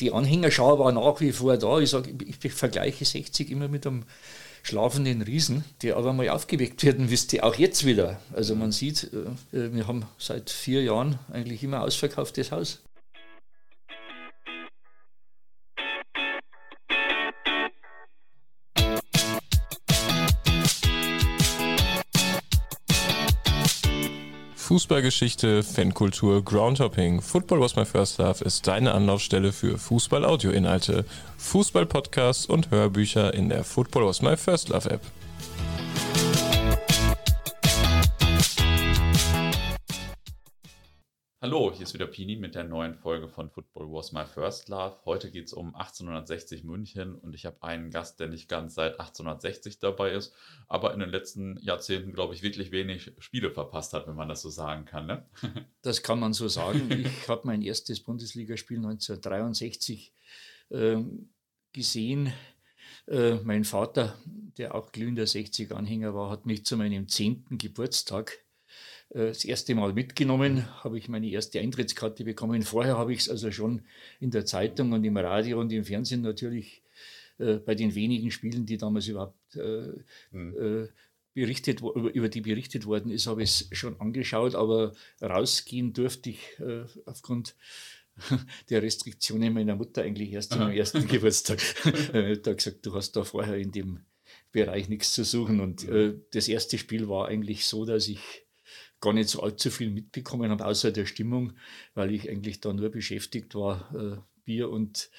Die Anhängerschau war nach wie vor da. Ich, sag, ich vergleiche 60 immer mit einem schlafenden Riesen, die aber mal aufgeweckt werden müsste, auch jetzt wieder. Also man sieht, äh, wir haben seit vier Jahren eigentlich immer ausverkauftes Haus. Fußballgeschichte, Fankultur, Groundhopping. Football was my first love ist deine Anlaufstelle für Fußball-Audio-Inhalte, Fußball-Podcasts und Hörbücher in der Football was my first love App. Hallo, hier ist wieder Pini mit der neuen Folge von Football Was My First Love. Heute geht es um 1860 München und ich habe einen Gast, der nicht ganz seit 1860 dabei ist, aber in den letzten Jahrzehnten, glaube ich, wirklich wenig Spiele verpasst hat, wenn man das so sagen kann. Ne? Das kann man so sagen. Ich habe mein erstes Bundesligaspiel 1963 äh, gesehen. Äh, mein Vater, der auch glühender 60-Anhänger war, hat mich zu meinem zehnten Geburtstag das erste Mal mitgenommen, habe ich meine erste Eintrittskarte bekommen. Vorher habe ich es also schon in der Zeitung und im Radio und im Fernsehen natürlich äh, bei den wenigen Spielen, die damals überhaupt äh, mhm. äh, berichtet, über die berichtet worden ist, habe ich es schon angeschaut, aber rausgehen durfte ich äh, aufgrund der Restriktionen meiner Mutter eigentlich erst am ersten Geburtstag. Hat gesagt, du hast da vorher in dem Bereich nichts zu suchen. Und mhm. äh, das erste Spiel war eigentlich so, dass ich gar nicht so allzu viel mitbekommen habe, außer der Stimmung, weil ich eigentlich da nur beschäftigt war, äh, Bier und,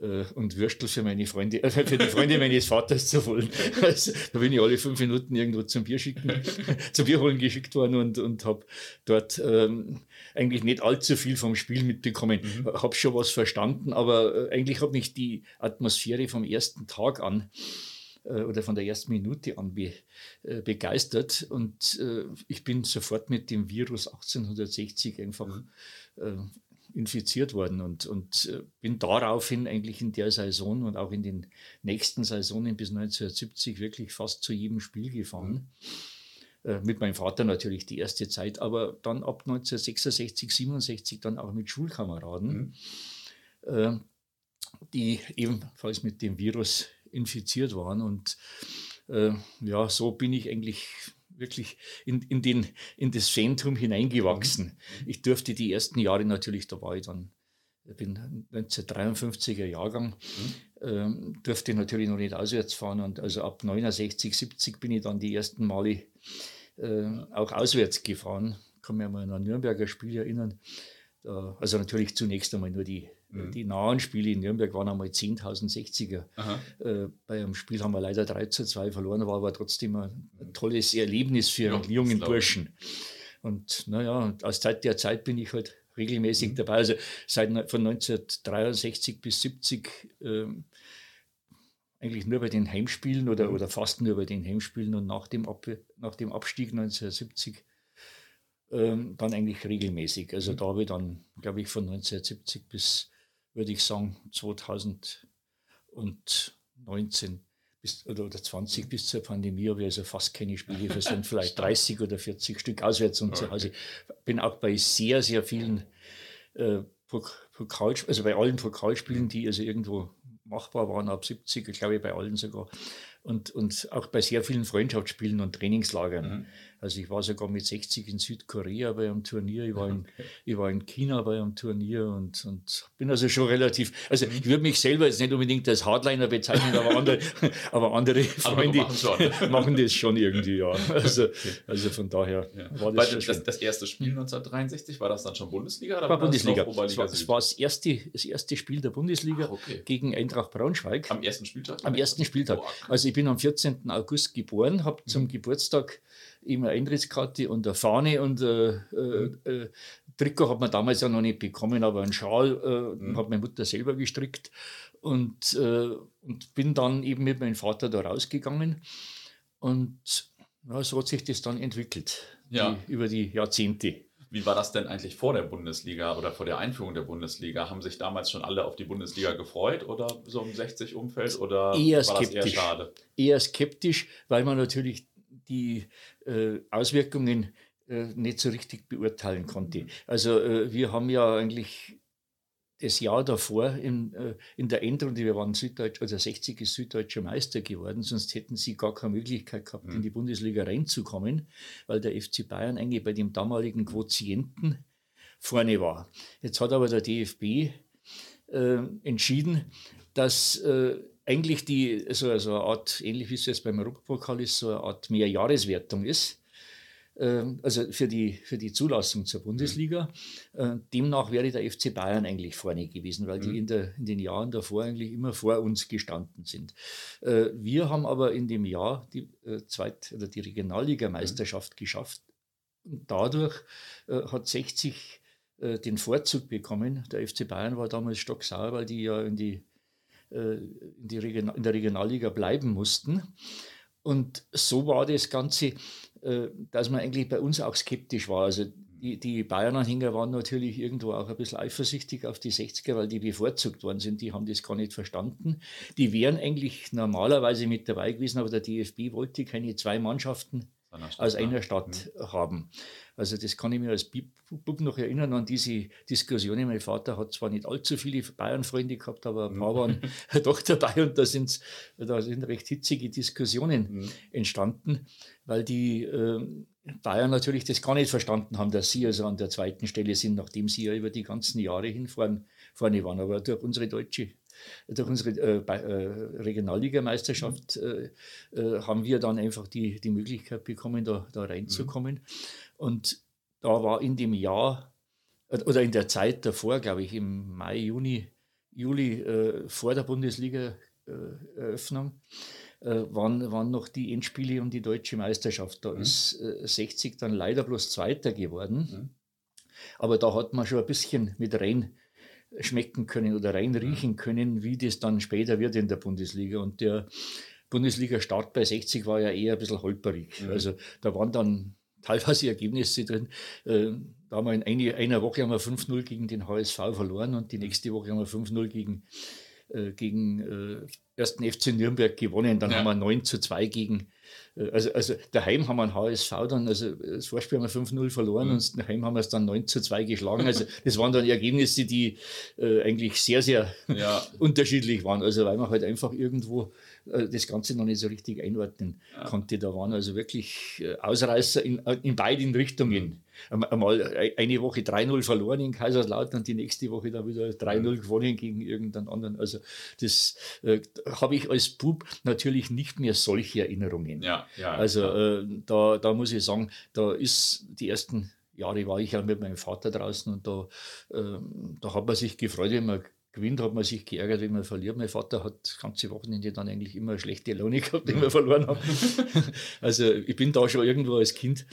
äh, und Würstel für meine Freunde, äh, für die Freunde meines Vaters zu holen. Also, da bin ich alle fünf Minuten irgendwo zum Bier schicken, zum Bier holen geschickt worden und, und habe dort ähm, eigentlich nicht allzu viel vom Spiel mitbekommen. Mhm. Habe schon was verstanden, aber äh, eigentlich hat mich die Atmosphäre vom ersten Tag an äh, oder von der ersten Minute an be, äh, begeistert. Und äh, ich bin sofort mit dem Virus 1860 einfach äh, infiziert worden und, und äh, bin daraufhin eigentlich in der Saison und auch in den nächsten Saisonen bis 1970 wirklich fast zu jedem Spiel gefahren. Mhm. Mit meinem Vater natürlich die erste Zeit, aber dann ab 1966, 67 dann auch mit Schulkameraden, mhm. die ebenfalls mit dem Virus infiziert waren. Und äh, ja, so bin ich eigentlich wirklich in, in, den, in das Fantum hineingewachsen. Mhm. Ich durfte die ersten Jahre natürlich, da war ich dann, ich bin 1953er Jahrgang, mhm. ähm, durfte natürlich noch nicht auswärts fahren. Und also ab 69, 70 bin ich dann die ersten Male äh, auch auswärts gefahren. Ich kann mich mal an ein Nürnberger Spiel erinnern. Da, also natürlich zunächst einmal nur die Mhm. Die nahen Spiele in Nürnberg waren einmal 10.000 60er. Äh, bei einem Spiel haben wir leider 3 zu 2 verloren, war aber trotzdem ein, ein tolles Erlebnis für ja, einen jungen Burschen. Und naja, aus Zeit der Zeit bin ich halt regelmäßig mhm. dabei. Also seit von 1963 bis 70 ähm, eigentlich nur bei den Heimspielen oder, mhm. oder fast nur bei den Heimspielen und nach dem, Ab nach dem Abstieg 1970 ähm, dann eigentlich regelmäßig. Also mhm. da habe ich dann, glaube ich, von 1970 bis würde ich sagen, 2019 bis, oder, oder 20 bis zur Pandemie habe ich also fast keine Spiele versäumt, vielleicht 30 oder 40 Stück auswärts und okay. zu Hause. Bin auch bei sehr, sehr vielen äh, Pokal, also bei allen Pokalspielen, die also irgendwo machbar waren, ab 70, ich glaube bei allen sogar, und, und auch bei sehr vielen Freundschaftsspielen und Trainingslagern. Mhm. Also ich war sogar mit 60 in Südkorea bei einem Turnier, ich war in, ich war in China bei einem Turnier und, und bin also schon relativ, also ich würde mich selber jetzt nicht unbedingt als Hardliner bezeichnen, aber andere, aber andere Freunde aber machen das schon irgendwie, ja. Also, also von daher ja. war das, das, das, erste Spiel 1963, war das dann schon Bundesliga? Oder war Bundesliga. Das, das, war, das war das erste, das erste Spiel der Bundesliga Ach, okay. gegen Eintracht Braunschweig. Am ersten Spieltag? Am ersten Spieltag. Also ich bin am 14. August geboren, habe mhm. zum Geburtstag immer Eintrittskarte und eine Fahne und äh, äh, äh, Trikot hat man damals ja noch nicht bekommen, aber einen Schal äh, mhm. hat meine Mutter selber gestrickt und, und bin dann eben mit meinem Vater da rausgegangen und ja, so hat sich das dann entwickelt ja. die, über die Jahrzehnte. Wie war das denn eigentlich vor der Bundesliga oder vor der Einführung der Bundesliga? Haben sich damals schon alle auf die Bundesliga gefreut oder so im 60-Umfeld oder eher war skeptisch. das eher schade? Eher skeptisch, weil man natürlich die äh, Auswirkungen äh, nicht so richtig beurteilen konnte. Also äh, wir haben ja eigentlich das Jahr davor in, äh, in der Endrunde, wir waren Süddeutsch, also 60 ist süddeutscher Meister geworden, sonst hätten sie gar keine Möglichkeit gehabt, mhm. in die Bundesliga reinzukommen, weil der FC Bayern eigentlich bei dem damaligen Quotienten vorne war. Jetzt hat aber der DFB äh, entschieden, dass äh, eigentlich die, so, so eine Art, ähnlich wie es jetzt beim Europapokal ist, so eine Art Mehrjahreswertung ist ähm, also für die, für die Zulassung zur Bundesliga. Äh, demnach wäre der FC Bayern eigentlich vorne gewesen, weil die mhm. in, der, in den Jahren davor eigentlich immer vor uns gestanden sind. Äh, wir haben aber in dem Jahr die, äh, Zweit- oder die Regionalligameisterschaft mhm. geschafft. Und dadurch hat 60 den Vorzug bekommen. Der FC Bayern war damals stocksauer, weil die ja in, die, in, die in der Regionalliga bleiben mussten. Und so war das Ganze äh, dass man eigentlich bei uns auch skeptisch war. Also die, die Bayern-Anhänger waren natürlich irgendwo auch ein bisschen eifersüchtig auf die 60er, weil die bevorzugt worden sind. Die haben das gar nicht verstanden. Die wären eigentlich normalerweise mit dabei gewesen, aber der DFB wollte keine zwei Mannschaften aus einer Stadt mhm. haben. Also das kann ich mir als Bub noch erinnern an diese Diskussionen. Mein Vater hat zwar nicht allzu viele Bayern-Freunde gehabt, aber ein paar mhm. waren doch dabei und da, sind's, da sind recht hitzige Diskussionen mhm. entstanden, weil die äh, Bayern natürlich das gar nicht verstanden haben, dass sie also an der zweiten Stelle sind, nachdem sie ja über die ganzen Jahre hin vorne waren. Aber durch unsere deutsche durch unsere äh, äh, Regionalligameisterschaft äh, äh, haben wir dann einfach die, die Möglichkeit bekommen, da, da reinzukommen. Mhm. Und da war in dem Jahr oder in der Zeit davor, glaube ich, im Mai, Juni, Juli äh, vor der Bundesliga-Eröffnung, äh, waren, waren noch die Endspiele um die deutsche Meisterschaft. Da mhm. ist 60 dann leider bloß Zweiter geworden. Mhm. Aber da hat man schon ein bisschen mit rein schmecken können oder reinriechen können, wie das dann später wird in der Bundesliga. Und der Bundesliga-Start bei 60 war ja eher ein bisschen holperig. Mhm. Also da waren dann teilweise Ergebnisse drin. Äh, da haben wir in eine, einer Woche haben wir 5-0 gegen den HSV verloren und die nächste Woche haben wir 5-0 gegen, äh, gegen äh, ersten FC Nürnberg gewonnen. Dann ja. haben wir 9 zu 2 gegen äh, also, also daheim haben wir einen HSV dann, also das Vorspiel haben wir 5-0 verloren mhm. und daheim haben wir es dann 9 zu 2 geschlagen. Also das waren dann Ergebnisse, die äh, eigentlich sehr, sehr ja. unterschiedlich waren. Also weil man halt einfach irgendwo äh, das Ganze noch nicht so richtig einordnen ja. konnte. Da waren also wirklich äh, Ausreißer in, in beiden Richtungen. Mhm einmal eine Woche 3-0 verloren in Kaiserslautern, die nächste Woche dann wieder 3-0 mhm. gewonnen gegen irgendeinen anderen. Also das äh, habe ich als Bub natürlich nicht mehr solche Erinnerungen. Ja, ja, also äh, da, da muss ich sagen, da ist die ersten Jahre war ich ja mit meinem Vater draußen und da, äh, da hat man sich gefreut, wenn man gewinnt, hat man sich geärgert, wenn man verliert. Mein Vater hat das ganze Wochenende dann eigentlich immer eine schlechte Laune gehabt, wenn wir verloren haben. also ich bin da schon irgendwo als Kind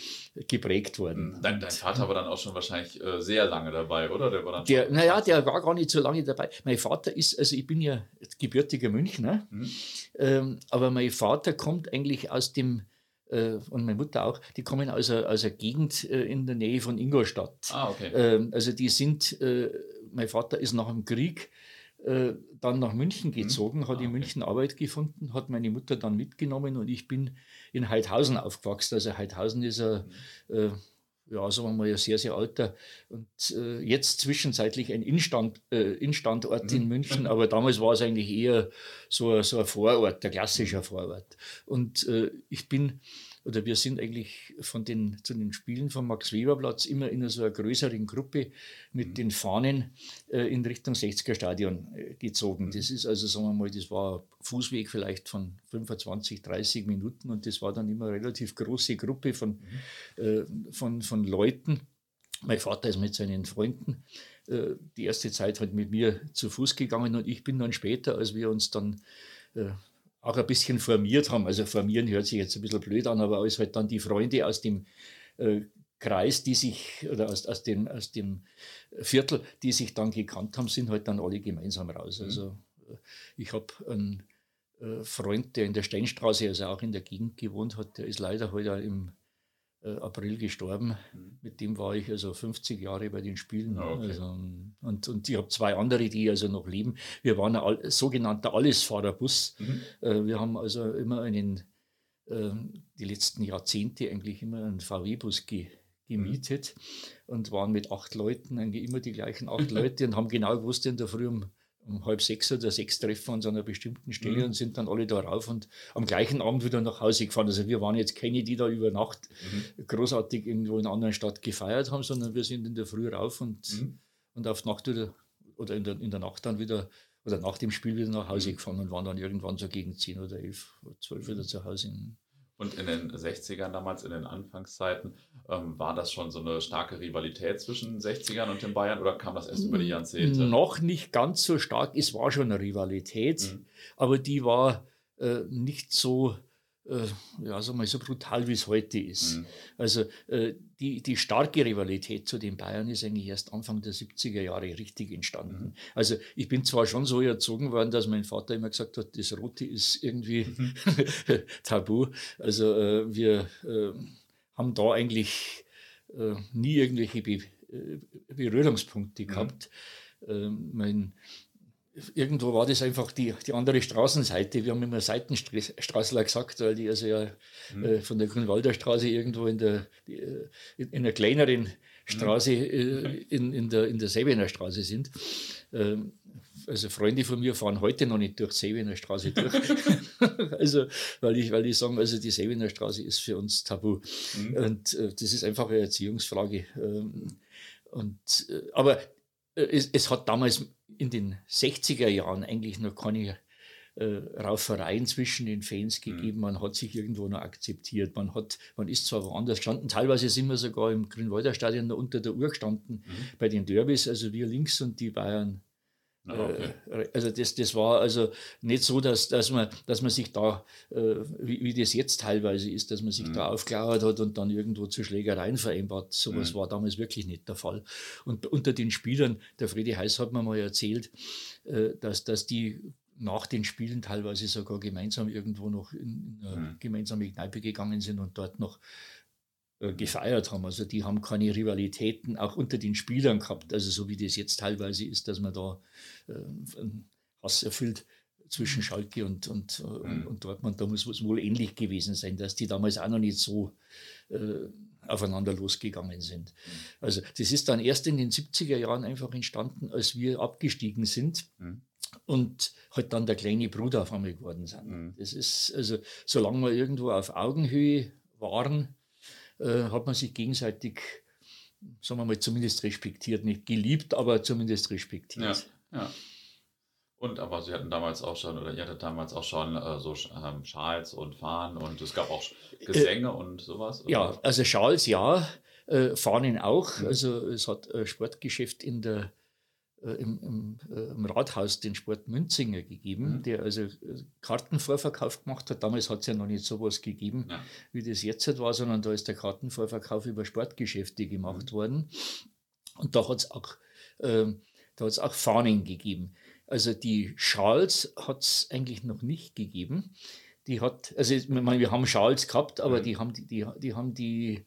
geprägt worden. Hm, dein, dein Vater war dann auch schon wahrscheinlich äh, sehr lange dabei, oder? Der war dann der, naja, der war gar nicht so lange dabei. Mein Vater ist, also ich bin ja gebürtiger Münchner, mhm. ähm, aber mein Vater kommt eigentlich aus dem äh, und meine Mutter auch, die kommen aus einer, aus einer Gegend äh, in der Nähe von Ingolstadt. Ah, okay. Ähm, also die sind äh, mein Vater ist nach dem Krieg äh, dann nach München mhm. gezogen, mhm. hat in ah, München Arbeit gefunden, hat meine Mutter dann mitgenommen und ich bin in Heidhausen aufgewachsen. Also Heidhausen ist ein, mhm. äh, ja, sagen wir mal, ein sehr, sehr alter und äh, jetzt zwischenzeitlich ein Instand, äh, Instandort mhm. in München, aber damals war es eigentlich eher so, so ein Vorort, der klassische Vorort. Und äh, ich bin oder wir sind eigentlich von den, zu den Spielen vom Max-Weber-Platz immer in so einer größeren Gruppe mit mhm. den Fahnen äh, in Richtung 60er-Stadion äh, gezogen. Mhm. Das ist also, sagen wir mal, das war Fußweg vielleicht von 25, 30 Minuten und das war dann immer eine relativ große Gruppe von, mhm. äh, von, von Leuten. Mein Vater ist mit seinen Freunden äh, die erste Zeit halt mit mir zu Fuß gegangen und ich bin dann später, als wir uns dann äh, auch ein bisschen formiert haben. Also formieren hört sich jetzt ein bisschen blöd an, aber als halt dann die Freunde aus dem äh, Kreis, die sich, oder aus, aus, dem, aus dem Viertel, die sich dann gekannt haben, sind halt dann alle gemeinsam raus. Mhm. Also äh, ich habe einen äh, Freund, der in der Steinstraße, also auch in der Gegend gewohnt hat, der ist leider heute halt im April gestorben. Mhm. Mit dem war ich also 50 Jahre bei den Spielen. Ah, okay. Also, und, und ich habe zwei andere, die also noch leben. Wir waren ein sogenannter Allesfahrerbus. Mhm. Äh, wir haben also immer einen, äh, die letzten Jahrzehnte eigentlich immer einen VW-Bus ge, gemietet. Mhm. und waren mit acht Leuten, eigentlich immer die gleichen acht Leute und haben genau gewusst, in der Früh um, um halb sechs oder sechs treffen an einer bestimmten Stelle mhm. und sind dann alle da rauf und am gleichen Abend wieder nach Hause gefahren. Also wir waren jetzt keine, die da über Nacht mhm. großartig irgendwo in einer anderen Stadt gefeiert haben, sondern wir sind in der Früh rauf und, mhm. und auf Nacht wieder, oder in der, in der Nacht dann wieder oder nach dem Spiel wieder nach Hause mhm. gefahren und waren dann irgendwann so gegen 10 oder 11 oder 12 wieder zu Hause. Und in den 60ern damals, in den Anfangszeiten, ähm, war das schon so eine starke Rivalität zwischen den 60ern und den Bayern oder kam das erst über die Jahrzehnte? Noch nicht ganz so stark. Es war schon eine Rivalität, mhm. aber die war äh, nicht so äh, ja, sag mal, so brutal, wie es heute ist. Mhm. Also äh, die, die starke Rivalität zu den Bayern ist eigentlich erst Anfang der 70er Jahre richtig entstanden. Mhm. Also ich bin zwar schon so erzogen worden, dass mein Vater immer gesagt hat, das Rote ist irgendwie mhm. tabu. Also äh, wir äh, haben da eigentlich äh, nie irgendwelche Be äh, Berührungspunkte mhm. gehabt. Mein irgendwo war das einfach die, die andere Straßenseite. Wir haben immer Seitenstraßler gesagt, weil die also ja mhm. äh, von der Grünwalder Straße irgendwo in der äh, in, in einer kleineren Straße mhm. äh, in, in, der, in der Sebener Straße sind. Ähm, also Freunde von mir fahren heute noch nicht durch Sebener Straße durch. also, weil ich, weil ich sagen, also die Sebener Straße ist für uns tabu. Mhm. Und äh, das ist einfach eine Erziehungsfrage. Ähm, und, aber es, es, hat damals in den 60er Jahren eigentlich noch keine äh, Raufereien zwischen den Fans mhm. gegeben. Man hat sich irgendwo noch akzeptiert. Man, hat, man ist zwar woanders gestanden, teilweise sind wir sogar im Grünwalder Stadion unter der Uhr gestanden mhm. bei den Derbys, also wir links und die Bayern okay. Äh, also das, das war also nicht so, dass, dass, man, dass man sich da, äh, wie, wie das jetzt teilweise ist, dass man sich mhm. da aufgelauert hat und dann irgendwo zu Schlägereien vereinbart. Sowas mhm. war damals wirklich nicht der Fall. Und unter den Spielern, der Freddy Heiß hat mir mal erzählt, äh, dass, dass die nach den Spielen teilweise sogar gemeinsam irgendwo noch in, in eine mhm. gemeinsame Kneipe gegangen sind und dort noch gefeiert haben. Also die haben keine Rivalitäten auch unter den Spielern gehabt, also so wie das jetzt teilweise ist, dass man da äh, Hass erfüllt zwischen mhm. Schalke und, und, äh, mhm. und Dortmund. Da muss es wohl ähnlich gewesen sein, dass die damals auch noch nicht so äh, aufeinander losgegangen sind. Mhm. Also das ist dann erst in den 70er Jahren einfach entstanden, als wir abgestiegen sind. Mhm. Und halt dann der kleine Bruder auf einmal geworden sind. Mhm. Das ist, also, solange wir irgendwo auf Augenhöhe waren, äh, hat man sich gegenseitig, sagen wir mal, zumindest respektiert. Nicht geliebt, aber zumindest respektiert. Ja, ja. Und aber sie hatten damals auch schon, oder ihr hattet damals auch schon äh, so ähm, Schals und Fahnen und es gab auch Gesänge äh, und sowas? Oder? Ja, also Schals ja, äh, Fahnen auch. Mhm. Also es hat Sportgeschäft in der äh, im, im, äh, im, Rathaus den Sport Münzinger gegeben, mhm. der also äh, Kartenvorverkauf gemacht hat. Damals hat es ja noch nicht sowas gegeben, ja. wie das jetzt halt war, sondern da ist der Kartenvorverkauf über Sportgeschäfte gemacht mhm. worden. Und da hat es auch, äh, auch Fahnen gegeben. Also die Schals hat es eigentlich noch nicht gegeben. Die hat, also ich meine, wir haben Schals gehabt, aber mhm. die haben die, die, die haben die äh,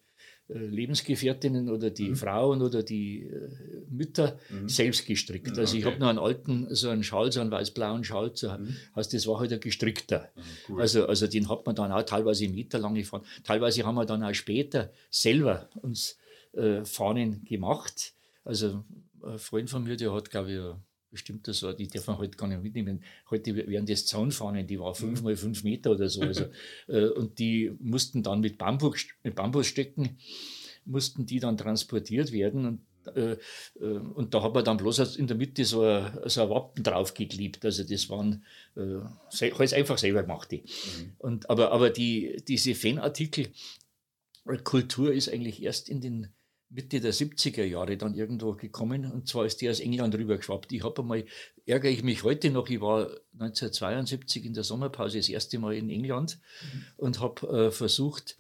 Lebensgefährtinnen oder die mhm. Frauen oder die äh, Mütter mhm. selbst gestrickt. Mhm, also okay. ich habe noch einen alten, so einen Schal, so einen weiß-blauen Schal, so, mhm. heißt, das war halt ein gestrickter. Mhm, cool. Also, also den hat man dann auch teilweise meterlang gefahren. Teilweise haben wir dann auch später selber uns äh, Fahnen gemacht. Also ein Freund von mir, der hat, glaube ich, bestimmter so, die darf man heute gar nicht mitnehmen. Heute werden das Zaunfahnen, die war fünf mhm. mal fünf Meter oder so. Also, äh, und die mussten dann mit, Bambus, mit Bambusstöcken, mussten die dann transportiert werden. Und äh, äh, und da hat man dann bloß in der Mitte so ein, so ein Wappen draufgeklebt. Also das waren äh, alles einfach selber gemacht. Mhm. Und, aber aber die, diese Fanartikel, Kultur ist eigentlich erst in den Mitte der 70er Jahre dann irgendwo gekommen und zwar ist die aus England rübergeschwappt. Ich habe einmal, ärgere ich mich heute noch, ich war 1972 in der Sommerpause das erste Mal in England mhm. und habe äh, versucht,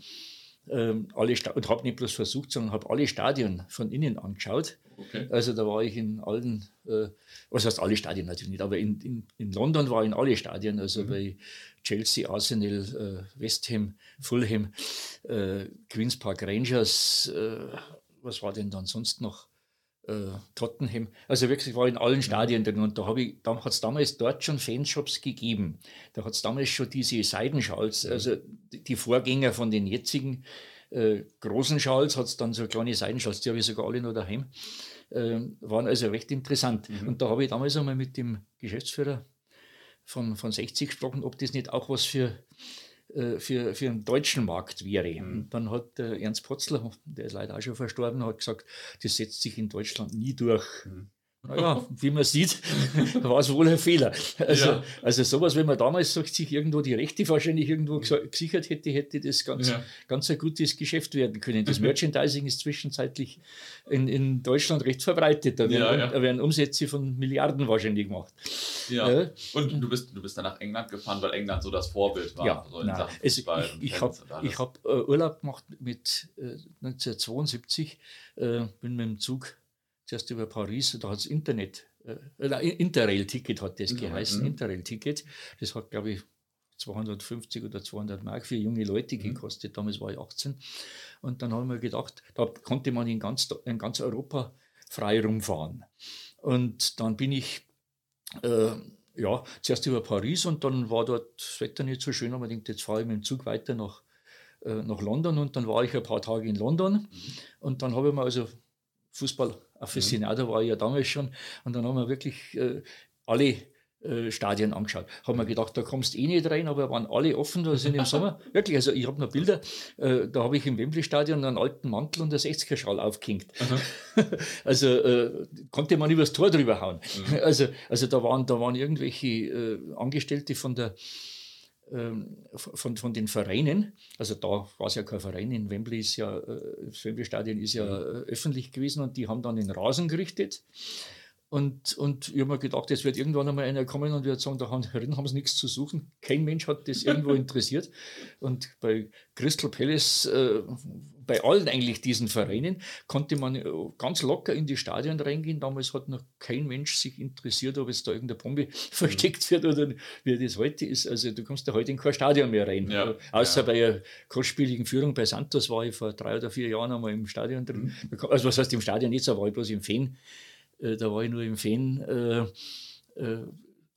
ähm, alle und habe nicht bloß versucht, sondern habe alle Stadien von innen angeschaut. Okay. Also da war ich in allen, äh, was heißt alle Stadien natürlich nicht, aber in, in, in London war ich in alle Stadien, also mhm. bei Chelsea, Arsenal, äh, West Ham, Fulham, äh, Queen's Park Rangers, äh, was war denn dann sonst noch? Äh, Tottenham. Also wirklich, ich war in allen Stadien drin und da, ich, da hat es damals dort schon Fanshops gegeben. Da hat es damals schon diese Seidenschals, also die Vorgänger von den jetzigen äh, großen Schals hat es dann so kleine Seitenschals, die habe ich sogar alle noch daheim. Äh, waren also recht interessant. Mhm. Und da habe ich damals einmal mit dem Geschäftsführer von, von 60 gesprochen, ob das nicht auch was für, für, für den deutschen Markt wäre. Mhm. Und dann hat der Ernst Potzler, der ist leider auch schon verstorben, hat gesagt, das setzt sich in Deutschland nie durch. Mhm. Naja, wie man sieht, war es wohl ein Fehler. Also, ja. also sowas, wenn man damals sagt, sich irgendwo die Rechte wahrscheinlich irgendwo gesichert hätte, hätte das ganz, ja. ganz ein gutes Geschäft werden können. Das Merchandising ist zwischenzeitlich in, in Deutschland recht verbreitet. Da werden, ja, da werden Umsätze von Milliarden wahrscheinlich gemacht. Ja. Und du bist, du bist dann nach England gefahren, weil England so das Vorbild war. Ja, so nein. Es, ich, ich habe hab, äh, Urlaub gemacht mit äh, 1972, äh, bin mit dem Zug zuerst über Paris, da hat es Internet, äh, Interrail-Ticket hat das mhm. geheißen, mhm. Interrail-Ticket. Das hat, glaube ich, 250 oder 200 Mark für junge Leute mhm. gekostet. Damals war ich 18. Und dann haben wir gedacht, da konnte man in ganz, in ganz Europa frei rumfahren. Und dann bin ich äh, ja, zuerst über Paris und dann war dort das Wetter nicht so schön, aber ich denke, jetzt fahre ich mit dem Zug weiter nach, äh, nach London und dann war ich ein paar Tage in London mhm. und dann habe ich mir also Fußball Aficionado mhm. war ich ja damals schon. Und dann haben wir wirklich äh, alle äh, Stadien angeschaut. Haben wir gedacht, da kommst du eh nicht rein, aber waren alle offen, da sind im Sommer. Wirklich, also ich habe noch Bilder, äh, da habe ich im Wembley-Stadion einen alten Mantel und einen 60er-Schal aufgehängt. also äh, konnte man übers Tor drüber hauen. Mhm. Also, also da, waren, da waren irgendwelche äh, Angestellte von der von, von den Vereinen, also da war es ja kein Verein, in Wembley ist ja, äh, das Wembley-Stadion ist ja. Äh, öffentlich gewesen und die haben dann den Rasen gerichtet. Und, und ich habe mir gedacht, es wird irgendwann einmal einer kommen und wird sagen, da haben, haben sie nichts zu suchen. Kein Mensch hat das irgendwo interessiert. Und bei Crystal Palace äh, bei allen eigentlich diesen Vereinen konnte man äh, ganz locker in die Stadien reingehen. Damals hat noch kein Mensch sich interessiert, ob es da irgendeine Bombe versteckt wird oder wie das heute ist. Also du kommst da heute in kein Stadion mehr rein. Ja, Außer ja. bei einer kostspieligen Führung bei Santos war ich vor drei oder vier Jahren einmal im Stadion drin. Mhm. Also was heißt im Stadion nicht, so war ich bloß im Fan. Äh, da war ich nur im Fan.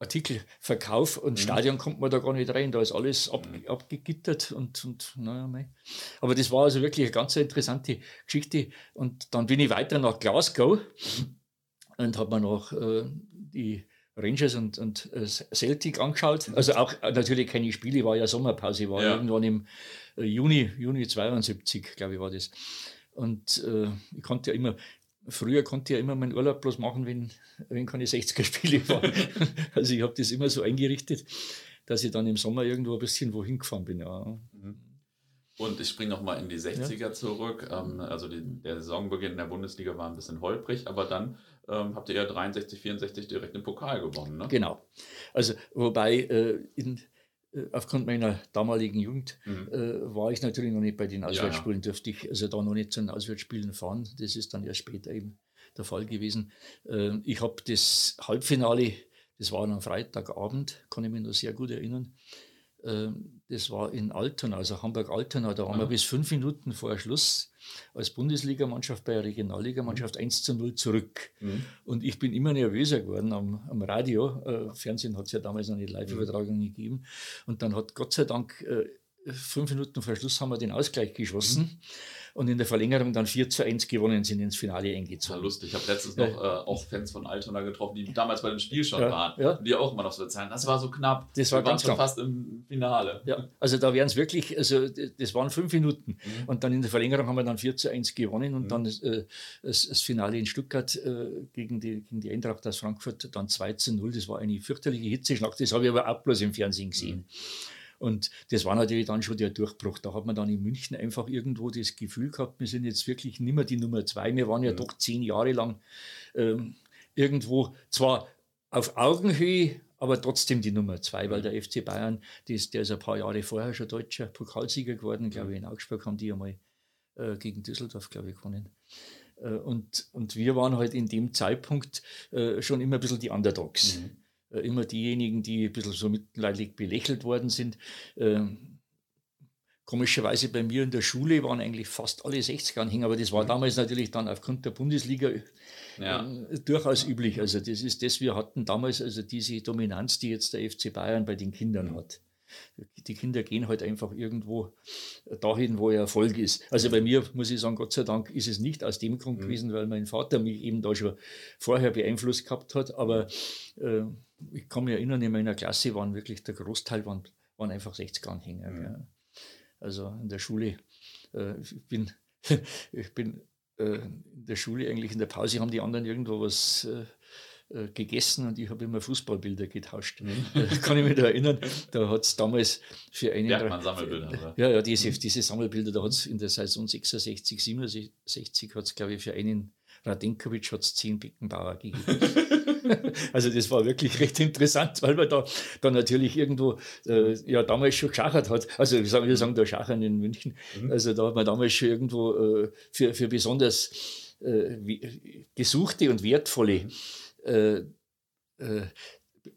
Artikelverkauf und mhm. Stadion kommt man da gar nicht rein, da ist alles ab, mhm. abgegittert und, und naja, mei. aber das war also wirklich eine ganz interessante Geschichte und dann bin ich weiter nach Glasgow mhm. und habe mir noch äh, die Rangers und, und äh, Celtic angeschaut, mhm. also auch äh, natürlich keine Spiele, war ja Sommerpause, war ja. irgendwann im äh, Juni, Juni 72, glaube ich, war das. Und äh, ich konnte ja immer, Früher konnte ich ja immer meinen Urlaub bloß machen, wenn, wenn keine 60er-Spiele waren. also ich habe das immer so eingerichtet, dass ich dann im Sommer irgendwo ein bisschen wohin gefahren bin. Ja. Mhm. Und ich springe nochmal in die 60er ja. zurück. Ähm, also die, der Saisonbeginn in der Bundesliga war ein bisschen holprig, aber dann ähm, habt ihr ja 63, 64 direkt den Pokal gewonnen. Ne? Genau. Also wobei äh, in, aufgrund meiner damaligen Jugend mhm. äh, war ich natürlich noch nicht bei den Auswärtsspielen, ja, ja. dürfte ich also da noch nicht zu den Auswärtsspielen fahren. Das ist dann erst später eben der Fall gewesen. Äh, ich habe das Halbfinale, das war am Freitagabend, kann ich mich noch sehr gut erinnern. Äh, das war in Altona, also Hamburg-Altona, da waren wir bis fünf Minuten vor Schluss als Bundesligamannschaft bei der Regionalligamannschaft 1 zu 0 zurück. Mhm. Und ich bin immer nervöser geworden am, am Radio. Äh, Fernsehen hat es ja damals noch nicht Live-Übertragungen mhm. gegeben. Und dann hat Gott sei Dank äh, fünf Minuten vor Schluss haben wir den Ausgleich geschossen. Mhm und in der Verlängerung dann 4 zu 1 gewonnen sind, ins Finale eingezogen. Ja, lustig. Ich habe letztens noch äh, auch Fans von Altona getroffen, die damals bei dem Spiel schon ja, waren. Ja. Die auch immer noch so erzählen, das war so knapp. Das war Wir ganz waren schon fast im Finale. Ja, also da wären es wirklich, also das waren fünf Minuten. Mhm. Und dann in der Verlängerung haben wir dann 4 zu 1 gewonnen und mhm. dann äh, das, das, Finale in Stuttgart äh, gegen, die, gegen die Eintracht aus Frankfurt dann 2 zu 0. Das war eine fürchterliche Hitzeschlacht. Das habe ich aber auch bloß im Fernsehen gesehen. Mhm. Und das war natürlich dann schon der Durchbruch. Da hat man dann in München einfach irgendwo das Gefühl gehabt, wir sind jetzt wirklich nicht mehr die Nummer zwei. Wir waren ja, ja. doch zehn Jahre lang ähm, irgendwo zwar auf Augenhöhe, aber trotzdem die Nummer zwei, weil der FC Bayern, der ist, der ist ein paar Jahre vorher schon deutscher Pokalsieger geworden, glaube ich, in Augsburg haben die einmal äh, gegen Düsseldorf, glaube ich, gewonnen. Äh, und, und wir waren halt in dem Zeitpunkt äh, schon immer ein bisschen die Underdogs. Mhm. Äh, immer diejenigen, die ein bisschen so mitleidig belächelt worden sind. Ähm, komischerweise bei mir in der Schule waren eigentlich fast alle 60er-Anhänger, aber das war mhm. damals natürlich dann aufgrund der Bundesliga äh, ja. durchaus üblich. Also das ist das, wir hatten damals also diese Dominanz, die jetzt der FC Bayern bei den Kindern mhm. hat. Die Kinder gehen halt einfach irgendwo dahin, wo Erfolg ist. Also bei mir muss ich sagen, Gott sei Dank ist es nicht aus dem Grund mhm. gewesen, weil mein Vater mich eben da schon vorher beeinflusst gehabt hat. Aber äh, ich kann mich erinnern, in meiner Klasse waren wirklich der Großteil waren, waren einfach 60-Anhänger. Mhm. Ja. Also in der Schule, äh, ich bin, ich bin äh, in der Schule eigentlich in der Pause haben die anderen irgendwo was äh, äh, gegessen und ich habe immer Fußballbilder getauscht. Mhm. kann ich mich da erinnern, da hat es damals für einen. Bergmann-Sammelbilder, Ja, ja, diese, diese Sammelbilder, da hat es in der Saison 66, 67 hat es, glaube ich, für einen Radenkovic hat es zehn Beckenbauer gegeben. also das war wirklich recht interessant, weil man da, da natürlich irgendwo äh, ja damals schon geschachert hat. Also wir sagen, wir sagen da Schachern in München. Mhm. Also da hat man damals schon irgendwo äh, für, für besonders äh, gesuchte und wertvolle äh, äh,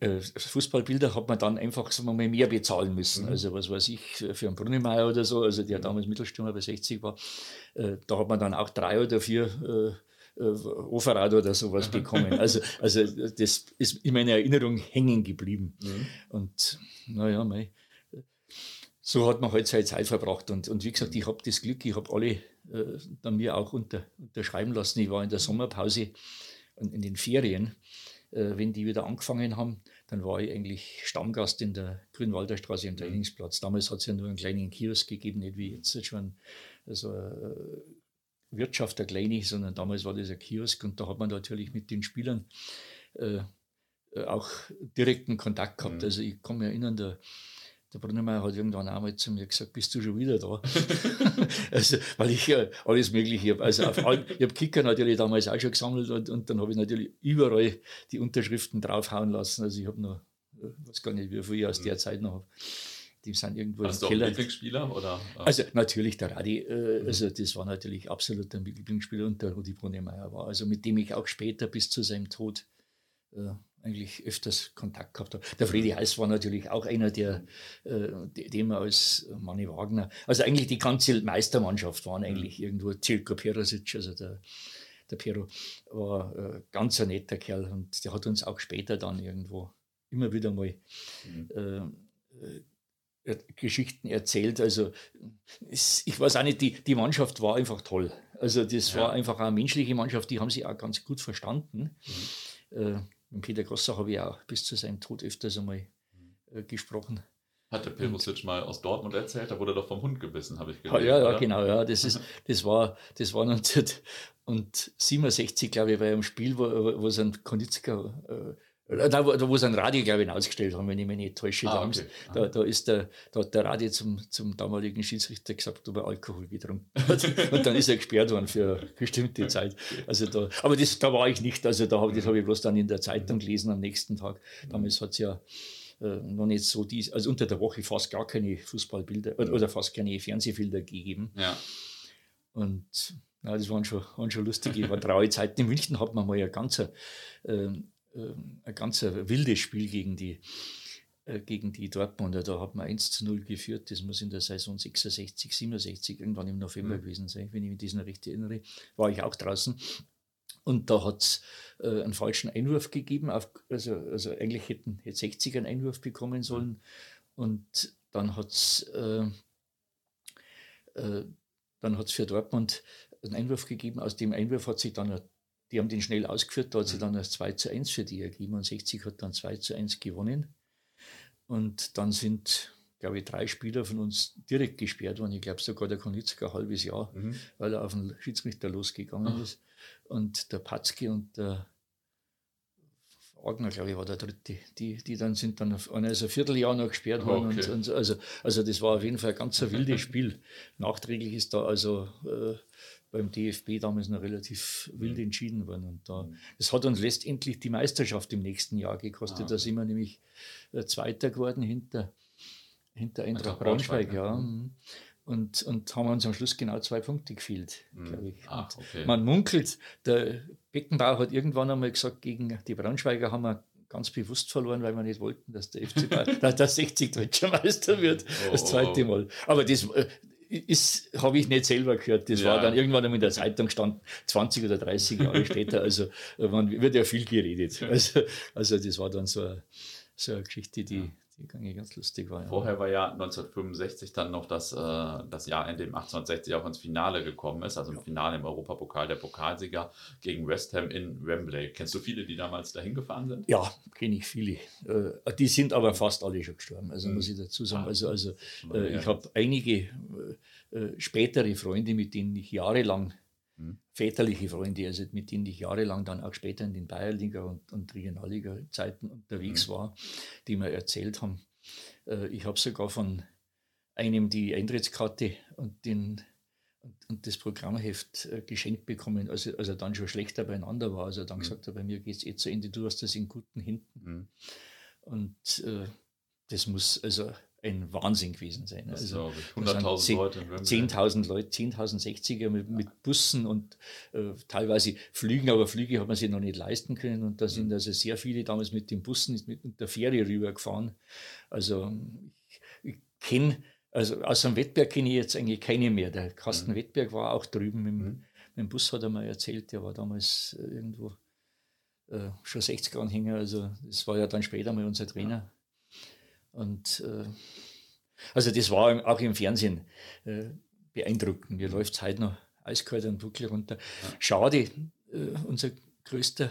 äh, Fußballbilder hat man dann einfach sagen wir mal, mehr bezahlen müssen. Mhm. Also was weiß ich, für einen Brunnemeier oder so, also der mhm. damals Mittelstürmer bei 60 war, äh, da hat man dann auch drei oder vier äh, äh Oferrad oder sowas bekommen. Also, also das ist in meiner Erinnerung hängen geblieben. Mhm. Und naja, mei, so hat man halt seine Zeit verbracht. Und, und wie gesagt, ich habe das Glück, ich habe alle äh, dann mir auch unter, unterschreiben lassen. Ich war in der Sommerpause in den Ferien, äh, wenn die wieder angefangen haben, dann war ich eigentlich Stammgast in der Grünwalder Straße im mhm. Trainingsplatz. Damals hat es ja nur einen kleinen Kiosk gegeben, nicht wie jetzt schon also, äh, Wirtschaft, der kleine, sondern damals war das ein Kiosk und da hat man natürlich mit den Spielern äh, äh auch direkten Kontakt gehabt. Mhm. Also ich kann mich erinnern, der der Brunnermeier hat irgendwann einmal zu mir gesagt, bist du schon wieder da? also, weil ich ja alles Mögliche habe. Also auf all, ich habe Kicker natürlich damals auch schon gesammelt und, und dann habe ich natürlich überall die Unterschriften draufhauen lassen. Also ich habe noch, ich weiß gar nicht, wie viel ich aus der Zeit noch habe. Die sind irgendwo Hast im du Keller. Lieblingsspieler? Oder? Also natürlich der Radi, äh, mhm. also das war natürlich absolut der Lieblingsspieler und der Rudi Brunnemeier war. Also mit dem ich auch später bis zu seinem Tod äh, eigentlich öfters Kontakt gehabt habe. Der Friedi Heiß war natürlich auch einer, der, äh, den man als Manni Wagner, also eigentlich die ganze Meistermannschaft waren eigentlich mhm. irgendwo, Zilko Perosic, also der, der Pero war äh, ganz ein netter Kerl und der hat uns auch später dann irgendwo immer wieder mal mhm. äh, äh Geschichten erzählt. Also es, ich weiß auch nicht, die, die Mannschaft war einfach toll. Also das ja. war einfach eine menschliche Mannschaft, die haben sie auch ganz gut verstanden. Mhm. Mit Peter Grosser habe ich auch bis zu seinem Tod öfters einmal äh, gesprochen. Hat der Perusic mal aus Dortmund erzählt, da wurde er doch vom Hund gebissen, habe ich gehört. Ja, ja, genau, ja. Das, ist, das, war, das war 1967, glaube ich, bei einem Spiel, wo, wo es ein Konitzka äh, da, wo, wo sie ein Radio, glaube ich, ausgestellt haben, wenn ich mich nicht täusche. Ah, okay. da, da, ist der, da hat der Radio zum, zum damaligen Schiedsrichter gesagt, ob er Alkohol getrunken hat. Und dann ist er gesperrt worden für eine bestimmte Zeit. Also da, aber das, da war ich nicht. Also da hab, das habe ich bloß dann in der Zeitung gelesen am nächsten Tag. Damals hat es ja äh, noch nicht so dies, also unter der Woche fast gar keine Fußballbilder oder, oder fast keine Fernsehbilder gegeben. Ja. Und ja, das waren schon, waren schon lustige, traue Zeiten. In München hat man mal ja ganz äh, ähm, ein ganz wildes Spiel gegen die, äh, gegen die Dortmunder. Da hat man 1 zu 0 geführt. Das muss in der Saison 66, 67 irgendwann im November mhm. gewesen sein, wenn ich mich diesen recht erinnere. War ich auch draußen. Und da hat es äh, einen falschen Einwurf gegeben. Auf, also, also eigentlich hätten jetzt 60 einen Einwurf bekommen sollen. Und dann hat es äh, äh, für Dortmund einen Einwurf gegeben. Aus dem Einwurf hat sich dann die haben den schnell ausgeführt, da hat sie mhm. dann als 2 zu 1 für die ergeben und 60 hat dann 2 zu 1 gewonnen. Und dann sind, glaube ich, drei Spieler von uns direkt gesperrt worden. Ich glaube sogar der Konitzka ein halbes Jahr, mhm. weil er auf den Schiedsrichter losgegangen Ach. ist. Und der Patzke und der Wagner, glaube ich, war der dritte. Die, die dann sind dann auf, also ein Vierteljahr noch gesperrt worden. Okay. Und, und, also, also das war auf jeden Fall ein ganz wildes Spiel. Nachträglich ist da also äh, beim DFB damals noch relativ wild mhm. entschieden worden. Und da, es hat uns letztendlich die Meisterschaft im nächsten Jahr gekostet. Ah, Da sind wir nämlich äh, Zweiter geworden hinter, hinter Eintracht Braunschweig. Ja. Mhm. Und, und haben uns am Schluss genau zwei Punkte gefehlt, mhm. glaube ich. Ah, okay. Man munkelt, der Beckenbauer hat irgendwann einmal gesagt, gegen die Braunschweiger haben wir ganz bewusst verloren, weil wir nicht wollten, dass der FC Bayern, dass der 60 Deutscher Meister wird, oh, das zweite Mal. Aber das, äh, habe ich nicht selber gehört. Das ja. war dann irgendwann in der Zeitung stand, 20 oder 30 Jahre später. Also man wird ja viel geredet. Also, also das war dann so eine, so eine Geschichte, die, die ganz lustig war. Ja. Vorher war ja 1965 dann noch das, äh, das Jahr, in dem 1860 auch ins Finale gekommen ist, also im Finale im Europapokal der Pokalsieger gegen West Ham in Wembley. Kennst du viele, die damals dahin gefahren sind? Ja, kenne ich viele. Äh, die sind aber fast alle schon gestorben, also mhm. muss ich dazu sagen. Ah, also, also äh, ich habe einige äh, äh, spätere Freunde, mit denen ich jahrelang. Väterliche Freunde, also mit denen ich jahrelang dann auch später in den Bayerliga und, und Regionalliga-Zeiten unterwegs mhm. war, die mir erzählt haben. Äh, ich habe sogar von einem die Eintrittskarte und, den, und, und das Programmheft äh, geschenkt bekommen, als, als er dann schon schlechter beieinander war. Also dann mhm. gesagt hat, bei mir geht es eh zu Ende, du hast das in guten Händen. Mhm. Und äh, das muss also ein Wahnsinn gewesen sein. Das also 100.000 Leute. 10.000 Leute, 10.000 60er mit, ja. mit, Bussen und äh, teilweise Flügen, aber Flüge hat man sich noch nicht leisten können. Und da sind mhm. also sehr viele damals mit den Bussen, mit der Fähre rübergefahren. Also ich, ich kenne, also aus dem Wettberg kenne ich jetzt eigentlich keine mehr. Der Carsten mhm. Wettberg war auch drüben mit, mhm. mit, dem Bus, hat er mal erzählt, der war damals äh, irgendwo äh, schon 60 Anhänger. Also das war ja dann später mal unser Trainer. Und äh, also das war auch im Fernsehen äh, beeindruckend. Mir läuft es heute noch eiskalt und Buckel runter. Schade, äh, unser größter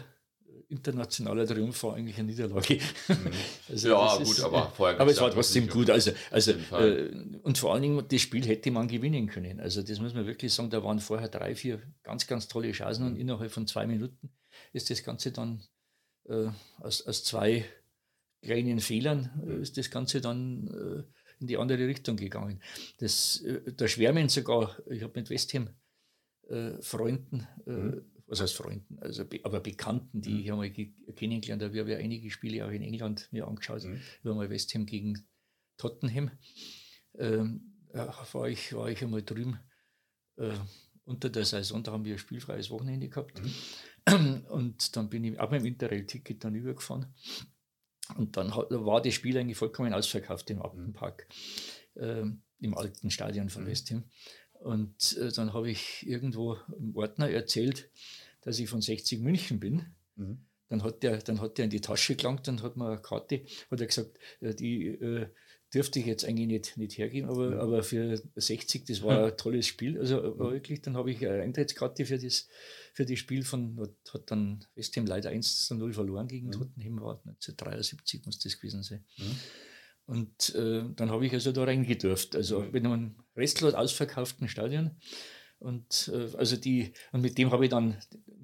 internationaler Triumph war eigentlich eine Niederlage. Mhm. Also ja, gut, ist, aber vorher Aber es war trotzdem gut. Also, also, äh, und vor allen Dingen, das Spiel hätte man gewinnen können. Also, das muss man wirklich sagen, da waren vorher drei, vier ganz, ganz tolle Chancen und mhm. innerhalb von zwei Minuten ist das Ganze dann äh, aus, aus zwei kleinen Fehlern äh, ist das Ganze dann äh, in die andere Richtung gegangen. Das, äh, da schwärmen sogar, ich habe mit Westham äh, Freunden, äh, mhm. was heißt Freunden, also aber Bekannten, die mhm. ich einmal kennengelernt habe. Ich habe ja einige Spiele auch in England mir angeschaut. Mhm. Ich war mal Westham gegen Tottenham. Ähm, war, ich, war ich einmal drüben äh, unter der Saison, da haben wir ein spielfreies Wochenende gehabt. Mhm. Und dann bin ich auch mit dem Interrail-Ticket dann übergefahren. Und dann war das Spiel eigentlich vollkommen ausverkauft im Appenpark, äh, im alten Stadion von mhm. West Ham. Und äh, dann habe ich irgendwo im Ordner erzählt, dass ich von 60 München bin. Mhm. Dann hat der, dann hat der in die Tasche gelangt und hat mir eine Karte, hat er gesagt, äh, die äh, dürfte ich jetzt eigentlich nicht, nicht hergeben, aber, mhm. aber für 60, das war ein tolles Spiel. Also mhm. wirklich, dann habe ich eine Eintrittskarte für das, für das Spiel von, hat, dann West Ham leider 1 zu 0 verloren gegen mhm. Tottenham, war 1973 muss das gewesen sein. Mhm. Und äh, dann habe ich also da reingedurft. Also mit einem restlos ausverkauften Stadion. Und äh, also die, und mit dem habe ich dann,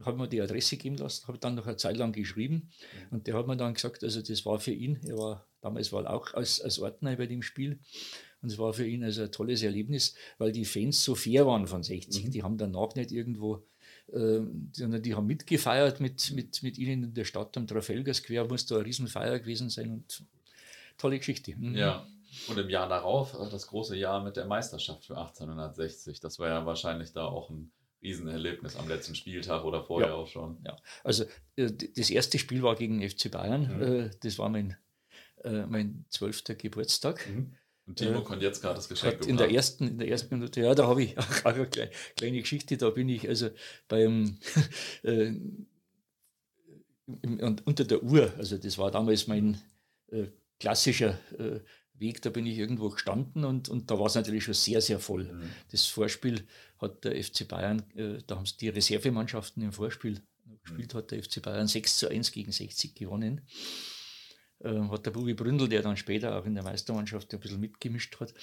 habe mir die Adresse geben lassen, habe dann noch eine Zeit lang geschrieben. Und der hat mir dann gesagt, also das war für ihn, er war damals war er auch als, als Ordner bei dem Spiel. Und es war für ihn also ein tolles Erlebnis, weil die Fans so fair waren von 60. Mhm. Die haben danach nicht irgendwo ähm, sondern die haben mitgefeiert mit, mit, mit ihnen in der Stadt am Trafalgar Square, muss da eine Riesenfeier gewesen sein und tolle Geschichte. Mhm. Ja, und im Jahr darauf, äh, das große Jahr mit der Meisterschaft für 1860, das war ja wahrscheinlich da auch ein Riesenerlebnis am letzten Spieltag oder vorher ja, auch schon. Ja, also äh, das erste Spiel war gegen FC Bayern, mhm. Äh, das war mein, mein zwölfter Geburtstag. Mhm. Und Timo kann jetzt gerade das Geschenk in der ersten In der ersten Minute, ja, da habe ich auch eine kleine Geschichte, da bin ich also beim äh, unter der Uhr, also das war damals mein äh, klassischer äh, Weg, da bin ich irgendwo gestanden und, und da war es natürlich schon sehr, sehr voll. Mhm. Das Vorspiel hat der FC Bayern, äh, da haben es die Reservemannschaften im Vorspiel gespielt, mhm. hat der FC Bayern 6 zu 1 gegen 60 gewonnen äh, hat der Bubi Bründel, der dann später auch in der Meistermannschaft ein bisschen mitgemischt hat,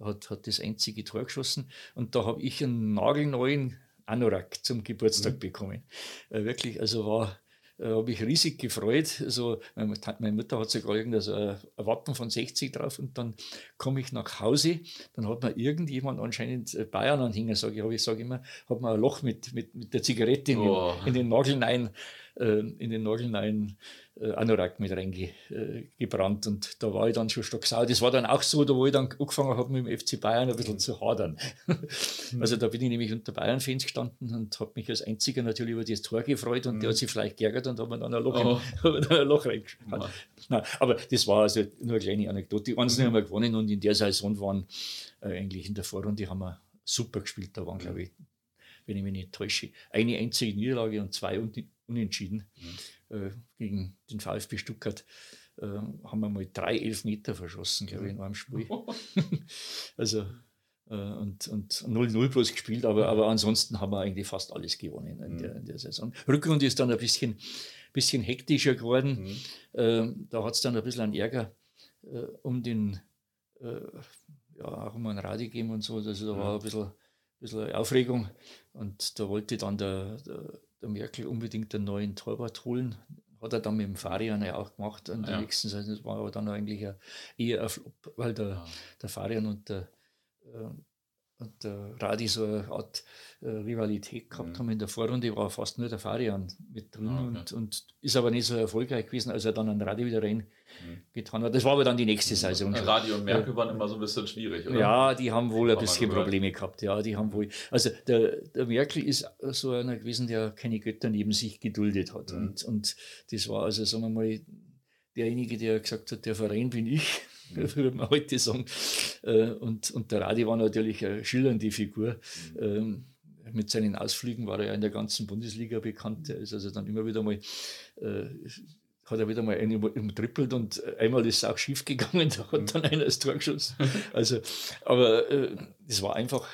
hat, hat das einzige Tor geschossen. Und da habe ich einen nagelneuen Anorak zum Geburtstag mhm. bekommen. Äh, wirklich, also war äh, habe ich riesig gefreut. Also, meine Mutter hat sogar irgendein so ein Wappen von 60 drauf und dann komme ich nach Hause, dann hat mir irgendjemand anscheinend äh, Bayern-Anhänger, sage ich, ich sage immer, hat mir ein Loch mit, mit, mit der Zigarette in, oh. den, in den Nagelnein, äh, in den Nagelnein äh, Anorak mit reingebrannt äh, und da war ich dann schon stocksau. Das war dann auch so, da wo ich dann angefangen habe mit dem FC Bayern ein bisschen mhm. zu hadern. Mhm. also da bin ich nämlich unter Bayern-Fans gestanden und habe mich als Einziger natürlich über das Tor gefreut und mhm. der hat sich vielleicht geärgert und hat mir dann ein Loch, oh. in, ein Loch reingespannt. Nein, aber das war also nur eine kleine Anekdote. Die Einzelnen mhm. haben wir gewonnen und in der Saison waren äh, eigentlich in der Vorrunde haben wir super gespielt. Da waren, glaube ich, wenn ich mich nicht täusche, eine einzige Niederlage und zwei Unentschieden. Mhm äh, gegen den VfB Stuttgart. äh, haben wir mal drei Elfmeter verschossen, glaube ich, in einem Spiel. also äh, und, und 0-0 bloß gespielt, aber, aber ansonsten haben wir eigentlich fast alles gewonnen in, der, in der Saison. Rückrunde ist dann ein bisschen, bisschen hektischer geworden. Mhm. Ähm, da hat es dann ein bisschen einen Ärger um den, ja, auch um einen Radi gegeben und so. Also da war ein bisschen, bisschen Aufregung und da wollte dann der, der, der Merkel unbedingt einen neuen Torwart holen hat er dann mit dem Farian ja auch gemacht an der ja. nächsten Seite. Das war aber dann eigentlich eher ein Flop, weil der, ja. der Farian und der, äh, und der Radi so eine Art äh, Rivalität gehabt mhm. haben in der Vorrunde, war fast nur der Farian mit drin ah, okay. und, und ist aber nicht so erfolgreich gewesen, als er dann an Radi wieder rein mhm. getan hat. Das war aber dann die nächste. Saison. Radi und Merkel äh, waren immer so ein bisschen schwierig, oder? Ja, die haben wohl ein bisschen Probleme gehabt. Ja, die haben wohl. Also der, der Merkel ist so einer gewesen, der keine Götter neben sich geduldet hat. Mhm. Und, und das war also, sagen wir mal, derjenige, der gesagt hat, der Verein bin ich würde man heute sagen. Äh, und, und der Radi war natürlich eine schillernde Figur. Mhm. Mit seinen Ausflügen war er ja in der ganzen Bundesliga bekannt. Er ist also dann immer wieder mal, äh, hat er wieder mal einen umtrippelt und einmal ist es auch schief gegangen, da hat dann einer das Tor geschossen. Also, aber äh, das war einfach,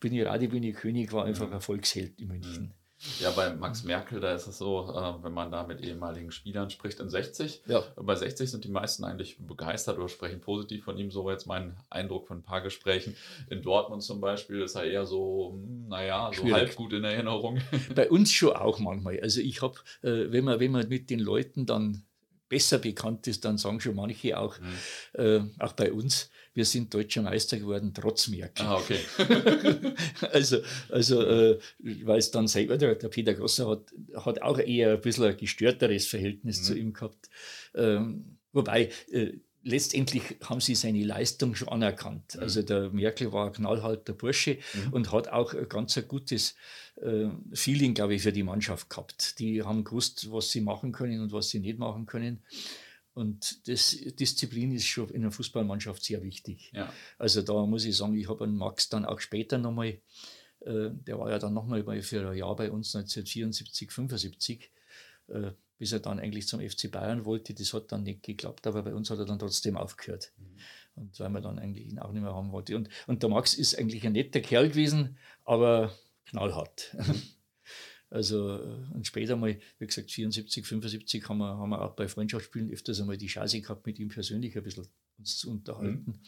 bin ich Radi, bin ich König, war einfach ein Volksheld in München. Ja, bei Max Merkel, da ist es so, äh, wenn man da mit ehemaligen Spielern spricht in 60. Ja. Bei 60 sind die meisten eigentlich begeistert oder sprechen positiv von ihm. So jetzt mein Eindruck von ein paar Gesprächen. In Dortmund zum Beispiel ist er eher so, hm, naja, so Schwierig. halb gut in Erinnerung. Bei uns schon auch manchmal. Also ich habe, äh, wenn, man, wenn man mit den Leuten dann besser bekannt ist, dann sagen schon manche auch, mhm. äh, auch bei uns, wir sind deutscher Meister geworden, trotz Merkel. Ah, okay. also, also äh, weil es dann selber, der, der, Peter Grosser hat, hat auch eher ein bisschen ein gestörteres Verhältnis mhm. zu ihm gehabt. Ähm, wobei, äh, letztendlich haben sie seine Leistung schon anerkannt. Mhm. Also der Merkel war ein knallharter Bursche mhm. und hat auch ein ganz ein gutes äh, Feeling, glaube ich, für die Mannschaft gehabt. Die haben gewusst, was sie machen können und was sie nicht machen können. Und das, Disziplin ist schon in einer Fußballmannschaft sehr wichtig. Ja. Also da muss ich sagen, ich habe einen Max dann auch später nochmal, äh, der war ja dann nochmal für ein Jahr bei uns 1974, 75, äh, bis er dann eigentlich zum FC Bayern wollte. Das hat dann nicht geklappt, aber bei uns hat er dann trotzdem aufgehört. Mhm. Und weil man dann eigentlich ihn auch nicht mehr haben wollte. Und, und der Max ist eigentlich ein netter Kerl gewesen, aber knallhart. Mhm. Also, äh, und später mal, wie gesagt, 74, 75 haben wir, haben wir auch bei Freundschaftsspielen öfters einmal die Chance gehabt, mit ihm persönlich ein bisschen uns zu unterhalten. Mhm.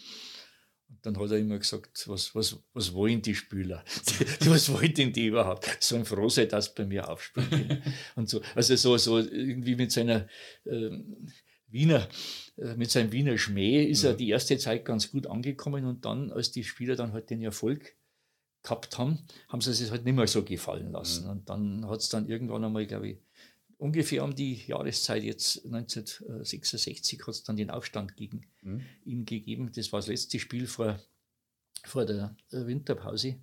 Und dann hat er immer gesagt, was, was, was wollen die Spieler? was wollen denn die überhaupt? Sollen froh sein, dass bei mir aufspielen. und so. Also so, so irgendwie mit seiner ähm, Wiener, äh, mit seinem Wiener Schmäh ist mhm. er die erste Zeit ganz gut angekommen und dann, als die Spieler dann halt den Erfolg gehabt haben, haben sie es halt nicht mehr so gefallen lassen. Mhm. Und dann hat es dann irgendwann einmal, glaube ich, ungefähr um die Jahreszeit jetzt 1966 hat es dann den Aufstand gegen mhm. ihn gegeben. Das war das letzte Spiel vor, vor der Winterpause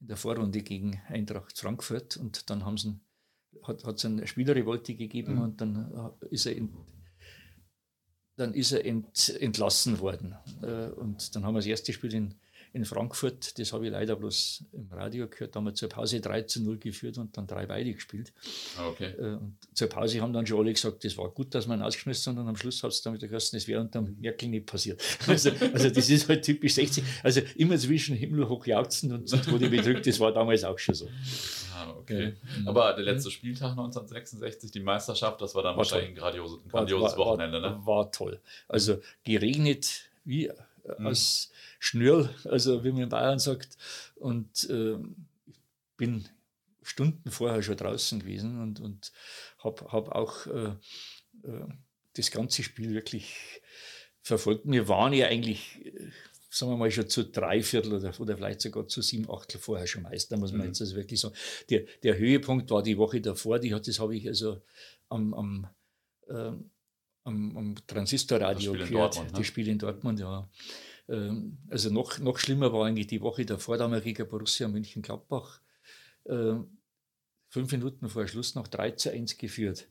in der Vorrunde gegen Eintracht Frankfurt und dann haben sie hat es eine Spielerrevolte gegeben mhm. und dann äh, ist er in, dann ist er ent, entlassen worden. Äh, und dann haben wir das erste Spiel in in Frankfurt, das habe ich leider bloß im Radio gehört, da haben wir zur Pause 3 zu 0 geführt und dann drei beide gespielt. Ah, okay. Äh, und zur Pause haben dann schon alle gesagt, das war gut, dass man ausgeschmissen haben und am Schluss hat es dann wieder gesagt, das wäre unter Merkel nicht passiert. Also, also das ist halt typisch 60. Also immer zwischen Himmel hoch jauchzen und Tode bedrückt, das war damals auch schon so. Ah, okay. Ja. Aber der letzte Spieltag 1966, die Meisterschaft, das war dann war wahrscheinlich toll. ein grandioses, grandioses war, Wochenende, war, ne? War toll. Also geregnet wie mhm. aus Schnürl, also wie man in Bayern sagt. Und äh, ich bin Stunden vorher schon draußen gewesen und, und habe hab auch äh, äh, das ganze Spiel wirklich verfolgt. Wir waren ja eigentlich, äh, sagen wir mal, schon zu drei Viertel oder, oder vielleicht sogar zu sieben Achtel vorher schon Meister, muss man mhm. jetzt also wirklich sagen. Der, der Höhepunkt war die Woche davor, die hat, das habe ich also am, am, äh, am, am Transistorradio gehört, Dortmund, ne? die Spiele in Dortmund, ja. Ähm, also noch, noch schlimmer war eigentlich die Woche davor, da haben wir gegen Borussia München-Gladbach ähm, fünf Minuten vor Schluss noch 3 zu 1 geführt.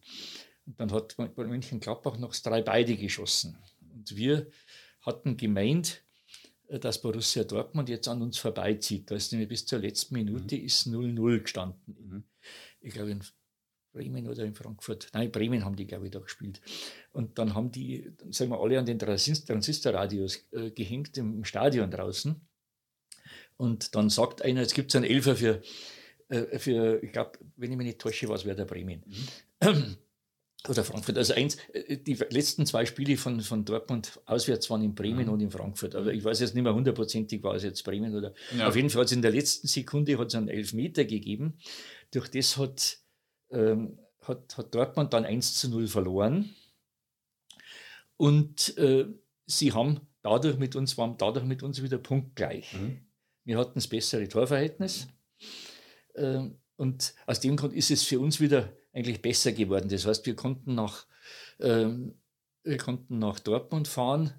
Und dann hat München-Gladbach noch drei beide geschossen. Und wir hatten gemeint, äh, dass Borussia Dortmund jetzt an uns vorbeizieht. Da ist nämlich bis zur letzten Minute mhm. ist 0-0 gestanden. Mhm. Ich glaube, in Bremen oder in Frankfurt. Nein, Bremen haben die, glaube ich, da gespielt. Und dann haben die, sagen wir, alle an den Transistorradios äh, gehängt im Stadion draußen. Und dann sagt einer, jetzt gibt es einen Elfer für, äh, für ich glaube, wenn ich mich nicht täusche, was wäre der Bremen. Mhm. Oder Frankfurt. Also eins, äh, die letzten zwei Spiele von, von Dortmund auswärts waren in Bremen mhm. und in Frankfurt. Aber ich weiß jetzt nicht mehr hundertprozentig, war es jetzt Bremen oder. Ja. Auf jeden Fall hat es in der letzten Sekunde hat es einen Elfmeter gegeben. Durch das hat, ähm, hat, hat Dortmund dann 1 zu 0 verloren. Und äh, sie haben dadurch mit uns, waren dadurch mit uns wieder punktgleich. Mhm. Wir hatten das bessere Torverhältnis. Äh, und aus dem Grund ist es für uns wieder eigentlich besser geworden. Das heißt, wir konnten nach, ähm, wir konnten nach Dortmund fahren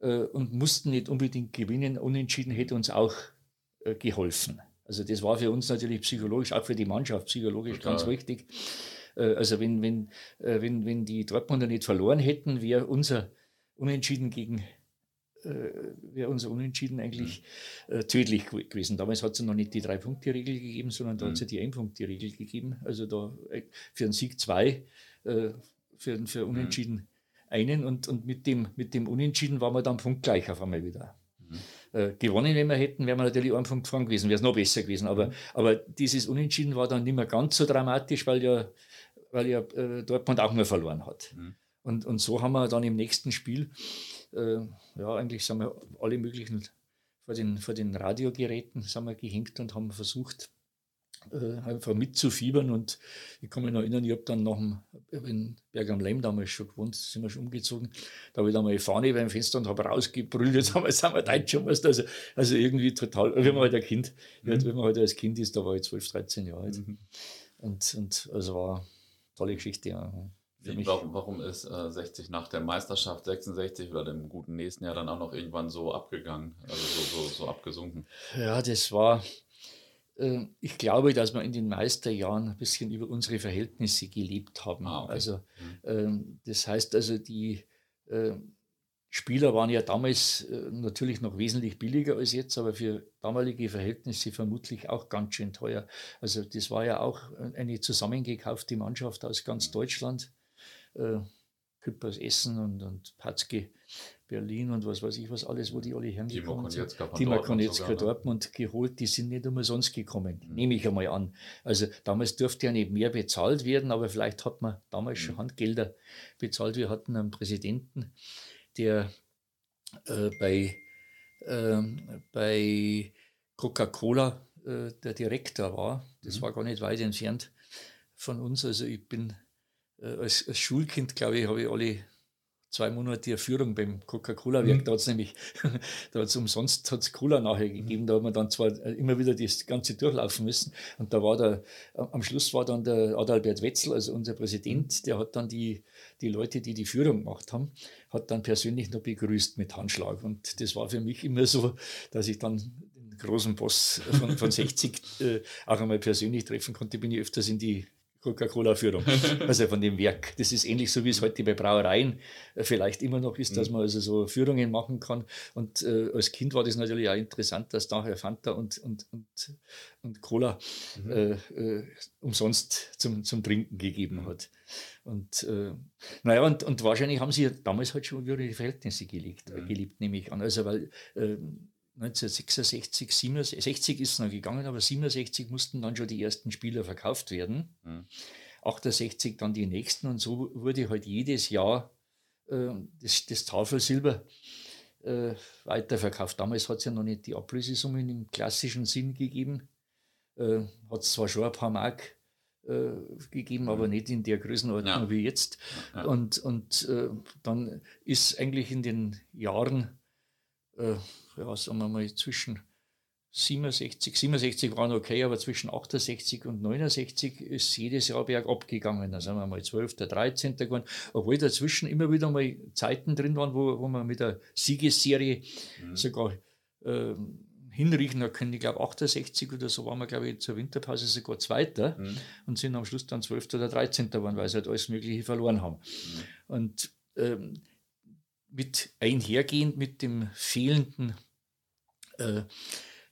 äh, und mussten nicht unbedingt gewinnen. Unentschieden hätte uns auch äh, geholfen. Also das war für uns natürlich psychologisch, auch für die Mannschaft psychologisch Total. ganz wichtig. Äh, also wenn, wenn, äh, wenn, wenn die Dortmunder nicht verloren hätten, wäre unser Unentschieden gegen äh, wäre unser Unentschieden eigentlich mhm. tödlich gewesen. Damals hat es noch nicht die Drei-Punkte-Regel gegeben, sondern da mhm. hat es ja die Ein-Punkte-Regel gegeben. Also da für einen Sieg zwei, für, für. Unentschieden mhm. einen und, und mit, dem, mit dem Unentschieden waren wir dann punktgleich auf einmal wieder. Mhm. Äh, gewonnen, wenn wir hätten, wären wir natürlich einen Punkt vorn gewesen, wäre es noch besser gewesen. Aber, mhm. aber dieses Unentschieden war dann nicht mehr ganz so dramatisch, weil ja, weil ja äh, Dortmund auch nur verloren hat. Und, und so haben wir dann im nächsten Spiel äh, ja, eigentlich sind wir alle möglichen vor den, vor den Radiogeräten sind wir gehängt und haben versucht, äh, einfach mitzufiebern. Und ich kann mich noch erinnern, ich habe dann nach dem, in Berg am Leim damals schon gewohnt, sind wir schon umgezogen. Da habe ich dann mal eine Fahne beim Fenster und habe rausgebrüllt, jetzt haben wir, sind wir Deutschmeister. Also, also irgendwie total, wie man halt ein Kind, mhm. wenn man halt als Kind ist, da war ich 12, 13 Jahre alt. Mhm. Und, und also war eine tolle Geschichte. Ja. Wie, warum, warum, ist äh, 60 nach der Meisterschaft 66 oder dem guten nächsten Jahr dann auch noch irgendwann so abgegangen, also so, so, so abgesunken? Ja, das war, ich glaube, dass wir in den Meisterjahren ein bisschen über unsere Verhältnisse gelebt haben. Ah, okay. Also äh, das heißt also, die äh, Spieler waren ja damals äh, natürlich noch wesentlich billiger als jetzt, aber für damalige Verhältnisse vermutlich auch ganz schön teuer. Also das war ja auch eine zusammengekaufte Mannschaft aus ganz mhm. Deutschland äh, Küppers Essen und, und Patzke Berlin und was weiß ich was alles, wo die alle hergekommen sind. Timo Konietzka Dortmund ne? geholt, die sind nicht umsonst gekommen, mhm. nehme ich einmal an. Also damals durfte ja nicht mehr bezahlt werden, aber vielleicht hat man damals mhm. schon Handgelder bezahlt. Wir hatten einen Präsidenten, der äh, bei, äh, bei Coca-Cola äh, der Direktor war. Das mhm. war gar nicht weit entfernt von uns. Also ich bin äh, als, als, Schulkind, glaube ich, habe ich alle zwei Monate Führung beim Coca-Cola-Werk. Mhm. Da hat es nämlich, da hat es umsonst hat's Cola nachher gegeben. Mhm. Da hat man dann zwar immer wieder das Ganze durchlaufen müssen. Und da war der, am Schluss war dann der Adalbert Wetzel, also unser Präsident, mhm. der hat dann die, die Leute, die die Führung gemacht haben, hat dann persönlich noch begrüßt mit Handschlag. Und das war für mich immer so, dass ich dann den großen Boss von, von 60 äh, auch einmal persönlich treffen konnte, bin ich öfters in die Coca-Cola-Führung, also von dem Werk. Das ist ähnlich so, wie es heute bei Brauereien vielleicht immer noch ist, dass mhm. man also so Führungen machen kann. Und äh, als Kind war das natürlich auch interessant, dass nachher Fanta und, und, und, und Cola mhm. äh, äh, umsonst zum, zum Trinken gegeben hat. Und äh, naja, und, und wahrscheinlich haben sie damals halt schon die Verhältnisse gelegt, mhm. geliebt, nehme ich an. Also weil äh, 1966, 67 ist es noch gegangen, aber 67 mussten dann schon die ersten Spieler verkauft werden. Mhm. 68 dann die nächsten und so wurde halt jedes Jahr äh, das, das Tafelsilber äh, weiterverkauft. Damals hat es ja noch nicht die Ablösesummen im klassischen Sinn gegeben. Äh, hat es zwar schon ein paar Mark äh, gegeben, mhm. aber nicht in der Größenordnung ja. wie jetzt. Ja. Und, und äh, dann ist eigentlich in den Jahren äh, ja, sagen wir mal, zwischen 67, 67 waren okay, aber zwischen 68 und 69 ist jedes Jahr bergab gegangen. Da sind wir mal 12., 13. geworden, obwohl dazwischen immer wieder mal Zeiten drin waren, wo, wo wir mit der Siegesserie mhm. sogar äh, hinriechen können. Ich glaube, 68 oder so waren wir, glaube ich, zur Winterpause sogar Zweiter mhm. und sind am Schluss dann 12. oder 13. geworden, weil sie halt alles Mögliche verloren haben. Mhm. Und ähm, mit einhergehend mit dem fehlenden äh,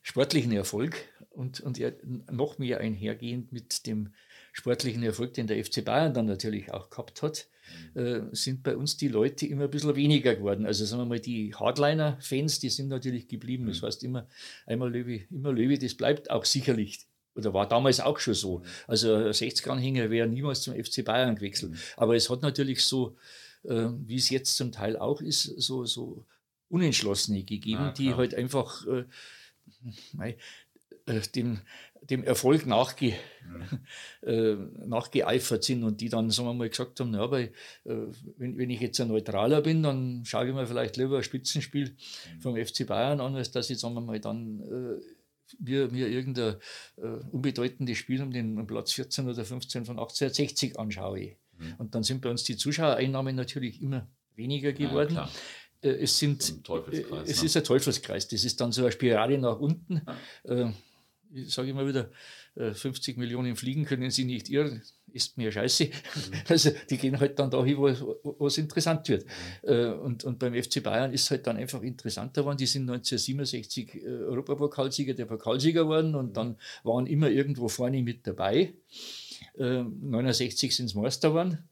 sportlichen Erfolg und, und ja, noch mehr einhergehend mit dem sportlichen Erfolg, den der FC Bayern dann natürlich auch gehabt hat, äh, sind bei uns die Leute immer ein bisschen weniger geworden. Also sagen wir mal, die Hardliner-Fans, die sind natürlich geblieben. Das mhm. heißt immer, einmal Löwe, immer Löwe, das bleibt auch sicherlich. Oder war damals auch schon so. Mhm. Also 60er-Anhänger wäre niemals zum FC Bayern gewechselt. Mhm. Aber es hat natürlich so, äh, wie es jetzt zum Teil auch ist, so, so Unentschlossene gegeben, ah, die halt einfach äh, äh, dem, dem Erfolg nachge, mhm. äh, nachgeeifert sind und die dann, sagen wir mal, gesagt haben, na, aber äh, wenn, wenn ich jetzt ein Neutraler bin, dann schaue ich mir vielleicht lieber ein Spitzenspiel mhm. vom FC Bayern an, als dass ich, sagen wir mal, dann äh, mir, mir irgendein äh, unbedeutendes Spiel um den Platz 14 oder 15 von 1860 anschaue. Mhm. Und dann sind bei uns die Zuschauereinnahmen natürlich immer weniger geworden. Ja, es, sind, äh, es ne? ist ein Teufelskreis. Das ist dann so eine Spirale nach unten. Ja. Äh, ich sage immer wieder, 50 Millionen fliegen können sie nicht irren, ist mir scheiße. Mhm. Also die gehen halt dann dahin, wo es interessant wird. Mhm. Und, und beim FC Bayern ist es halt dann einfach interessanter geworden. Die sind 1967 Europapokalsieger, der Pokalsieger geworden und mhm. dann waren immer irgendwo vorne mit dabei. 69 sind es Meister geworden.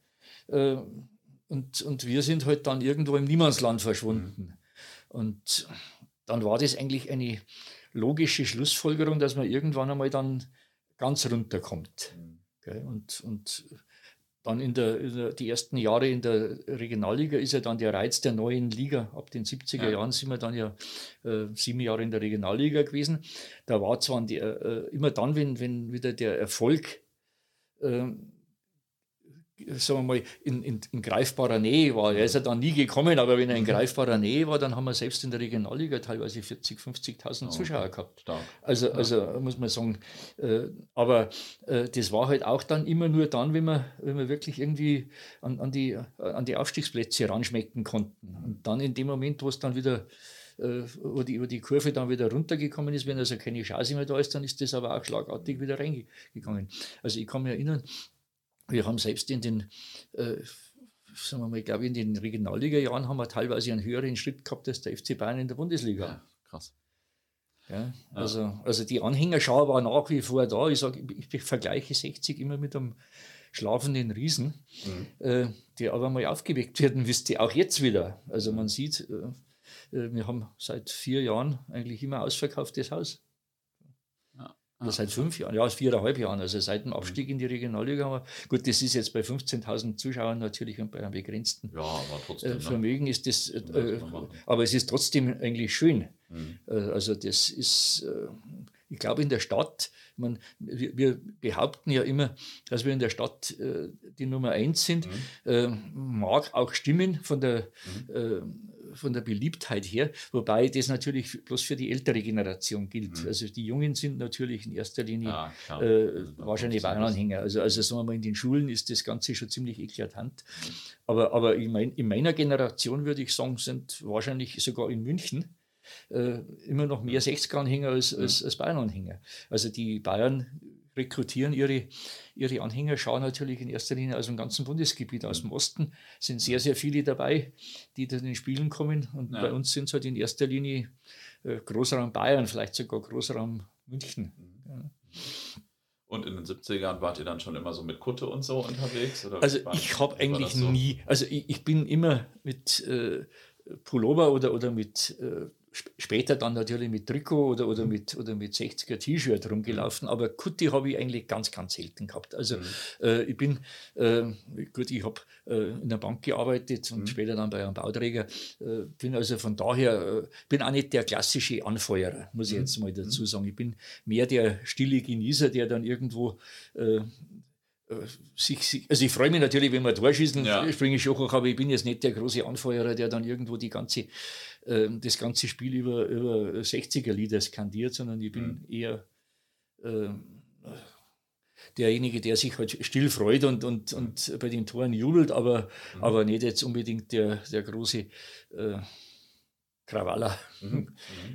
Und, und wir sind halt dann irgendwo im Niemandsland verschwunden. Mhm. Und dann war das eigentlich eine logische Schlussfolgerung, dass man irgendwann einmal dann ganz runterkommt. Mhm. Und, und dann in der, in der, die ersten Jahre in der Regionalliga ist ja dann der Reiz der neuen Liga. Ab den 70er ja. Jahren sind wir dann ja äh, sieben Jahre in der Regionalliga gewesen. Da war zwar die, äh, immer dann, wenn, wenn wieder der Erfolg äh, sagen wir mal, in, in, in, greifbarer Nähe war. Er ist ja dann nie gekommen, aber wenn er in mhm. greifbarer Nähe war, dann haben wir selbst in der Regionalliga teilweise 40, 50.000 Zuschauer gehabt. Stark. Also, also muss man sagen, äh, aber äh, das war halt auch dann immer nur dann, wenn wir, wenn wir wirklich irgendwie an, an, die, an die Aufstiegsplätze ranschmecken konnten. Und dann in dem Moment, wo es dann wieder äh, wo die, wo die Kurve dann wieder runtergekommen ist, wenn also keine Chance mehr da ist, dann ist das aber auch schlagartig wieder reingegangen. Also ich kann mich erinnern, wir haben selbst in den, äh, sagen wir mal, ich glaube, in den Regionalliga-Jahren haben wir teilweise einen höheren Schritt gehabt als der FC Bayern in der Bundesliga. Ja, krass. Ja, also, also die Anhängerschau war nach wie vor da. Ich, sag, ich, ich vergleiche 60 immer mit einem schlafenden Riesen, mhm. äh, der aber mal aufgeweckt werden müsste, auch jetzt wieder. Also man sieht, äh, äh wir haben seit vier Jahren eigentlich immer ausverkauftes Haus. Oder seit fünf Jahren, ja, viereinhalb Jahren, also seit dem. Abstieg in die Regionalliga. Gut, das ist jetzt bei 15.000 Zuschauern natürlich und bei einem begrenzten ja, trotzdem, äh, ne? Vermögen ist das, äh, aber es ist trotzdem eigentlich schön. Mhm. Äh, also das ist, äh, ich glaube in der Stadt, man, wir, wir, behaupten ja immer, dass wir in der Stadt äh, die Nummer eins sind, mhm. Äh, mag auch stimmen von der mhm von der Beliebtheit her, wobei das natürlich bloß für die ältere Generation gilt. Mhm. Also die Jungen sind natürlich in erster Linie ah, äh, wahrscheinlich Bayern-Anhänger. Also, also sagen wir mal, in den Schulen ist das Ganze schon ziemlich eklatant. Mhm. Aber, aber in, mein, in meiner Generation würde ich sagen, sind wahrscheinlich sogar in München äh, immer noch mehr 60er-Anhänger als, als, als Bayern-Anhänger. Also die Bayern rekrutieren ihre, ihre Anhänger, schauen natürlich in erster Linie aus dem ganzen Bundesgebiet, aus dem Osten sind sehr, sehr viele dabei, die zu den Spielen kommen. Und ja. bei uns sind es halt in erster Linie äh, Großraum Bayern, vielleicht sogar Großraum München. Ja. Und in den 70ern wart ihr dann schon immer so mit Kutte und so unterwegs? Also ich habe eigentlich so? nie, also ich, ich, bin immer mit äh, Pullover oder, oder mit äh, später dann natürlich mit Trikot oder, oder, mhm. mit, oder mit 60er T-Shirt rumgelaufen, aber Kutti habe ich eigentlich ganz, ganz selten gehabt. Also mhm. äh, ich bin, äh, gut, ich habe äh, in der Bank gearbeitet und mhm. später dann bei einem Bauträger, äh, bin also von daher, äh, bin auch nicht der klassische Anfeuerer, muss ich mhm. jetzt mal dazu sagen. Ich bin mehr der stille Genießer, der dann irgendwo äh, sich, also ich freue mich natürlich, wenn wir Torschießen, ja. springe ich hoch, aber ich bin jetzt nicht der große Anfeuerer, der dann irgendwo die ganze, äh, das ganze Spiel über, über 60er-Lieder skandiert, sondern ich bin mhm. eher äh, derjenige, der sich halt still freut und, und, und bei den Toren jubelt, aber, mhm. aber nicht jetzt unbedingt der, der große äh, Krawalla. Mhm. mhm.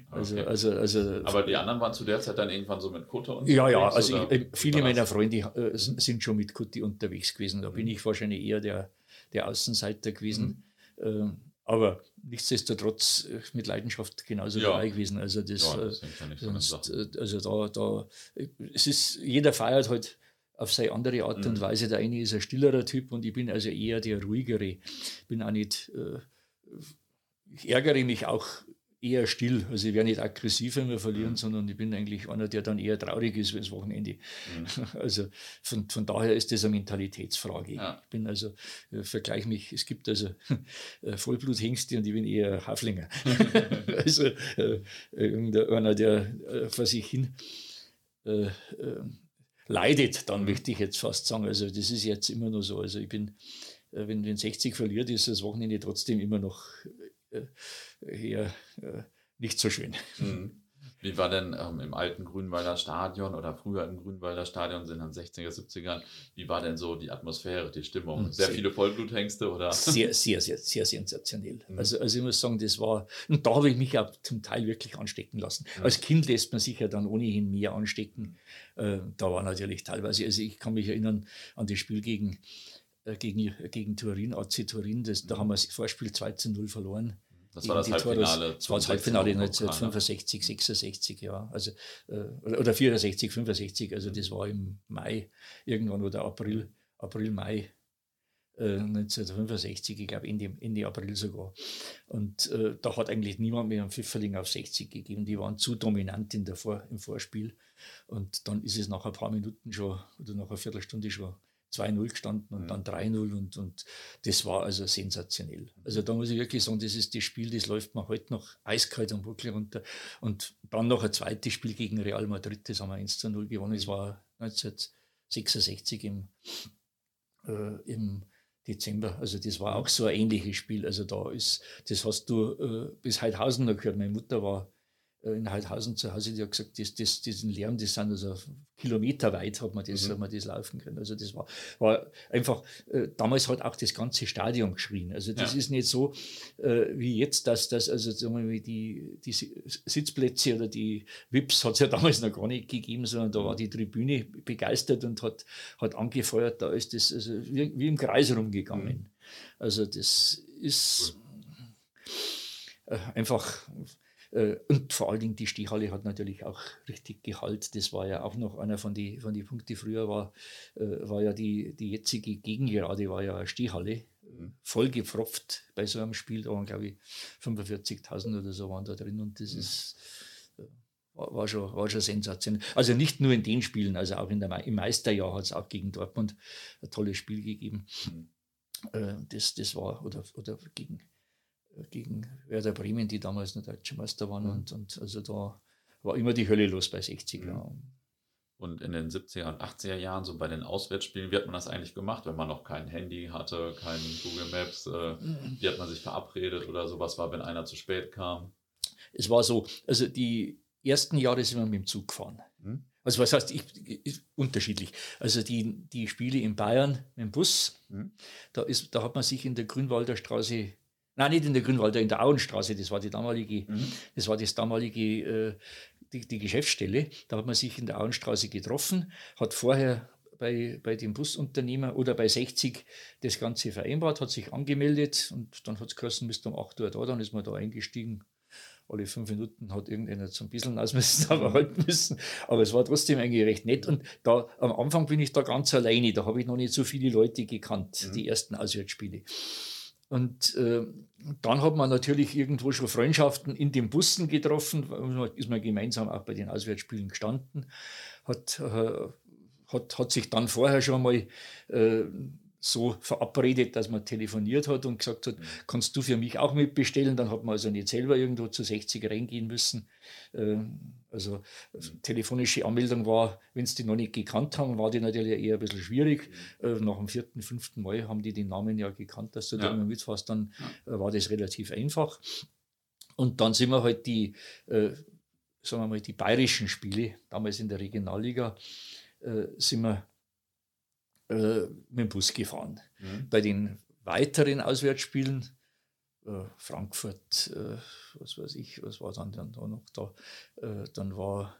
Also, okay. Also, also, Aber die anderen waren zu der Zeit dann irgendwann so mit Kutte unterwegs? Ja, ja, also ich, viele meiner Freunde äh, sind schon mit Kutti unterwegs gewesen. Da mhm. bin ich wahrscheinlich eher der, der Außenseiter gewesen. Mhm. Aber nichtsdestotrotz äh, mit Leidenschaft genauso ja. dabei gewesen. Also das, ja, das äh, sonst, äh, also da, da, es ist, jeder feiert halt auf seine andere Art und mhm. Weise. Der eine ist ein stillerer Typ und ich bin also eher der ruhigere. Bin auch nicht, äh, ich ärgere mich auch eher still. Also ich werde nicht aggressiv, wenn wir verlieren, mhm. sondern ich bin eigentlich einer, der dann eher traurig ist, wenn es Wochenende. Mhm. Also von, von daher ist das eine Mentalitätsfrage. Ja. Ich bin also, äh, vergleiche mich, es gibt also äh, Vollbluthengste und ich bin eher Haflinger. also äh, irgendeiner, der äh, vor sich hin äh, äh, leidet, dann möchte ich jetzt fast sagen. Also das ist jetzt immer noch so. Also ich bin, äh, wenn, wenn 60 verliert, ist das Wochenende trotzdem immer noch eher äh, nicht so schön. Mhm. Wie war denn ähm, im alten Grünwalder Stadion oder früher im Grünwalder Stadion sind dann 60er, 70ern, wie war denn so die Atmosphäre, die Stimmung? Hm, sehr, sehr viele Vollbluthengste oder? Sehr, sehr, sehr, sehr sensationell. Mhm. Also, also ich muss sagen, das war, und da habe ich mich auch zum Teil wirklich anstecken lassen. Mhm. Als Kind lässt man sich ja dann ohnehin mehr anstecken. Äh, da war natürlich teilweise, also ich kann mich erinnern an das Spiel gegen, äh, gegen, gegen Turin, AC Turin, das, da mhm. haben wir das Vorspiel 2 zu 0 verloren. Das war das Halbfinale. Das war das Halbfinale 1965, 66, ja. Also, äh, oder 64, 65. Also das war im Mai irgendwann oder April, April, Mai. 1965, äh, ich glaube Ende, Ende April sogar. Und äh, da hat eigentlich niemand mehr einen Pfifferling auf 60 gegeben. Die waren zu dominant in der Vor, im Vorspiel. Und dann ist es nach ein paar Minuten schon oder nach einer Viertelstunde schon 2-0 gestanden und mhm. dann 3-0 und, und das war also sensationell. Also da muss ich wirklich sagen, das ist das Spiel, das läuft mir heute noch eiskalt am Buckel runter. Und dann noch ein zweites Spiel gegen Real Madrid, das haben wir 1-0 gewonnen. Das war 1966 im, äh, im Dezember. Also das war auch so ein ähnliches Spiel. Also da ist, das hast du äh, bis Heidhausen noch gehört. Meine Mutter war in Heidhausen zu Hause, die hat gesagt, das, das, diesen Lärm, das sind also kilometerweit hat man das, mhm. hat man das laufen können. Also das war, war einfach, äh, damals hat auch das ganze Stadion geschrien. Also das ja. ist nicht so äh, wie jetzt, dass das, also sagen wir, die, die Sitzplätze oder die Wips hat es ja damals noch gar nicht gegeben, sondern da war die Tribüne begeistert und hat, hat angefeuert, da ist das also wie, wie im Kreis rumgegangen. Mhm. Also das ist äh, einfach äh, und vor allen Dingen die Stichhalle hat natürlich auch richtig Gehalt. Das war ja auch noch einer von den von die Punkten. Früher war, äh, war ja die, die jetzige Gegengerade war ja eine Stichhalle. Mhm. Voll gepfropft bei so einem Spiel. Da waren, glaube ich, 45.000 oder so waren da drin. Und das mhm. ist äh, war schon, war schon sensationell. Also nicht nur in den Spielen, also auch in der, im Meisterjahr hat es auch gegen Dortmund ein tolles Spiel gegeben. Mhm. Das, das war, oder, oder gegen gegen Werder Bremen, die damals noch Deutsche Meister waren. Mhm. Und, und also da war immer die Hölle los bei 60 mhm. Und in den 70er und 80er Jahren, so bei den Auswärtsspielen, wie hat man das eigentlich gemacht, wenn man noch kein Handy hatte, kein Google Maps? Äh, mhm. wie hat man sich verabredet oder sowas war, wenn einer zu spät kam? Es war so, also die ersten Jahre sind wir mit dem Zug gefahren. Mhm. Also was heißt, ich, ich, unterschiedlich. Also die, die Spiele in Bayern mit dem Bus, mhm. da, ist, da hat man sich in der Grünwalder Straße Nein, nicht in der Grünwalder, in der Auenstraße. Das war die damalige, mhm. das war das damalige, äh, die, die, Geschäftsstelle. Da hat man sich in der Auenstraße getroffen, hat vorher bei, bei dem Busunternehmer oder bei 60 das Ganze vereinbart, hat sich angemeldet und dann hat es geheißen, bist um 8 Uhr da, dann ist man da eingestiegen. Alle fünf Minuten hat irgendeiner zum Bisseln ausmessen, aber halten müssen. Aber es war trotzdem eigentlich recht nett. Und da am Anfang bin ich da ganz alleine. Da habe ich noch nicht so viele Leute gekannt, mhm. die ersten Auswärtsspiele. Und äh, dann hat man natürlich irgendwo schon Freundschaften in den Bussen getroffen, ist man gemeinsam auch bei den Auswärtsspielen gestanden, hat, äh, hat, hat sich dann vorher schon mal äh, so verabredet, dass man telefoniert hat und gesagt hat, mhm. kannst du für mich auch mitbestellen? Dann hat man also nicht selber irgendwo zu 60 reingehen müssen. Ähm, also telefonische Anmeldung war, wenn sie die noch nicht gekannt haben, war die natürlich eher ein bisschen schwierig. Mhm. Äh, nach dem vierten, fünften Mal haben die den Namen ja gekannt, dass du ja. da immer mitfährst, dann ja. war das relativ einfach. Und dann sind wir halt die, äh, sagen wir mal, die bayerischen Spiele, damals in der Regionalliga, äh, sind wir äh, mit dem Bus gefahren. Mhm. Bei den weiteren Auswärtsspielen, äh, Frankfurt, äh, was weiß ich, was war dann, dann da noch da, äh, dann war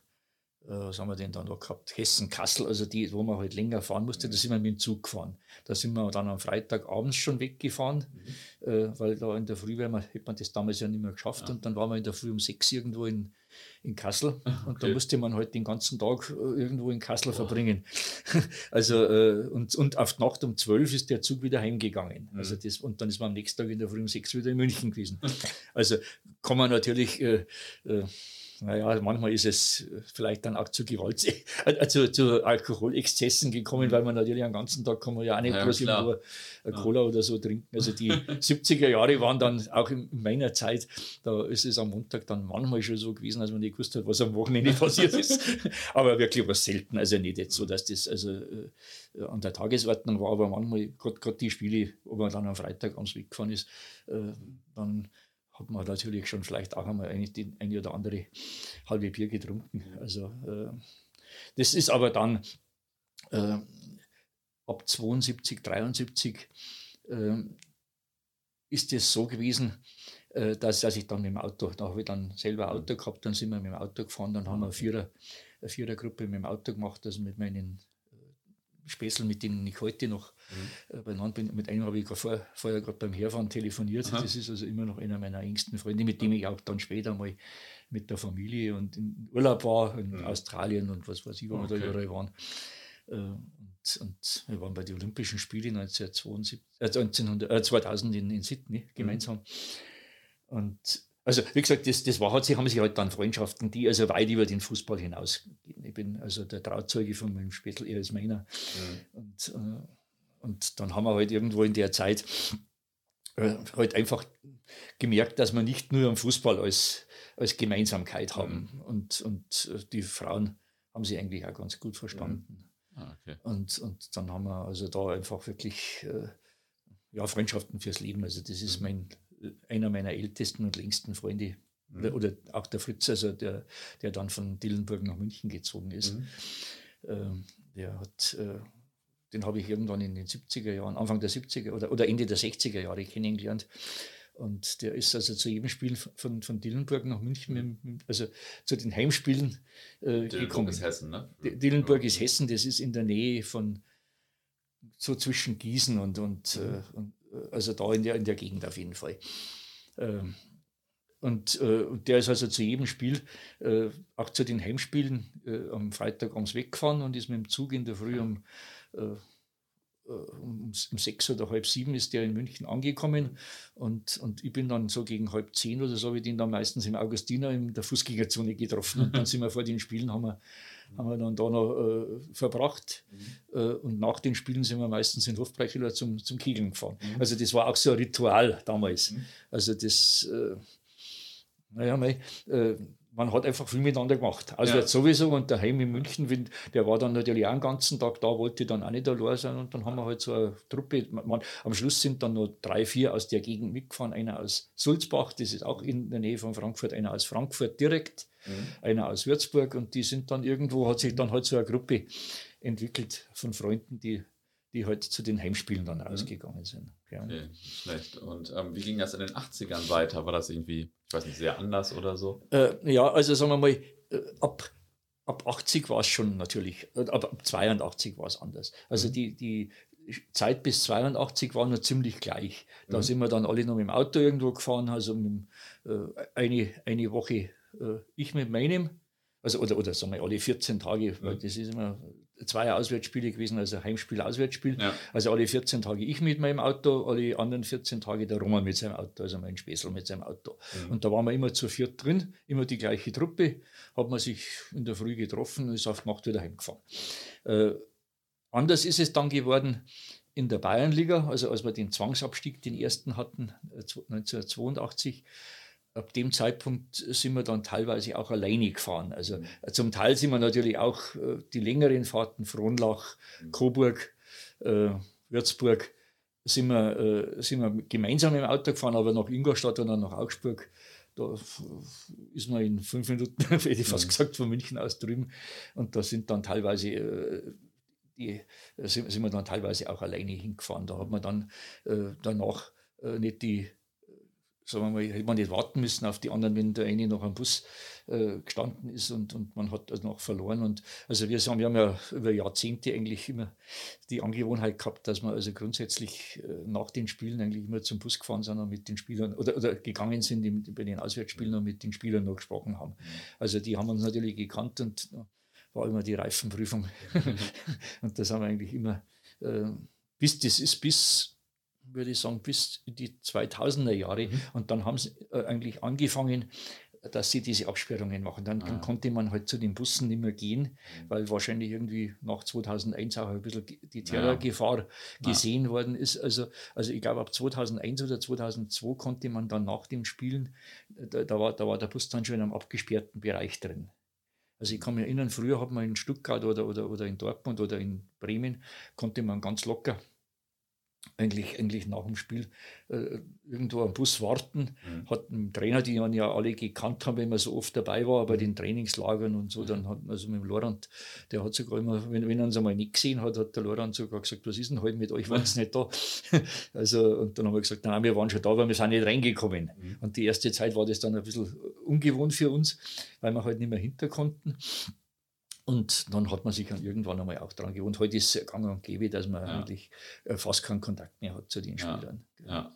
äh, was haben wir denn da noch gehabt? Hessen, Kassel, also die, wo man halt länger fahren musste, da sind wir mit dem Zug gefahren. Da sind wir dann am Freitag abends schon weggefahren, mhm. äh, weil da in der Früh man, hätte man das damals ja nicht mehr geschafft ja. und dann waren wir in der Früh um sechs irgendwo in, in Kassel ah, und da musste man halt den ganzen Tag äh, irgendwo in Kassel oh. verbringen. also äh, und, und auf die Nacht um zwölf ist der Zug wieder heimgegangen. Mhm. Also das, und dann ist man am nächsten Tag in der Früh um sechs wieder in München gewesen. also kann man natürlich äh, äh, naja, manchmal ist es äh, vielleicht dann auch zu Gewalt, also zu Alkoholexzessen gekommen, weil man natürlich den ganzen Tag kann man ja auch nicht ja, bloß irgendwo eine Cola ja. oder so trinken. Also die 70er Jahre waren dann auch in meiner Zeit, da ist es am Montag dann manchmal schon so gewesen, als man nicht gewusst hat, was am Wochenende passiert ist. aber wirklich was selten, also nicht jetzt so, dass das also äh, an der Tagesordnung war, aber manchmal, gerade die Spiele, wo man dann am Freitag ans Weg gefahren ist, äh, dann hat man natürlich schon vielleicht auch einmal eine, die, eine oder andere halbe Bier getrunken. Also äh, das ist aber dann äh, ab 72, 73 äh, ist es so gewesen, äh, dass, dass ich dann mit dem Auto, da habe ich dann selber ein Auto gehabt, dann sind wir mit dem Auto gefahren, dann haben wir eine, Vierer, eine Vierergruppe mit dem Auto gemacht, also mit meinen Späßel, mit denen ich heute noch mhm. benannt bin. Mit einem habe ich vorher, vorher gerade beim Herfahren telefoniert. Aha. Das ist also immer noch einer meiner engsten Freunde, mit dem ich auch dann später mal mit der Familie und in Urlaub war, in mhm. Australien und was weiß ich, wo okay. wir da überall waren. Äh, und, und, wir waren bei den Olympischen Spielen 1972, äh, 1900, äh, 2000 in, in Sydney gemeinsam. Mhm. Und also wie gesagt, das, das war, hat sie, haben sich halt dann Freundschaften, die also weit über den Fußball hinausgehen. Ich bin also der Trauzeuge von meinem Spätel, er ist meiner. Mhm. Und, äh, und dann haben wir halt irgendwo in der Zeit äh, halt einfach gemerkt, dass wir nicht nur am Fußball als, als Gemeinsamkeit haben. Mhm. Und, und äh, die Frauen haben sie eigentlich auch ganz gut verstanden. Mhm. Ah, okay. und, und dann haben wir also da einfach wirklich äh, ja, Freundschaften fürs Leben. Also das ist mhm. mein einer meiner ältesten und längsten Freunde, mhm. oder, auch der Fritz, also der, der dann von Dillenburg nach München gezogen ist. Mhm. Ähm, der hat, äh, den habe ich irgendwann in den 70er Jahren, Anfang der 70er oder, oder Ende der 60er Jahre kennengelernt. Und der ist also zu jedem Spiel von, von Dillenburg nach München, mit, also zu den Heimspielen äh, Dillenburg gekommen. ist Hessen, ne? Dillenburg ist Hessen, das ist in der Nähe von, so zwischen Gießen und, und, mhm. äh, und also da in der, in der Gegend auf jeden Fall. Ähm, und äh, der ist also zu jedem Spiel, äh, auch zu den Heimspielen, äh, am Freitag abends weggefahren und ist mit dem Zug in der Früh um, äh, äh, um, um, sechs oder halb sieben ist der in München angekommen. Und, und ich bin dann so gegen halb zehn oder so, habe ich den dann meistens im Augustiner in der Fußgängerzone getroffen. Und dann sind wir vor den Spielen, haben wir haben wir dann da noch äh, verbracht. Mhm. Äh, und nach den Spielen sind wir meistens in Hofbrecheler zum, zum Kegeln gefahren. Mhm. Also das war auch so ein Ritual damals. Mhm. Also das, äh, naja, mei, äh, man hat einfach viel miteinander gemacht. Also ja. sowieso und daheim in München, der war dann natürlich auch den ganzen Tag da, wollte dann auch nicht allein sein und dann haben wir halt so eine Truppe. Man, am Schluss sind dann noch drei, vier aus der Gegend mitgefahren. Einer aus Sulzbach, das ist auch in der Nähe von Frankfurt, einer aus Frankfurt direkt, mhm. einer aus Würzburg und die sind dann irgendwo, hat sich dann halt so eine Gruppe entwickelt von Freunden, die die halt zu den Heimspielen dann mhm. ausgegangen sind. Ja. Okay, schlecht. Und ähm, wie ging das in den 80ern weiter? War das irgendwie, ich weiß nicht, sehr anders oder so? Äh, ja, also sagen wir mal, äh, ab, ab 80 war es schon natürlich, äh, ab, ab 82 war es anders. Also mhm. die, die Zeit bis 82 war nur ziemlich gleich. Da mhm. sind wir dann alle noch mit dem Auto irgendwo gefahren, also mit, äh, eine, eine Woche ich mit meinem, also oder, oder sagen wir alle 14 Tage, weil das ist immer zwei Auswärtsspiele gewesen, also Heimspiel, Auswärtsspiel. Ja. Also alle 14 Tage ich mit meinem Auto, alle anderen 14 Tage der Roman mit seinem Auto, also mein Späßel mit seinem Auto. Mhm. Und da waren wir immer zu viert drin, immer die gleiche Truppe, hat man sich in der Früh getroffen und ist auf Nacht wieder heimgefahren. Äh, anders ist es dann geworden in der Bayernliga, also als wir den Zwangsabstieg, den ersten hatten, 1982 äh, ab dem Zeitpunkt sind wir dann teilweise auch alleine gefahren. Also mhm. zum Teil sind wir natürlich auch äh, die längeren Fahrten, Frohnlach, mhm. Coburg, äh, Würzburg, sind wir, äh, sind wir gemeinsam im Auto gefahren, aber nach Ingolstadt und dann nach Augsburg. Da ist man in fünf Minuten, hätte ich fast mhm. gesagt, von München aus drüben. Und da sind dann teilweise äh, die, sind, sind, wir dann teilweise auch alleine hingefahren. Da hat man dann äh, danach äh, nicht die sagen wir mal, hätte man nicht warten müssen auf die anderen, wenn der eine noch am Bus äh, gestanden ist und, und man hat also noch verloren. Und also wir, sagen, wir haben ja über Jahrzehnte eigentlich immer die Angewohnheit gehabt, dass wir also grundsätzlich äh, nach den Spielen eigentlich immer zum Bus gefahren sind und mit den Spielern oder, oder gegangen sind im, bei den Auswärtsspielen und mit den Spielern noch gesprochen haben. Also die haben uns natürlich gekannt und war immer die Reifenprüfung. und das haben wir eigentlich immer, äh, bis das ist bis würde ich sagen, bis in die 2000er Jahre. Mhm. Und dann haben sie äh, eigentlich angefangen, dass sie diese Absperrungen machen. Dann, ah. konnte man halt zu den Bussen nicht mehr gehen, mhm. weil wahrscheinlich irgendwie nach 2001 auch ein bisschen die Terrorgefahr ja. gesehen ja. worden ist. Also, also ich glaube, ab 2001 oder 2002 konnte man dann nach dem Spielen, da, da, war, da war der Bus dann schon in einem abgesperrten Bereich drin. Also ich kann mich erinnern, früher hat man in Stuttgart oder, oder, oder in Dortmund oder in Bremen, konnte man ganz locker eigentlich, eigentlich nach dem Spiel äh, irgendwo am Bus warten. Mhm. Hat ein Trainer, die man ja alle gekannt haben, wenn man so oft dabei war, bei mhm. den Trainingslagern und so, dann hat man also mit dem Lorand, der hat sogar immer, wenn, wenn er uns einmal nicht gesehen hat, hat der Lorand sogar gesagt, was ist denn heute mit euch, waren sie nicht da? also, und dann haben wir gesagt, nein, wir waren schon da, aber wir sind nicht reingekommen. Mhm. Und die erste Zeit war das dann ein bisschen ungewohnt für uns, weil wir halt nicht mehr hinter konnten. Und dann hat man sich dann irgendwann einmal auch daran gewohnt. Heute ist es gang und gäbe, dass man ja. eigentlich äh, fast keinen Kontakt mehr hat zu den Spielern. Ja.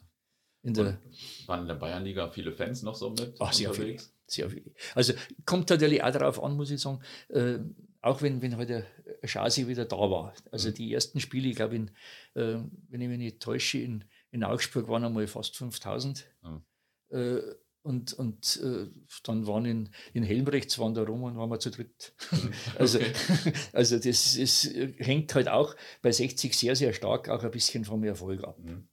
In der, waren in der Bayernliga viele Fans noch so mit? Ach, sehr viele. Sehr viele. Also kommt natürlich auch darauf an, muss ich sagen, äh, auch wenn, wenn heute halt Schasi wieder da war. Also mhm. die ersten Spiele, ich glaube, äh, wenn ich mich nicht täusche, in, in Augsburg waren einmal fast 5000. Mhm. Äh, und, und äh, dann waren in, in Helmrechts waren da rum und waren wir zu dritt. Mhm. also, also das, das hängt halt auch bei 60 sehr, sehr stark auch ein bisschen vom Erfolg ab. Mhm.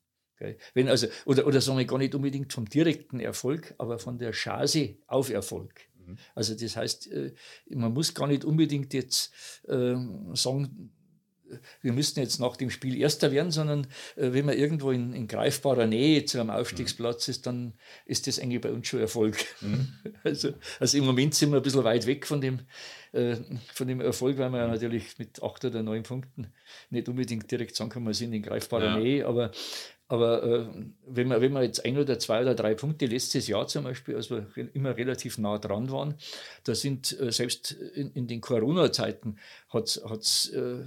Wenn also, oder, oder sagen wir gar nicht unbedingt vom direkten Erfolg, aber von der Chance auf Erfolg. Mhm. Also das heißt, äh, man muss gar nicht unbedingt jetzt äh, sagen, wir müssten jetzt nach dem Spiel Erster werden, sondern äh, wenn man irgendwo in, in, greifbarer Nähe zu einem Aufstiegsplatz ist, dann ist das eigentlich bei uns schon Erfolg. Mhm. Also, also im Moment sind wir ein bisschen weit weg von dem, äh, von dem Erfolg, weil wir ja natürlich mit acht oder neun Punkten nicht unbedingt direkt sagen können, wir sind in greifbarer ja. Nähe, aber aber äh, wenn, man, wenn man jetzt ein oder zwei oder drei Punkte letztes Jahr zum Beispiel, als wir immer relativ nah dran waren, da sind äh, selbst in, in den Corona-Zeiten hat es äh,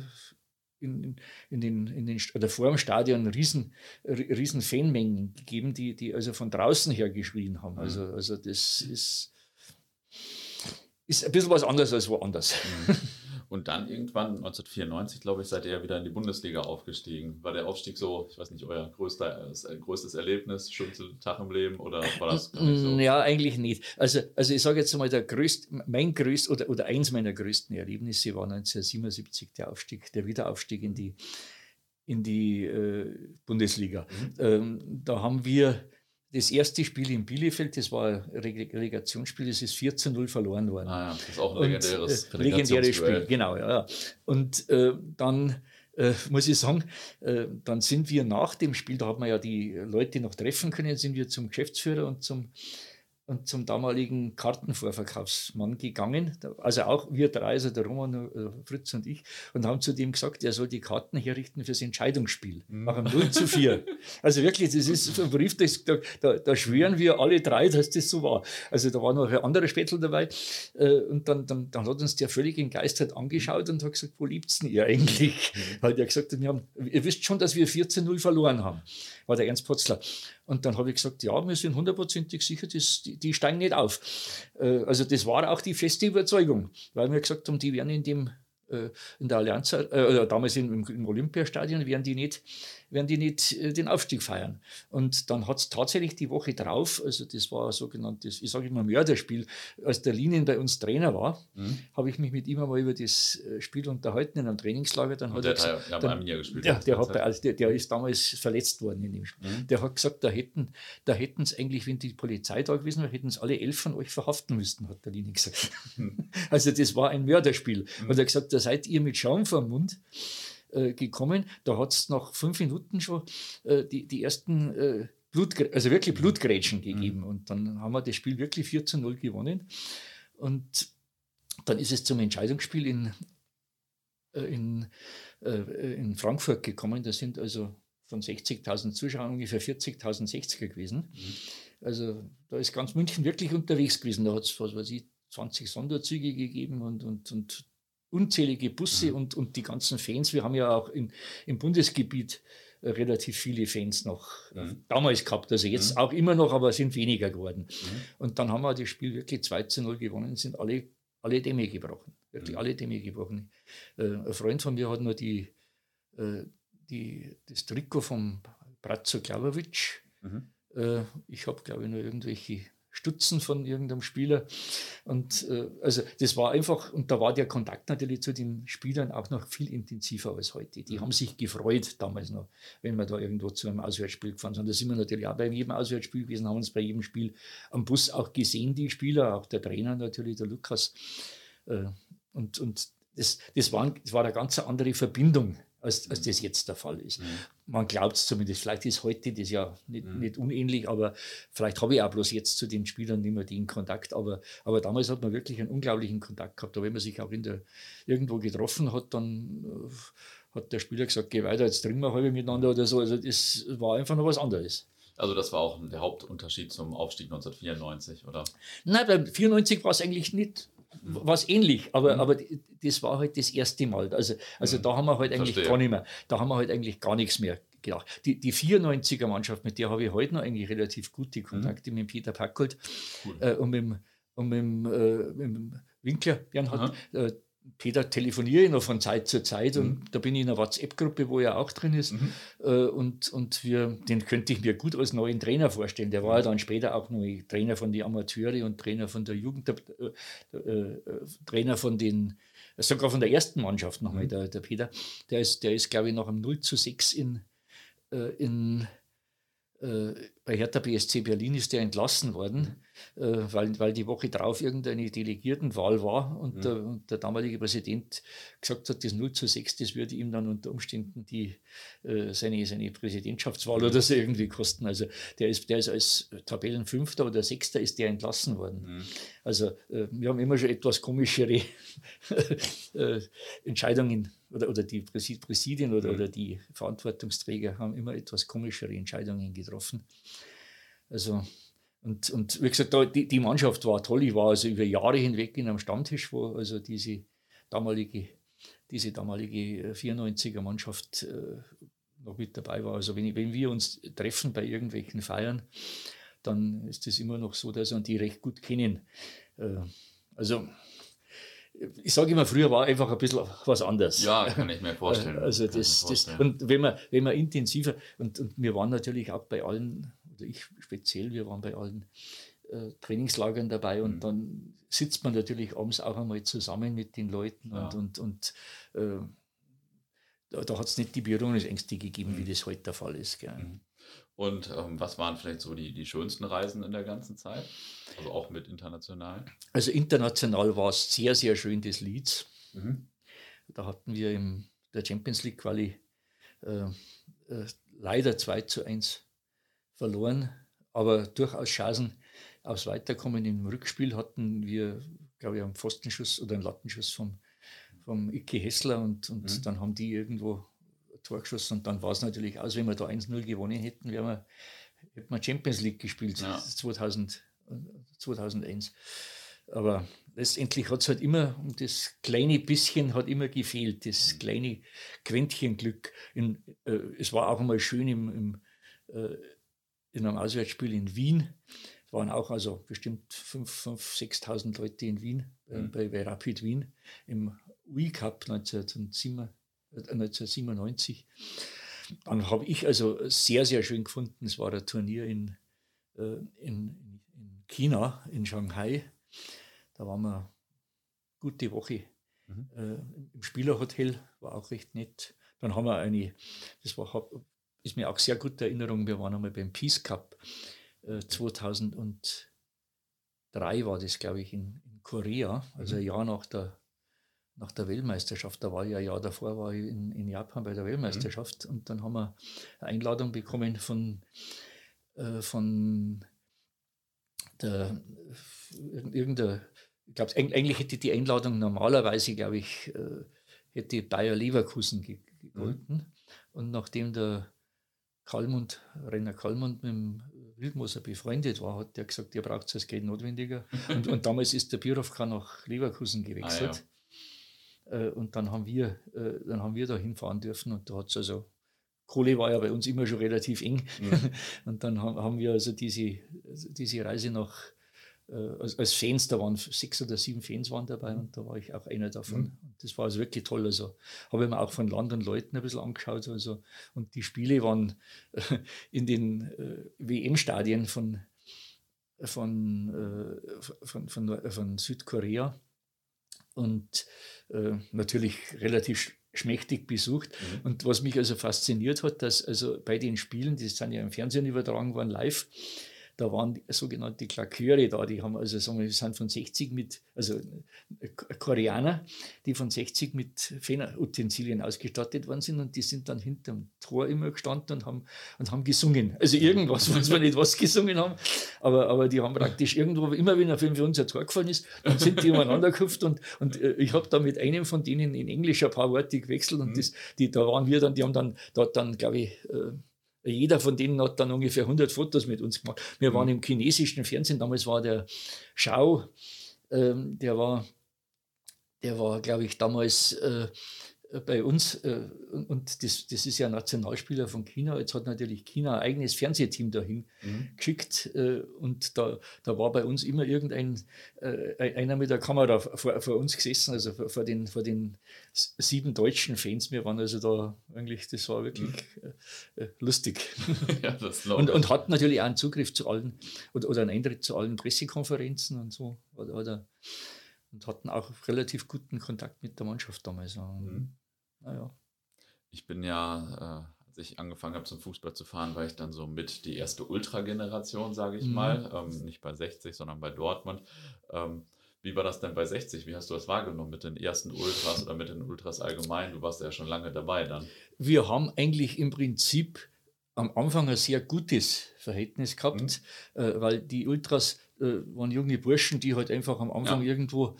in, in, den, in den, oder vor dem Stadion riesen, riesen Fanmengen gegeben, die, die also von draußen her geschrien haben. Also, mhm. also das ist, ist ein bisschen was anderes als woanders. Mhm. Und dann irgendwann 1994, glaube ich, seid ihr ja wieder in die Bundesliga aufgestiegen. War der Aufstieg so, ich weiß nicht, euer größter, äh, größtes Erlebnis, schönste Tag im Leben oder war das gar nicht so? Ja, eigentlich nicht. Also, also ich sage jetzt mal, der größte, mein größtes oder, oder eins meiner größten Erlebnisse war 1977 der Aufstieg, der Wiederaufstieg in die, in die äh, Bundesliga. Mhm. Ähm, da haben wir das erste Spiel in Bielefeld, das war ein Relegationsspiel, das ist 14-0 verloren worden. Ah ja, das ist auch ein legendäres und, äh, legendäres Spiel. Genau, ja. Und äh, dann äh, muss ich sagen, äh, dann sind wir nach dem Spiel, da hat man ja die Leute noch treffen können, sind wir zum Geschäftsführer und zum und zum damaligen Kartenvorverkaufsmann gegangen, also auch wir drei, also der Roman, äh, Fritz und ich, und haben zu dem gesagt, er soll die Karten herrichten fürs Entscheidungsspiel. Mhm. Machen 0 zu 4. Also wirklich, das ist ein Brief, das, da, da, da, schwören wir alle drei, dass das so war. Also da war noch ein anderer Spätzl dabei äh, und dann, dann, dann hat uns der völlig entgeistert angeschaut und hat gesagt, wo liebt's denn ihr eigentlich? Mhm. Weil er gesagt hat, wir haben, ihr wisst schon, dass wir 14-0 verloren haben, war der Ernst Potzler. Und dann habe ich gesagt, ja, wir sind hundertprozentig sicher, das, die, die, steigen nicht auf. Äh, also das war auch die feste Überzeugung, weil wir gesagt haben, die werden in dem äh, in der Allianz, äh, damals im, im Olympiastadion, werden die nicht werden die nicht äh, den Aufstieg feiern. Und dann hat es tatsächlich die Woche drauf, also das war ein sogenanntes, ich sage immer Mörderspiel, als der Linien bei uns Trainer war, mhm. habe ich mich mit ihm einmal über das äh, Spiel unterhalten in einem Trainingslager. Dann hat der, er gesagt, der, dann, gespielt, ja, der, hat bei, also der, der, ist damals verletzt worden in dem Spiel. Mhm. Der hat gesagt, da hätten da es eigentlich, wenn die Polizei da gewesen wäre, hätten es alle elf von euch verhaften müssen, hat der Linie gesagt. Mhm. Also das war ein Mörderspiel. Mhm. Und er hat gesagt, da seid ihr mit Schaum vor dem Mund äh, gekommen. Da hat es nach fünf Minuten schon äh, die, die ersten äh, Blut, also wirklich Blutgrätschen mhm. gegeben. Mhm. Und dann haben wir das Spiel wirklich 4 zu 0 gewonnen. Und dann ist es zum Entscheidungsspiel in, äh, in, äh, in Frankfurt gekommen. Da sind also von 60.000 Zuschauern ungefähr 40.000 60er gewesen. Mhm. Also da ist ganz München wirklich unterwegs gewesen. Da hat es, was weiß ich, 20 Sonderzüge gegeben und, und, und unzählige Busse mhm. und, und die ganzen Fans. Wir haben ja auch in, im Bundesgebiet äh, relativ viele Fans noch mhm. damals gehabt. Also jetzt mhm. auch immer noch, aber sind weniger geworden. Mhm. Und dann haben wir das Spiel wirklich 2 zu 0 gewonnen, sind alle, alle Dämme gebrochen. Wirklich mhm. alle Dämme gebrochen. Äh, ein Freund von mir hat nur die, äh, die, das Trikot vom Bratzo Klawovic. Mhm. Äh, ich habe, glaube ich, nur irgendwelche Stutzen von irgendeinem Spieler. Und äh, also das war einfach, und da war der Kontakt natürlich zu den Spielern auch noch viel intensiver als heute. Die mhm. haben sich gefreut damals noch, wenn wir da irgendwo zu einem Auswärtsspiel gefahren sind. Da sind wir natürlich auch bei jedem Auswärtsspiel gewesen, haben uns bei jedem Spiel am Bus auch gesehen, die Spieler, auch der Trainer natürlich, der Lukas. Äh, und und das, das, war, das war eine ganz andere Verbindung als, als das jetzt der Fall ist. Mhm. Man glaubt es zumindest. Vielleicht ist heute das ja nicht, mhm. nicht unähnlich, aber vielleicht habe ich auch bloß jetzt zu den Spielern nicht mehr den Kontakt. Aber, aber damals hat man wirklich einen unglaublichen Kontakt gehabt. Aber wenn man sich auch in der, irgendwo getroffen hat, dann äh, hat der Spieler gesagt, geh weiter, jetzt trinken wir halbe miteinander oder so. Also das war einfach noch was anderes. Also das war auch der Hauptunterschied zum Aufstieg 1994, oder? Nein, beim 94 war es eigentlich nicht was ähnlich, aber, mhm. aber das war halt das erste Mal. Also, also mhm. da haben wir halt eigentlich Verstehe. gar nicht mehr, da haben wir halt eigentlich gar nichts mehr gedacht. Die, die 94er Mannschaft, mit der habe ich heute noch eigentlich relativ gute mhm. Kontakte mhm. mit Peter Packold cool. äh, und mit, und mit, äh, mit dem Winkler Bernhard. Äh, Peter telefoniere ich noch von Zeit zu Zeit und mhm. da bin ich in einer WhatsApp-Gruppe, wo er auch drin ist. Mhm. Äh, und und wir, den könnte ich mir gut als neuen Trainer vorstellen. Der war ja dann später auch noch Trainer von den Amateure und Trainer von der Jugend, äh, äh, Trainer von den, sogar von der ersten Mannschaft nochmal, mhm. der, der Peter. Der ist, der ist glaube ich, nach einem 0 zu 6 in, äh, in bei Hertha BSC Berlin ist der entlassen worden, äh, weil, weil die Woche drauf irgendeine Delegiertenwahl war und, mhm. der, und, der, damalige Präsident gesagt hat, das 0 zu 6, das würde ihm dann unter Umständen die, äh, seine, seine Präsidentschaftswahl oder so irgendwie kosten. Also der ist, der ist als Tabellenfünfter oder Sechster ist der entlassen worden. Mhm. Also äh, wir haben immer schon etwas komischere äh, Entscheidungen oder, oder die Präsidien oder, mhm. oder die Verantwortungsträger haben immer etwas komischere Entscheidungen getroffen. Also, und, und wie gesagt, da, die, die Mannschaft war toll. Ich war also über Jahre hinweg in einem Stammtisch, wo also diese damalige, diese damalige 94er äh, Mannschaft äh, noch mit dabei war. Also wenn, wenn wir uns treffen bei irgendwelchen Feiern, dann ist es immer noch so, dass wir die recht gut kennen. Äh, also ich sage immer, früher war einfach ein bisschen was anderes. Ja, kann ich mir vorstellen. Also das, das, und wenn man, wenn man intensiver, und, und wir waren natürlich auch bei allen, oder ich speziell, wir waren bei allen äh, Trainingslagern dabei und mhm. dann sitzt man natürlich abends auch einmal zusammen mit den Leuten ja. und, und, und äh, da, da hat es nicht die Berührungsängste gegeben, mhm. wie das heute der Fall ist. Gell. Mhm. Und ähm, was waren vielleicht so die, die schönsten Reisen in der ganzen Zeit? Also auch mit international? Also international war es sehr, sehr schön, das Leeds. Mhm. Da hatten wir in der Champions League Quali äh, äh, leider 2 zu 1 verloren, aber durchaus Chancen aufs Weiterkommen. Im Rückspiel hatten wir, glaube ich, einen Pfostenschuss oder einen Lattenschuss vom, vom Icke Hessler und, und mhm. dann haben die irgendwo Tor geschossen und dann war es natürlich aus, wenn wir da 1-0 gewonnen hätten, wären wir, hätten wir Champions League gespielt, ja. 2000, 2001. Aber letztendlich hat es halt immer, das kleine bisschen hat immer gefehlt, das mhm. kleine Quäntchen Glück. In, äh, es war auch einmal schön im, im äh, in einem Auswärtsspiel in Wien. Es waren auch also bestimmt 5.000, 6.000 Leute in Wien, äh, mhm. bei, bei Rapid Wien im UI Cup 1907 1997. Dann habe ich also sehr, sehr schön gefunden, es war ein Turnier in, äh, in, in China, in Shanghai. Da waren wir gute Woche mhm. äh, im Spielerhotel, war auch recht nett. Dann haben wir eine, das war, ist mir auch sehr gute Erinnerung, wir waren einmal beim Peace Cup äh, 2003 war das, glaube ich, in, in Korea, also mhm. ein Jahr nach der nach der Weltmeisterschaft. Da war ich ja ein Jahr davor war ich in, in Japan bei der Weltmeisterschaft mhm. und dann haben wir eine Einladung bekommen von, äh, von der irgendeiner, ich glaube, eigentlich hätte die Einladung normalerweise, glaube ich, äh, hätte Bayer Leverkusen gegolten. Mhm. Und nachdem der Kalmund, Renner Kalmund mit dem Wildmoser befreundet war, hat der gesagt, ihr braucht das Geld notwendiger. und, und damals ist der Birovka nach Leverkusen gewechselt. Ah, ja. Äh, und dann haben wir, äh, dann haben wir da hinfahren dürfen und da hat es also Kohle war ja bei uns immer schon relativ eng. Mhm. Und dann haben wir also diese, diese Reise nach, äh, als, als, Fans, da waren sechs oder sieben Fans waren dabei und da war ich auch einer davon. Mhm. Das war also wirklich toll. Also habe ich mir auch von Land und Leuten ein bisschen angeschaut. Also, und die Spiele waren äh, in den äh, WM-Stadien von, von, äh, von, von, von, Südkorea und äh, natürlich relativ schmächtig besucht. Mhm. Und was mich also fasziniert hat, dass also bei den Spielen, die sind ja im Fernsehen übertragen worden, live, da waren sogenannte Klaköre da, die haben also sagen wir, sind von 60 mit, also Koreaner, die von 60 mit Fenner-Utensilien ausgestattet worden sind und die sind dann hinterm Tor immer gestanden und haben, und haben gesungen. Also irgendwas, weiß man nicht, was gesungen haben, aber, aber die haben praktisch irgendwo, immer wenn er für uns ein Tor gefallen ist, dann sind die umeinander gehüpft und, und äh, ich habe da mit einem von denen in Englisch ein paar Worte gewechselt und mhm. das, die, da waren wir dann, die haben dann dort dann, glaube ich, äh, jeder von denen hat dann ungefähr 100 Fotos mit uns gemacht. Wir waren mhm. im chinesischen Fernsehen, damals war der Schau, ähm, der war, der war, glaube ich, damals äh, bei uns, äh, und das, das ist ja Nationalspieler von China, jetzt hat natürlich China ein eigenes Fernsehteam dahin mhm. geschickt äh, und da, da war bei uns immer irgendein, äh, einer mit der Kamera vor, vor uns gesessen, also vor, vor, den, vor den sieben deutschen Fans. Wir waren also da eigentlich, das war wirklich mhm. lustig. ja, und, und hat natürlich auch einen Zugriff zu allen oder, oder einen Eintritt zu allen Pressekonferenzen und so. Oder, oder, und hatten auch relativ guten Kontakt mit der Mannschaft damals. Mhm. Naja. Ich bin ja, äh, als ich angefangen habe zum Fußball zu fahren, war ich dann so mit die erste Ultra-Generation, sage ich mhm. mal. Ähm, nicht bei 60, sondern bei Dortmund. Ähm, wie war das denn bei 60? Wie hast du das wahrgenommen mit den ersten Ultras oder mit den Ultras allgemein? Du warst ja schon lange dabei dann. Wir haben eigentlich im Prinzip am Anfang ein sehr gutes Verhältnis gehabt, mhm. äh, weil die Ultras äh, waren junge Burschen, die halt einfach am Anfang ja. irgendwo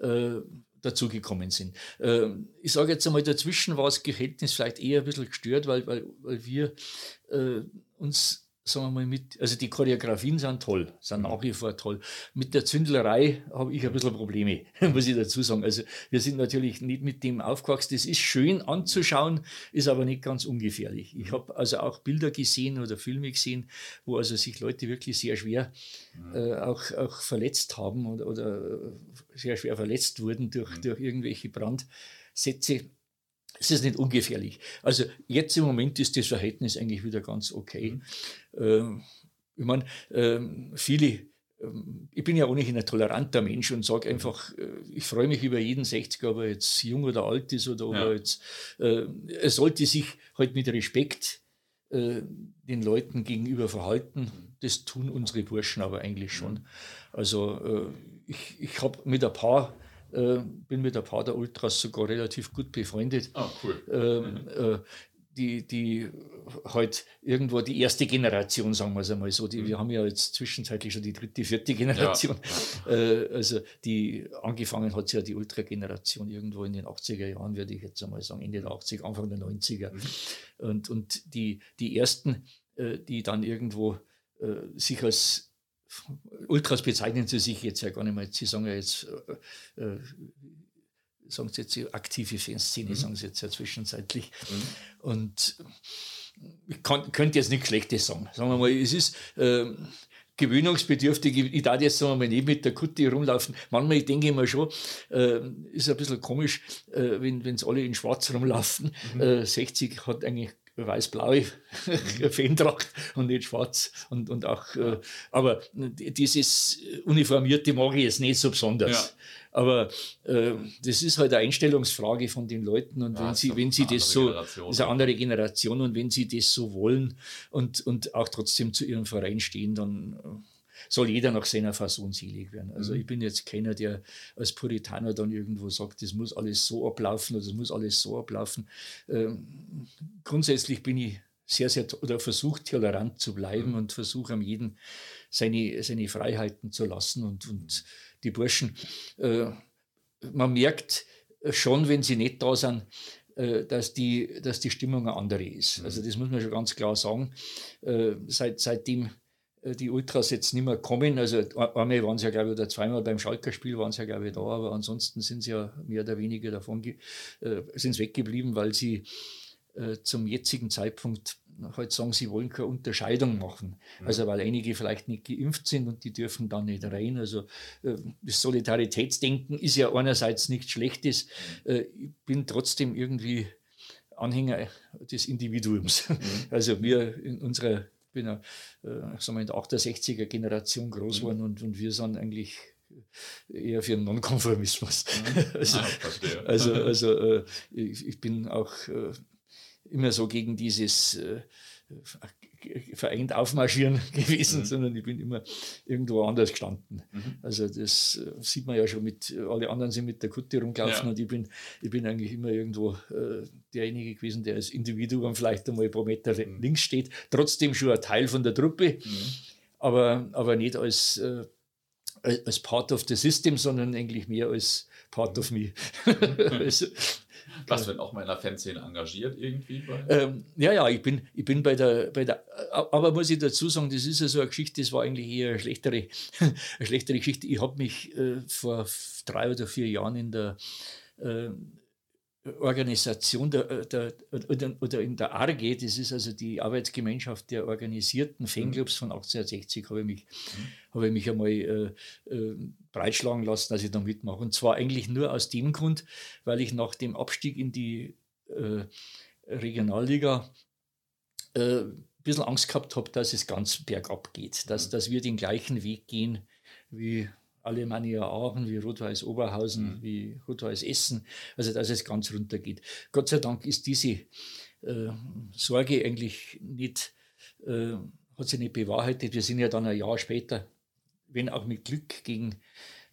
äh, dazugekommen sind. Ähm, ich sage jetzt einmal, dazwischen war das Verhältnis vielleicht eher ein bisschen gestört, weil, weil, weil wir äh, uns sagen wir mal, mit, also die Choreografien sind toll, sind mhm. nach wie vor toll. Mit der Zündlerei habe ich ein bisschen Probleme, muss ich dazu sagen. Also wir sind natürlich nicht mit dem aufgewachsen. Das ist schön anzuschauen, ist aber nicht ganz ungefährlich. Ich habe also auch Bilder gesehen oder Filme gesehen, wo also sich Leute wirklich sehr schwer mhm. äh, auch, auch verletzt haben oder, oder sehr schwer verletzt wurden durch, mhm. durch irgendwelche Brandsätze es ist nicht ungefährlich. Also jetzt im Moment ist das Verhältnis eigentlich wieder ganz okay. Mhm. Ähm, ich meine, ähm, viele, ähm, ich bin ja ohnehin ein toleranter Mensch und sage einfach, äh, ich freue mich über jeden 60er, ob er jetzt jung oder alt ist oder ja. jetzt, äh, er sollte sich halt mit Respekt äh, den Leuten gegenüber verhalten. Mhm. Das tun unsere Burschen aber eigentlich schon. Mhm. Also äh, ich, ich habe mit ein paar äh, bin mit ein paar der Ultras sogar relativ gut befreundet. Ah, cool. Ähm, äh, die, die halt irgendwo die erste Generation, sagen wir es einmal so. Die, mhm. Wir haben ja jetzt zwischenzeitlich schon die dritte, vierte Generation. Ja. Äh, also die angefangen hat ja die Ultra-Generation irgendwo in den 80er Jahren, würde ich jetzt einmal sagen, Ende der 80er, Anfang der 90er. Mhm. Und, und die, die ersten, äh, die dann irgendwo äh, sich als Ultras bezeichnen sie sich jetzt ja gar nicht mehr. Sie sagen ja jetzt, äh, äh sagen sie jetzt aktive Fanszene, mhm. sagen sie jetzt ja zwischenzeitlich. Mhm. Und ich kann, könnte jetzt nichts Schlechtes sagen. Sagen wir mal, es ist äh, gewöhnungsbedürftig. Ich, ich darf jetzt sagen wir mal nicht mit der Kutte rumlaufen. Manchmal denke ich mir schon, äh, ist ein bisschen komisch, äh, wenn es alle in schwarz rumlaufen. Mhm. 60 äh, hat eigentlich weiß-blaue Fantracht und nicht schwarz. Und, und auch, äh, aber dieses Uniformierte mag ich jetzt nicht so besonders. Ja. Aber äh, das ist halt eine Einstellungsfrage von den Leuten. Und ja, wenn sie, wenn sie das so, das ist eine andere Generation und wenn sie das so wollen und, und auch trotzdem zu ihrem Verein stehen, dann äh, soll jeder nach seiner Fassung selig werden. Also mhm. ich bin jetzt keiner, der als Puritaner dann irgendwo sagt, das muss alles so ablaufen oder das muss alles so ablaufen. Ähm, grundsätzlich bin ich sehr, sehr oder versuche tolerant zu bleiben mhm. und versuche am jeden seine, seine Freiheiten zu lassen und, und die Burschen, äh, man merkt schon, wenn sie nicht da sind, äh, dass die, dass die Stimmung eine andere ist. Mhm. Also das muss man schon ganz klar sagen. Äh, seit, seitdem die Ultras jetzt nicht mehr kommen. Also einmal waren sie ja, glaube ich, oder zweimal beim Schalker-Spiel waren sie ja, glaube ich, da, aber ansonsten sind sie ja mehr oder weniger davon äh, sind weggeblieben, weil sie äh, zum jetzigen Zeitpunkt halt sagen, sie wollen keine Unterscheidung machen. Mhm. Also weil einige vielleicht nicht geimpft sind und die dürfen dann nicht rein. Also äh, das Solidaritätsdenken ist ja einerseits nichts Schlechtes. Mhm. Äh, ich bin trotzdem irgendwie Anhänger des Individuums. Mhm. Also wir in unserer, bin ja, äh, sagen wir in der 68er Generation groß geworden und, und wir sind eigentlich eher für Nonkonformismus. Mhm. also, ah, also, also äh, ich, ich, bin auch äh, immer so gegen dieses äh, vereint aufmarschieren gewesen, mhm. sondern ich bin immer irgendwo anders gestanden. Mhm. Also das äh, sieht man ja schon mit, alle anderen sind mit der Kutte rumgelaufen ja. und ich bin, ich bin eigentlich immer irgendwo äh, derjenige gewesen, der als Individuum vielleicht einmal ein paar Meter mhm. links steht, trotzdem schon ein Teil von der Truppe, mhm. aber, aber nicht als, äh, als Part of the System, sondern eigentlich mehr als Part of me. also, was wird auch mal in der Fanszene engagiert irgendwie? Ähm, ja, ja, ich bin, ich bin bei der, bei der, aber muss ich dazu sagen, das ist ja so eine Geschichte, das war eigentlich eher eine schlechtere, eine schlechtere Geschichte. Ich habe mich äh, vor drei oder vier Jahren in der äh, Organisation der, äh, der, oder, oder in der ARGE, das ist also die Arbeitsgemeinschaft der organisierten Fanclubs von 1860, habe ich mich, mhm. habe ich mich einmal äh, äh, breitschlagen lassen, dass ich da mitmache. Und zwar eigentlich nur aus dem Grund, weil ich nach dem Abstieg in die äh, Regionalliga äh, ein bisschen Angst gehabt habe, dass es ganz bergab geht, dass, mhm. dass wir den gleichen Weg gehen wie Alemannia Aachen, wie Rot-Weiß Oberhausen, mhm. wie Rot-Weiß Essen, also dass es ganz runter geht. Gott sei Dank ist diese äh, Sorge eigentlich nicht, äh, hat sich nicht bewahrheitet. Wir sind ja dann ein Jahr später, wenn auch mit Glück gegen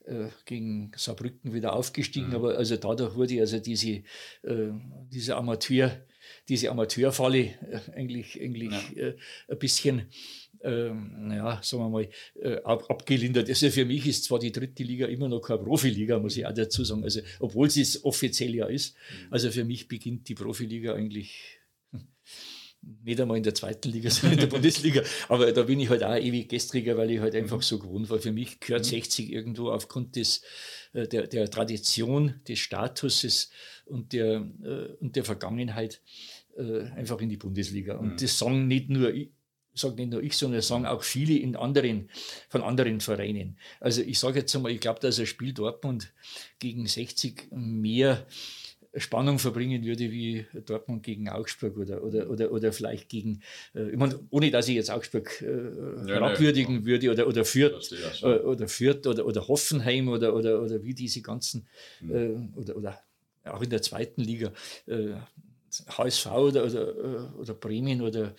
äh, gegen Saarbrücken wieder aufgestiegen, mhm. aber also dadurch wurde also diese, äh, diese Amateur, diese Amateurfalle äh, eigentlich, eigentlich ja. äh, ein bisschen ähm, ja, sagen wir mal, äh, ab, abgelindert. Also für mich ist zwar die dritte Liga immer noch keine Profiliga, muss ich auch dazu sagen, also obwohl sie es offiziell ja ist. Mhm. Also für mich beginnt die Profiliga eigentlich nicht einmal in der zweiten Liga, sondern in der Bundesliga. Aber da bin ich halt auch ewig gestriger, weil ich halt einfach mhm. so gewohnt war. Für mich gehört 60 mhm. irgendwo aufgrund des, äh, der, der Tradition, des Statuses und der, äh, und der Vergangenheit einfach in die Bundesliga. Und das sagen nicht nur ich, sage nicht nur ich, sondern sagen auch viele in anderen, von anderen Vereinen. Also ich sage jetzt einmal, ich glaube, dass ein Spiel Dortmund gegen 60 mehr Spannung verbringen würde wie Dortmund gegen Augsburg oder, oder, oder, oder vielleicht gegen, äh, ich meine, ohne dass ich jetzt Augsburg äh, ja, herabwürdigen ja. würde oder, oder Fürth, ja äh, oder Fürth oder, oder Hoffenheim oder, oder, oder wie diese ganzen, mhm. oder, oder auch in der zweiten Liga. Äh, HSV oder, oder, äh, oder Bremen oder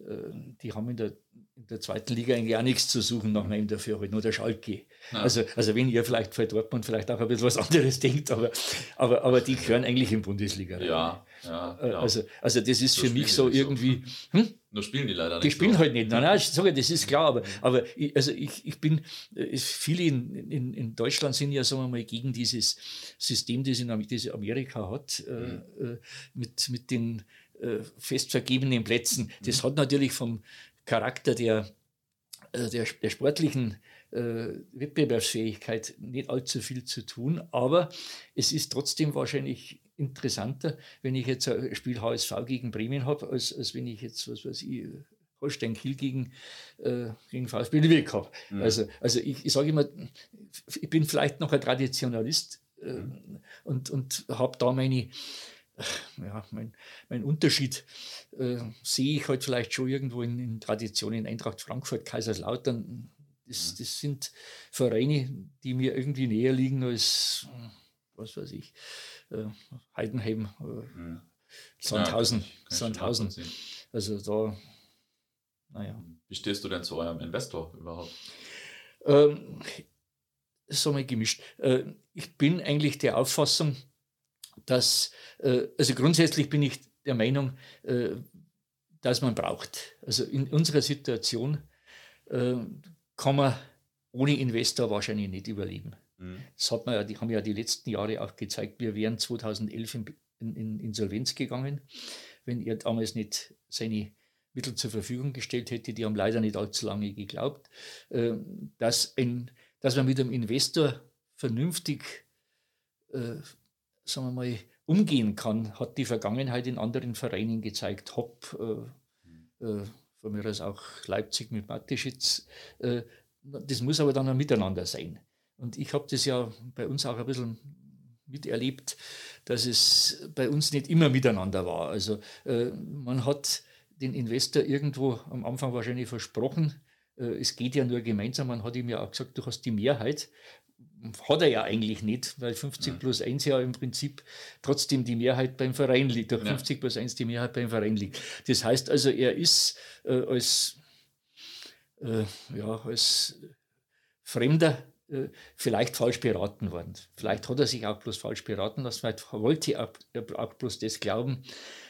äh, die haben in der, in der zweiten Liga eigentlich auch nichts zu suchen nach meinem Dafürhalten nur der Schalke. Ja. Also, also wenn ihr vielleicht für Dortmund vielleicht auch ein bisschen was anderes denkt, aber, aber, aber die gehören eigentlich in Bundesliga. Ja, ja, äh, Also, also das ist so für mich so irgendwie. So. Hm? Nur spielen die leider nicht. Die spielen so. halt nicht. Nein, nein, ich sage, das ist klar, aber, aber ich, also ich, ich bin, äh, viele in, in, in Deutschland sind ja, sagen wir mal, gegen dieses System, das, in, das Amerika hat, äh, mhm. äh, mit, mit den äh, fest vergebenen Plätzen. Das mhm. hat natürlich vom Charakter der, äh, der, der sportlichen äh, Wettbewerbsfähigkeit nicht allzu viel zu tun, aber es ist trotzdem wahrscheinlich interessanter, wenn ich jetzt ein Spiel HSV gegen Bremen habe, als, als wenn ich jetzt, was weiß ich, Holstein Kiel gegen, äh, gegen VfB Lübeck habe. Mhm. Also, also ich, ich sage immer, ich bin vielleicht noch ein Traditionalist äh, mhm. und, und habe da meine, ja, mein, mein Unterschied äh, sehe ich halt vielleicht schon irgendwo in, in Traditionen Eintracht Frankfurt, Kaiserslautern. Das, mhm. das sind Vereine, die mir irgendwie näher liegen als, was weiß ich, äh, Heidenheim, äh, mhm. Sandhausen. Ja, Sandhausen. Also da, naja. Wie stehst du denn zu eurem Investor überhaupt? Ähm, so mal gemischt. Äh, ich bin eigentlich der Auffassung, dass, äh, also grundsätzlich bin ich der Meinung, äh, dass man braucht. Also in unserer Situation äh, kann man ohne Investor wahrscheinlich nicht überleben. Mhm. Das hat man ja, die haben ja die letzten Jahre auch gezeigt. Wir wären 2011 in, in, in Insolvenz gegangen, wenn er damals nicht seine Mittel zur Verfügung gestellt hätte, die haben leider nicht allzu lange geglaubt, dass, ein, dass man mit einem Investor vernünftig, sagen wir mal, umgehen kann, hat die Vergangenheit in anderen Vereinen gezeigt. Hopp, äh, äh, von mir aus auch Leipzig mit Mateschitz. Äh, das muss aber dann ein Miteinander sein. Und ich habe das ja bei uns auch ein bisschen miterlebt, dass es bei uns nicht immer miteinander war. Also äh, man hat den Investor irgendwo am Anfang wahrscheinlich versprochen, äh, es geht ja nur gemeinsam. Man hat ihm ja auch gesagt, du hast die Mehrheit. Hat er ja eigentlich nicht, weil 50 ja. plus 1 ja im Prinzip trotzdem die Mehrheit beim Verein liegt, durch ja. 50 plus 1 die Mehrheit beim Verein liegt. Das heißt also, er ist äh, als, äh, ja, als Fremder äh, vielleicht falsch beraten worden. Vielleicht hat er sich auch bloß falsch beraten lassen, vielleicht wollte er auch bloß das glauben,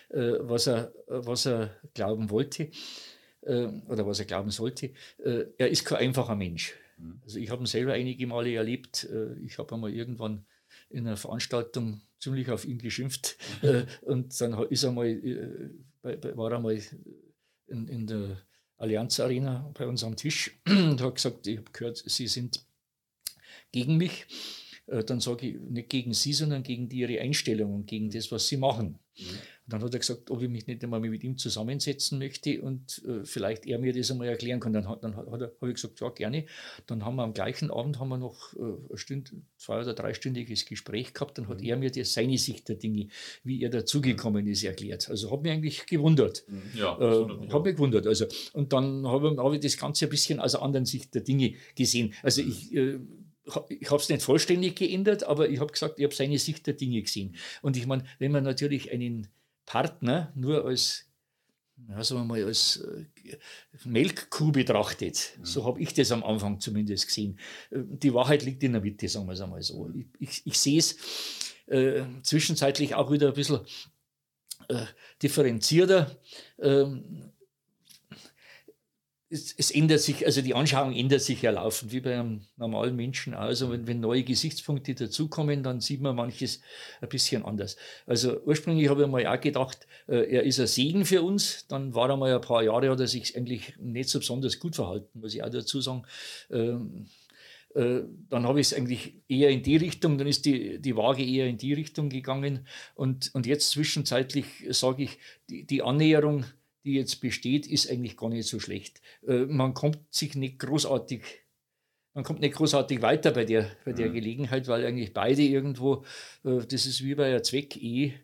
äh, was er, was er glauben wollte äh, oder was er glauben sollte. Er ist kein einfacher Mensch. Mhm. Also ich habe ihn selber einige Male erlebt. Ich habe einmal irgendwann in einer Veranstaltung ziemlich auf ihn geschimpft mhm. und dann ist er mal, war er mal in, in der Allianz Arena bei uns am Tisch und hat gesagt, ich habe gehört, Sie sind gegen mich, äh, dann sage ich nicht gegen sie, sondern gegen die, ihre Einstellung und gegen das, was sie machen. Mhm. Und dann hat er gesagt, ob ich mich nicht einmal mit ihm zusammensetzen möchte und äh, vielleicht er mir das einmal erklären kann. Dann, dann habe ich gesagt, ja, gerne. Dann haben wir am gleichen Abend haben wir noch äh, ein Stünd, zwei- oder dreistündiges Gespräch gehabt. Dann hat mhm. er mir die, seine Sicht der Dinge, wie er dazugekommen ist, erklärt. Also hat mich eigentlich gewundert. Mhm. Ja, äh, hat mich gewundert. Also, und dann habe hab ich das Ganze ein bisschen aus einer anderen Sicht der Dinge gesehen. Also mhm. ich äh, ich habe es nicht vollständig geändert, aber ich habe gesagt, ich habe seine Sicht der Dinge gesehen. Und ich meine, wenn man natürlich einen Partner nur als, ja, sagen wir mal, als äh, Melkkuh betrachtet, mhm. so habe ich das am Anfang zumindest gesehen. Äh, die Wahrheit liegt in der Mitte, sagen wir es einmal so. Ich, ich, ich sehe es äh, zwischenzeitlich auch wieder ein bisschen äh, differenzierter. Ähm, es, es, ändert sich, also die Anschauung ändert sich ja laufend, wie bei einem normalen Menschen. Also wenn, wenn neue Gesichtspunkte dazukommen, dann sieht man manches ein bisschen anders. Also ursprünglich habe ich mal auch gedacht, äh, er ist ein Segen für uns. Dann war er mal ein paar Jahre, hat er sich eigentlich nicht so besonders gut verhalten, muss ich auch dazu sagen. Ähm, äh, dann habe ich es eigentlich eher in die Richtung, dann ist die, die Waage eher in die Richtung gegangen. Und, und jetzt zwischenzeitlich sage ich, die, die Annäherung, die jetzt besteht, ist eigentlich gar nicht so schlecht. Äh, man kommt sich nicht großartig, man kommt nicht großartig weiter bei der, bei der mhm. Gelegenheit, weil eigentlich beide irgendwo, äh, das ist wie bei einer Zweck-Ehe,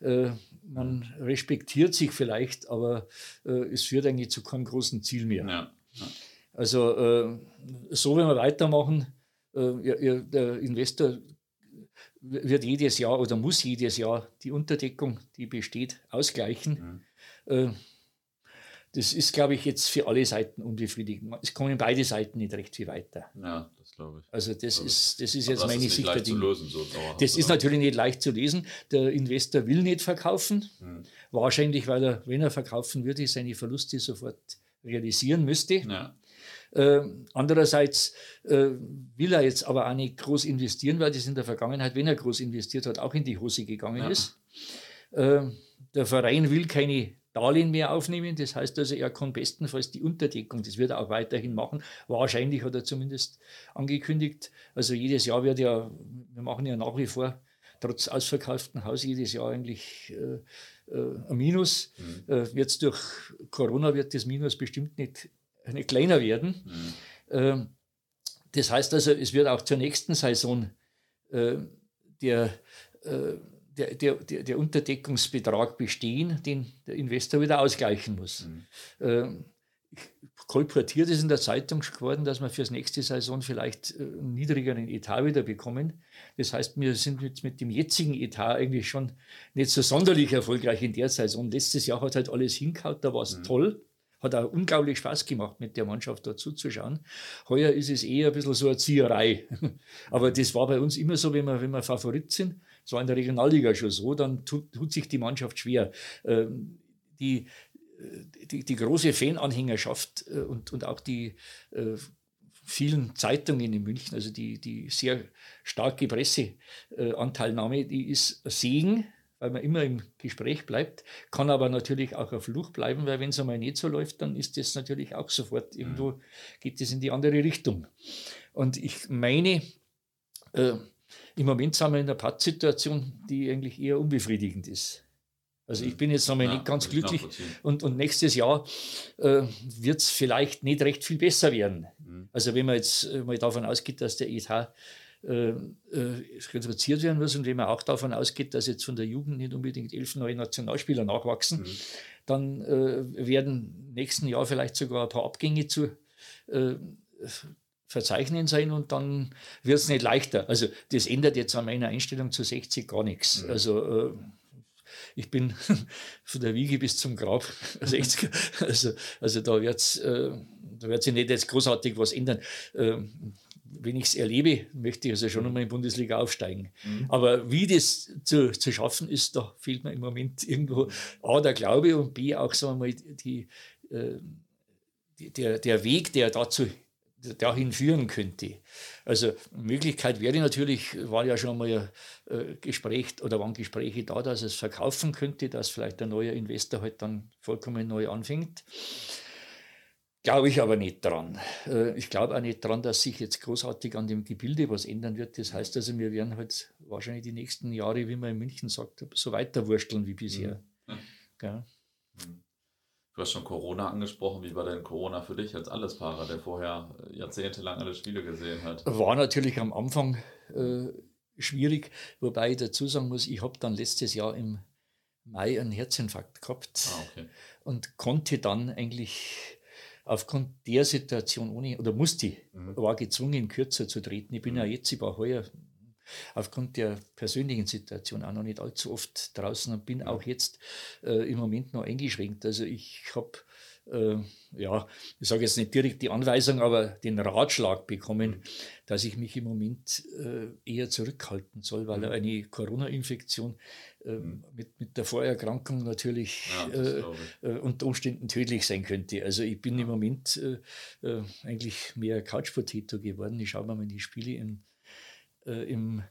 äh, man respektiert sich vielleicht, aber es führt eigentlich zu keinem großen Ziel mehr. Ja. Ja. Also so, wenn wir weitermachen, der Investor wird jedes Jahr oder muss jedes Jahr die Unterdeckung, die besteht, ausgleichen. Mhm das ist, glaube ich, jetzt für alle Seiten unbefriedigend. Es kommen beide Seiten nicht recht viel weiter. Ja, das glaube ich. Also das ist, das ist jetzt meine ist Sicht der Dinge. Lösen, so das ist natürlich nicht leicht zu lesen. Der Investor will nicht verkaufen. Hm. Wahrscheinlich, weil er, wenn er verkaufen würde, seine Verluste sofort realisieren müsste. Ja. Äh, andererseits äh, will er jetzt aber auch nicht groß investieren, weil das in der Vergangenheit, wenn er groß investiert hat, auch in die Hose gegangen ja. ist. Äh, der Verein will keine Darlehen mehr aufnehmen. Das heißt also, er kann bestenfalls die Unterdeckung, das wird er auch weiterhin machen. Wahrscheinlich hat er zumindest angekündigt. Also jedes Jahr wird ja, wir machen ja nach wie vor, trotz ausverkauften Haus, jedes Jahr eigentlich äh, äh, ein Minus. Mhm. Äh, jetzt durch Corona wird das Minus bestimmt nicht, nicht kleiner werden. Mhm. Ähm, das heißt also, es wird auch zur nächsten Saison äh, der äh, der, der, der, Unterdeckungsbetrag bestehen, den der Investor wieder ausgleichen muss. Mhm. Ähm, kolportiert ist in der Zeitung geworden, dass wir fürs nächste Saison vielleicht äh, einen niedrigeren Etat wieder bekommen. Das heißt, wir sind jetzt mit dem jetzigen Etat eigentlich schon nicht so sonderlich erfolgreich in der Saison. Letztes Jahr hat halt alles hingehauen, da war es mhm. toll. Hat auch unglaublich Spaß gemacht, mit der Mannschaft dazu zu schauen. Heuer ist es eher ein bisschen so eine Zieherei. Aber das war bei uns immer so, wenn wir, wenn wir Favorit sind, das war in der Regionalliga schon so, dann tut, tut sich die Mannschaft schwer. Ähm, die, äh, die, die, große Fananhängerschaft äh, und, und auch die äh, vielen Zeitungen in München, also die, die sehr starke Presseanteilnahme, die ist ein Segen weil man immer im Gespräch bleibt, kann aber natürlich auch auf Fluch bleiben, weil wenn es einmal nicht so läuft, dann ist das natürlich auch sofort irgendwo, mhm. geht es in die andere Richtung. Und ich meine, äh, im Moment sind wir in einer Pattsituation, die eigentlich eher unbefriedigend ist. Also ich mhm. bin jetzt einmal ja, nicht ganz glücklich und, und nächstes Jahr äh, wird es vielleicht nicht recht viel besser werden. Mhm. Also wenn man jetzt äh, mal davon ausgeht, dass der Etat äh, äh, reduziert werden muss und wenn man auch davon ausgeht, dass jetzt von der Jugend nicht unbedingt elf neue Nationalspieler nachwachsen, mhm. dann äh, werden nächsten Jahr vielleicht sogar ein paar Abgänge zu äh, verzeichnen sein und dann wird es nicht leichter. Also das ändert jetzt an meiner Einstellung zu 60 gar nichts. Mhm. Also äh, ich bin von der Wiege bis zum Grab 60. Also, also da wird es äh, da wird sich nicht jetzt großartig was ändern. Ähm, wenn ich es erlebe, möchte ich also schon einmal in die Bundesliga aufsteigen. Mhm. Aber wie das zu, zu schaffen ist, da fehlt mir im Moment irgendwo A, der Glaube und B, auch sagen wir mal, die, äh, die der, der Weg, der dazu dahin führen könnte. Also Möglichkeit wäre natürlich, war ja schon mal äh, Gespräch oder waren Gespräche da, dass es verkaufen könnte, dass vielleicht ein neuer Investor halt dann vollkommen neu anfängt. Glaube ich aber nicht dran. Äh, ich glaube auch nicht dran, dass sich jetzt großartig an dem Gebilde was ändern wird. Das heißt also, wir werden halt wahrscheinlich die nächsten Jahre, wie man in München sagt, so weiter wursteln wie bisher. Mhm. Ja. Du hast schon Corona angesprochen. Wie war denn Corona für dich als Allesfahrer, der vorher jahrzehntelang alle Spiele gesehen hat? War natürlich am Anfang äh, schwierig, wobei ich dazu sagen muss, ich habe dann letztes Jahr im Mai einen Herzinfarkt gehabt ah, okay. und konnte dann eigentlich aufgrund der Situation ohne, oder musste, mhm. war gezwungen, kürzer zu treten. Ich bin mhm. ja jetzt, ich war heuer aufgrund der persönlichen Situation auch noch nicht allzu oft draußen und bin auch jetzt äh, im Moment noch eingeschränkt. Also ich habe, äh, ja, ich sage jetzt nicht direkt die Anweisung, aber den Ratschlag bekommen, dass ich mich im Moment äh, eher zurückhalten soll, weil mhm. eine Corona-Infektion ähm, mit, mit der Vorerkrankung natürlich ja, äh, äh, unter Umständen tödlich sein könnte. Also ich bin im Moment äh, äh, eigentlich mehr Couch-Potato geworden. Ich schaue mir mal die Spiele in äh, im,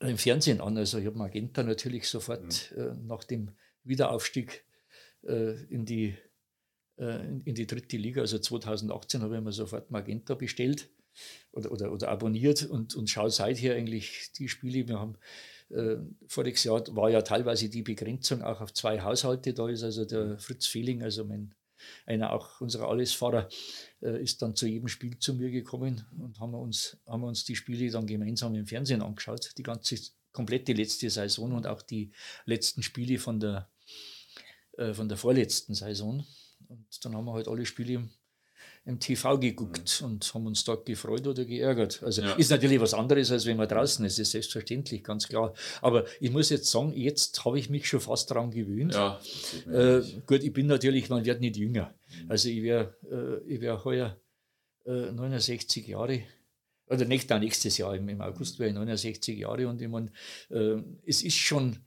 im Fernsehen an. Also ich habe Magenta natürlich sofort mhm. äh, nach dem Wiederaufstieg äh, in, die, äh, in, in, die dritte Liga, also 2018, habe ich mir sofort Magenta bestellt oder, oder, oder abonniert und, und schaue seither eigentlich die Spiele. Wir haben äh, voriges Jahr war ja teilweise die Begrenzung auch auf zwei Haushalte. Da ist also der mhm. Fritz Fehling, also mein einer auch unserer Allesfahrer, äh, ist dann zu jedem Spiel zu mir gekommen und haben uns, haben uns die Spiele dann gemeinsam im Fernsehen angeschaut, die ganze komplette letzte Saison und auch die letzten Spiele von der, äh, von der vorletzten Saison. Und dann haben wir halt alle Spiele im TV geguckt mhm. und haben uns dort gefreut oder geärgert. Also ja. ist natürlich was anderes, als wenn man draußen ist, ist selbstverständlich, ganz klar. Aber ich muss jetzt sagen, jetzt habe ich mich schon fast daran gewöhnt. Ja, äh, gut, ich bin natürlich, man wird nicht jünger. Mhm. Also ich wäre äh, wär heuer äh, 69 Jahre oder nicht, nächstes Jahr im, im August wäre ich 69 Jahre und ich meine, äh, es ist schon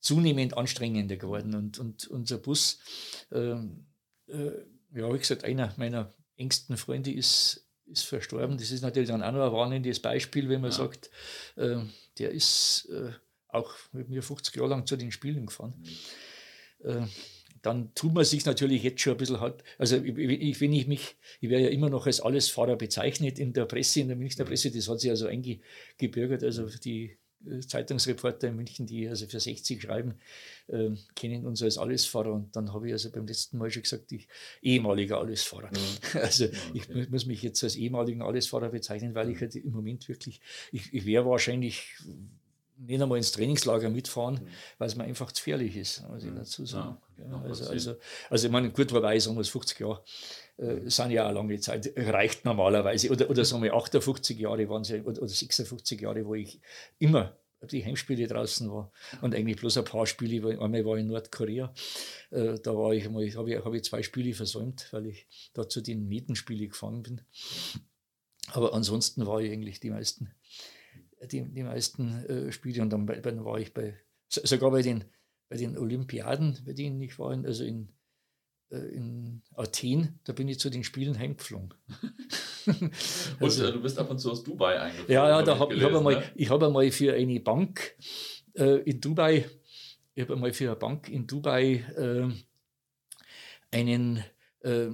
zunehmend anstrengender geworden und, und unser Bus, äh, äh, ja, wie gesagt, einer meiner engsten Freunde ist, ist verstorben. Das ist natürlich dann auch noch ein warnendes Beispiel, wenn man ja. sagt, äh, der ist äh, auch mit mir 50 Jahre lang zu den Spielen gefahren. Mhm. Äh, dann tut man sich natürlich jetzt schon ein bisschen halt, also ich, wenn ich mich, ich werde ja immer noch als Allesfahrer bezeichnet in der Presse, in der Münchner mhm. Presse, das hat sich also eingebürgert, also die Zeitungsreporter in München, die also für 60 schreiben, äh, kennen uns als Allesfahrer. Und dann habe ich also beim letzten Mal schon gesagt, ich ehemaliger Allesfahrer. Mhm. Also okay. ich muss mich jetzt als ehemaligen Allesfahrer bezeichnen, weil ich mhm. halt im Moment wirklich, ich, ich wäre wahrscheinlich nicht einmal ins Trainingslager mitfahren, mhm. weil es mir einfach zu gefährlich ist, muss ich dazu sagen. Ja, ja, also, also, also ich meine, gut, wobei ich sagen muss, 50 Jahre äh, sind ja eine lange Zeit, reicht normalerweise. Oder, oder sagen wir 58 Jahre waren sie, oder, oder 56 Jahre, wo ich immer die Heimspiele draußen war und eigentlich bloß ein paar Spiele, einmal war ich in Nordkorea, äh, da war ich einmal, habe ich, hab ich zwei Spiele versäumt, weil ich da zu den Metenspielen gefahren bin. Aber ansonsten war ich eigentlich die meisten die, die meisten äh, Spiele und dann, dann war ich bei, sogar bei den, bei den Olympiaden, bei denen ich war, also in, in Athen, da bin ich zu den Spielen heimgeflogen. und also, du bist ab und zu aus Dubai eingeflogen. Ja, ja, da hab, ich habe einmal, ne? hab einmal für eine Bank äh, in Dubai ich habe einmal für eine Bank in Dubai äh, einen, äh,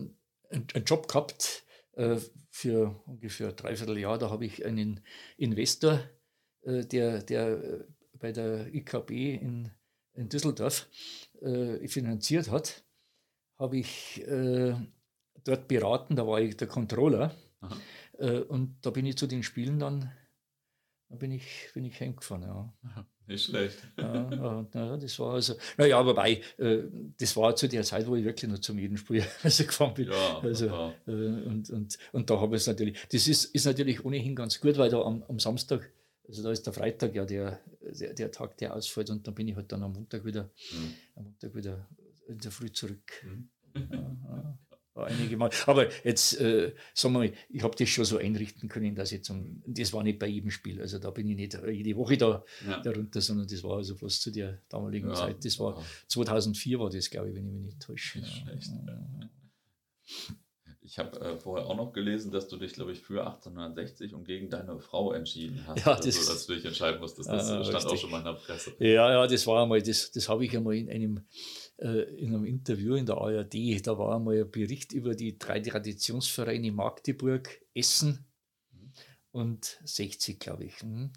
einen Job gehabt äh, für ungefähr ein Dreivierteljahr. Da habe ich einen Investor, äh, der, der äh, bei der IKB in, in Düsseldorf äh, finanziert hat, habe ich dort beraten. Da war ich der Controller. und da bin ich zu den Spielen dann da bin ich, bin ich heimgefahren, ja. Nicht schlecht. Ja, ja, das war also, naja, wobei, äh, das war zu der Zeit, wo ich wirklich noch zum jeden Spiel also gefahren bin. Ja, also, äh, und, und, und da habe ich es natürlich, das ist, ist natürlich ohnehin ganz gut, weil da am, am Samstag, also da ist der Freitag ja der, der, der Tag, der ausfällt und dann bin ich halt dann am Montag wieder, mhm. am Montag wieder in der Früh zurück. Mhm. Ja, einige Mal. Aber jetzt, äh, sagen wir mal, ich habe das schon so einrichten können, dass ich zum, das war nicht bei jedem Spiel. Also da bin ich nicht jede Woche da ja. darunter, sondern das war also fast zu der damaligen ja. Zeit. Das war 2004 war das, glaube ich, wenn ich mich nicht täusche. Ja. Ich habe äh, vorher auch noch gelesen, dass du dich, glaube ich, für 1860 und gegen deine Frau entschieden hast. Ja, das, also, dass du dich entscheiden musstest. Das ah, stand richtig. auch schon mal in der Presse. Ja, ja, das war einmal, das, das habe ich einmal in einem äh, in einem Interview in der ARD, da war einmal ein Bericht über die drei Traditionsvereine Magdeburg, Essen und 60, glaube ich. Mhm.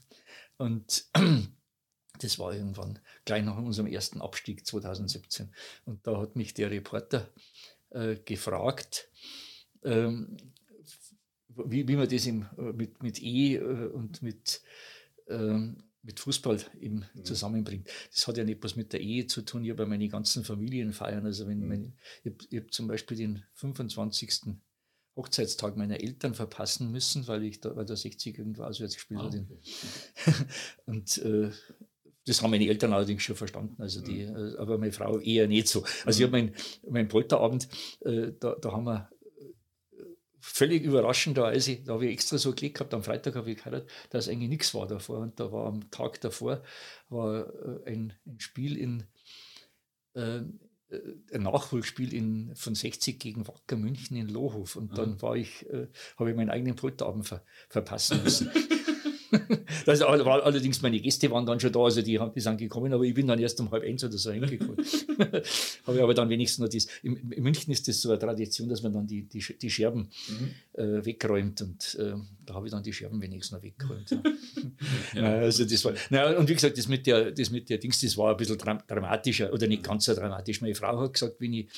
Und das war irgendwann gleich nach unserem ersten Abstieg 2017. Und da hat mich der Reporter äh, gefragt, ähm, wie, wie man das im, äh, mit, mit E äh, und mit ähm, mit Fußball eben mhm. zusammenbringt. Das hat ja nicht was mit der Ehe zu tun. Ich habe meine ganzen Familienfeiern. Also wenn mhm. meine, ich habe hab zum Beispiel den 25. Hochzeitstag meiner Eltern verpassen müssen, weil ich da, weil der 60 irgendwo auswärts gespielt ah, okay. Und äh, das haben meine Eltern allerdings schon verstanden, also die, mhm. Äh, aber meine Frau eher nicht so. Also ich habe meinen mein Polterabend, äh, da, da haben wir völlig überraschenderweise, da habe ich extra so gelegt gehabt, am Freitag habe ich gehört, dass eigentlich nichts war davor. Und da war am Tag davor war äh, ein, ein Spiel in äh, ein Nachholspiel in, von 60 gegen Wacker München in Lohof. Und dann war ich, äh, habe ich meinen eigenen Polterabend ver, verpassen müssen. das war allerdings meine Gäste waren dann schon da, also die, haben, die sind gekommen, aber ich bin dann erst um halb eins oder so hingekommen. habe ich aber dann wenigstens noch das. In, in, München ist das so eine Tradition, dass man dann die, die, die Scherben mhm. äh, wegräumt und äh, da habe ich dann die Scherben wenigstens noch weggeräumt. Ja. ja. Also das war, naja, und wie gesagt, das mit der, das mit der Dings, das war ein bisschen dramatischer oder nicht ganz so dramatisch. Meine Frau hat gesagt, wenn ich,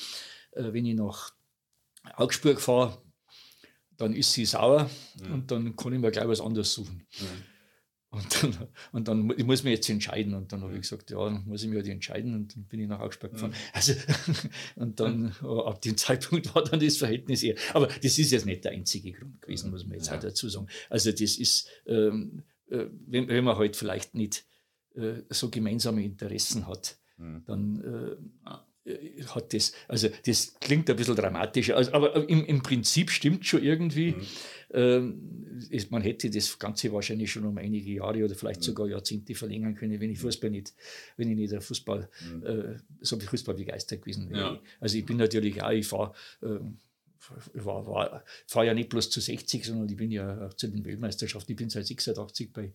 äh, wenn ich nach Augsburg fahre, dann ist sie sauer mhm. und dann kann ich mir gleich was anderes suchen. Mhm. Und dann, und dann ich muss mich jetzt entscheiden. Und dann habe ich mhm. gesagt, ja, dann muss ich mich halt entscheiden. Und dann bin ich nach Augsburg gefahren. Mhm. Also, und dann ab dem Zeitpunkt war dann das Verhältnis eher. Aber das ist jetzt nicht der einzige Grund gewesen, muss man jetzt ja. auch dazu sagen. Also das ist, ähm, äh, wenn, wenn, man halt vielleicht nicht äh, so gemeinsame Interessen hat, mhm. dann äh, äh, hat das, also das klingt ein bisschen dramatischer, also, aber im, im Prinzip stimmt schon irgendwie. Mhm. Ähm, ist, man hätte das Ganze wahrscheinlich schon um einige Jahre oder vielleicht mhm. sogar Jahrzehnte verlängern können, wenn ich mhm. Fußball nicht, wenn ich nicht Fußball, mhm. äh, so Fußball begeistert gewesen wäre. Ja. Also ich bin natürlich auch, ich fahre äh, ich war, fahr ja nicht bloß zu 60, sondern ich bin ja auch zu den Weltmeisterschaften. Ich bin seit 86 bei,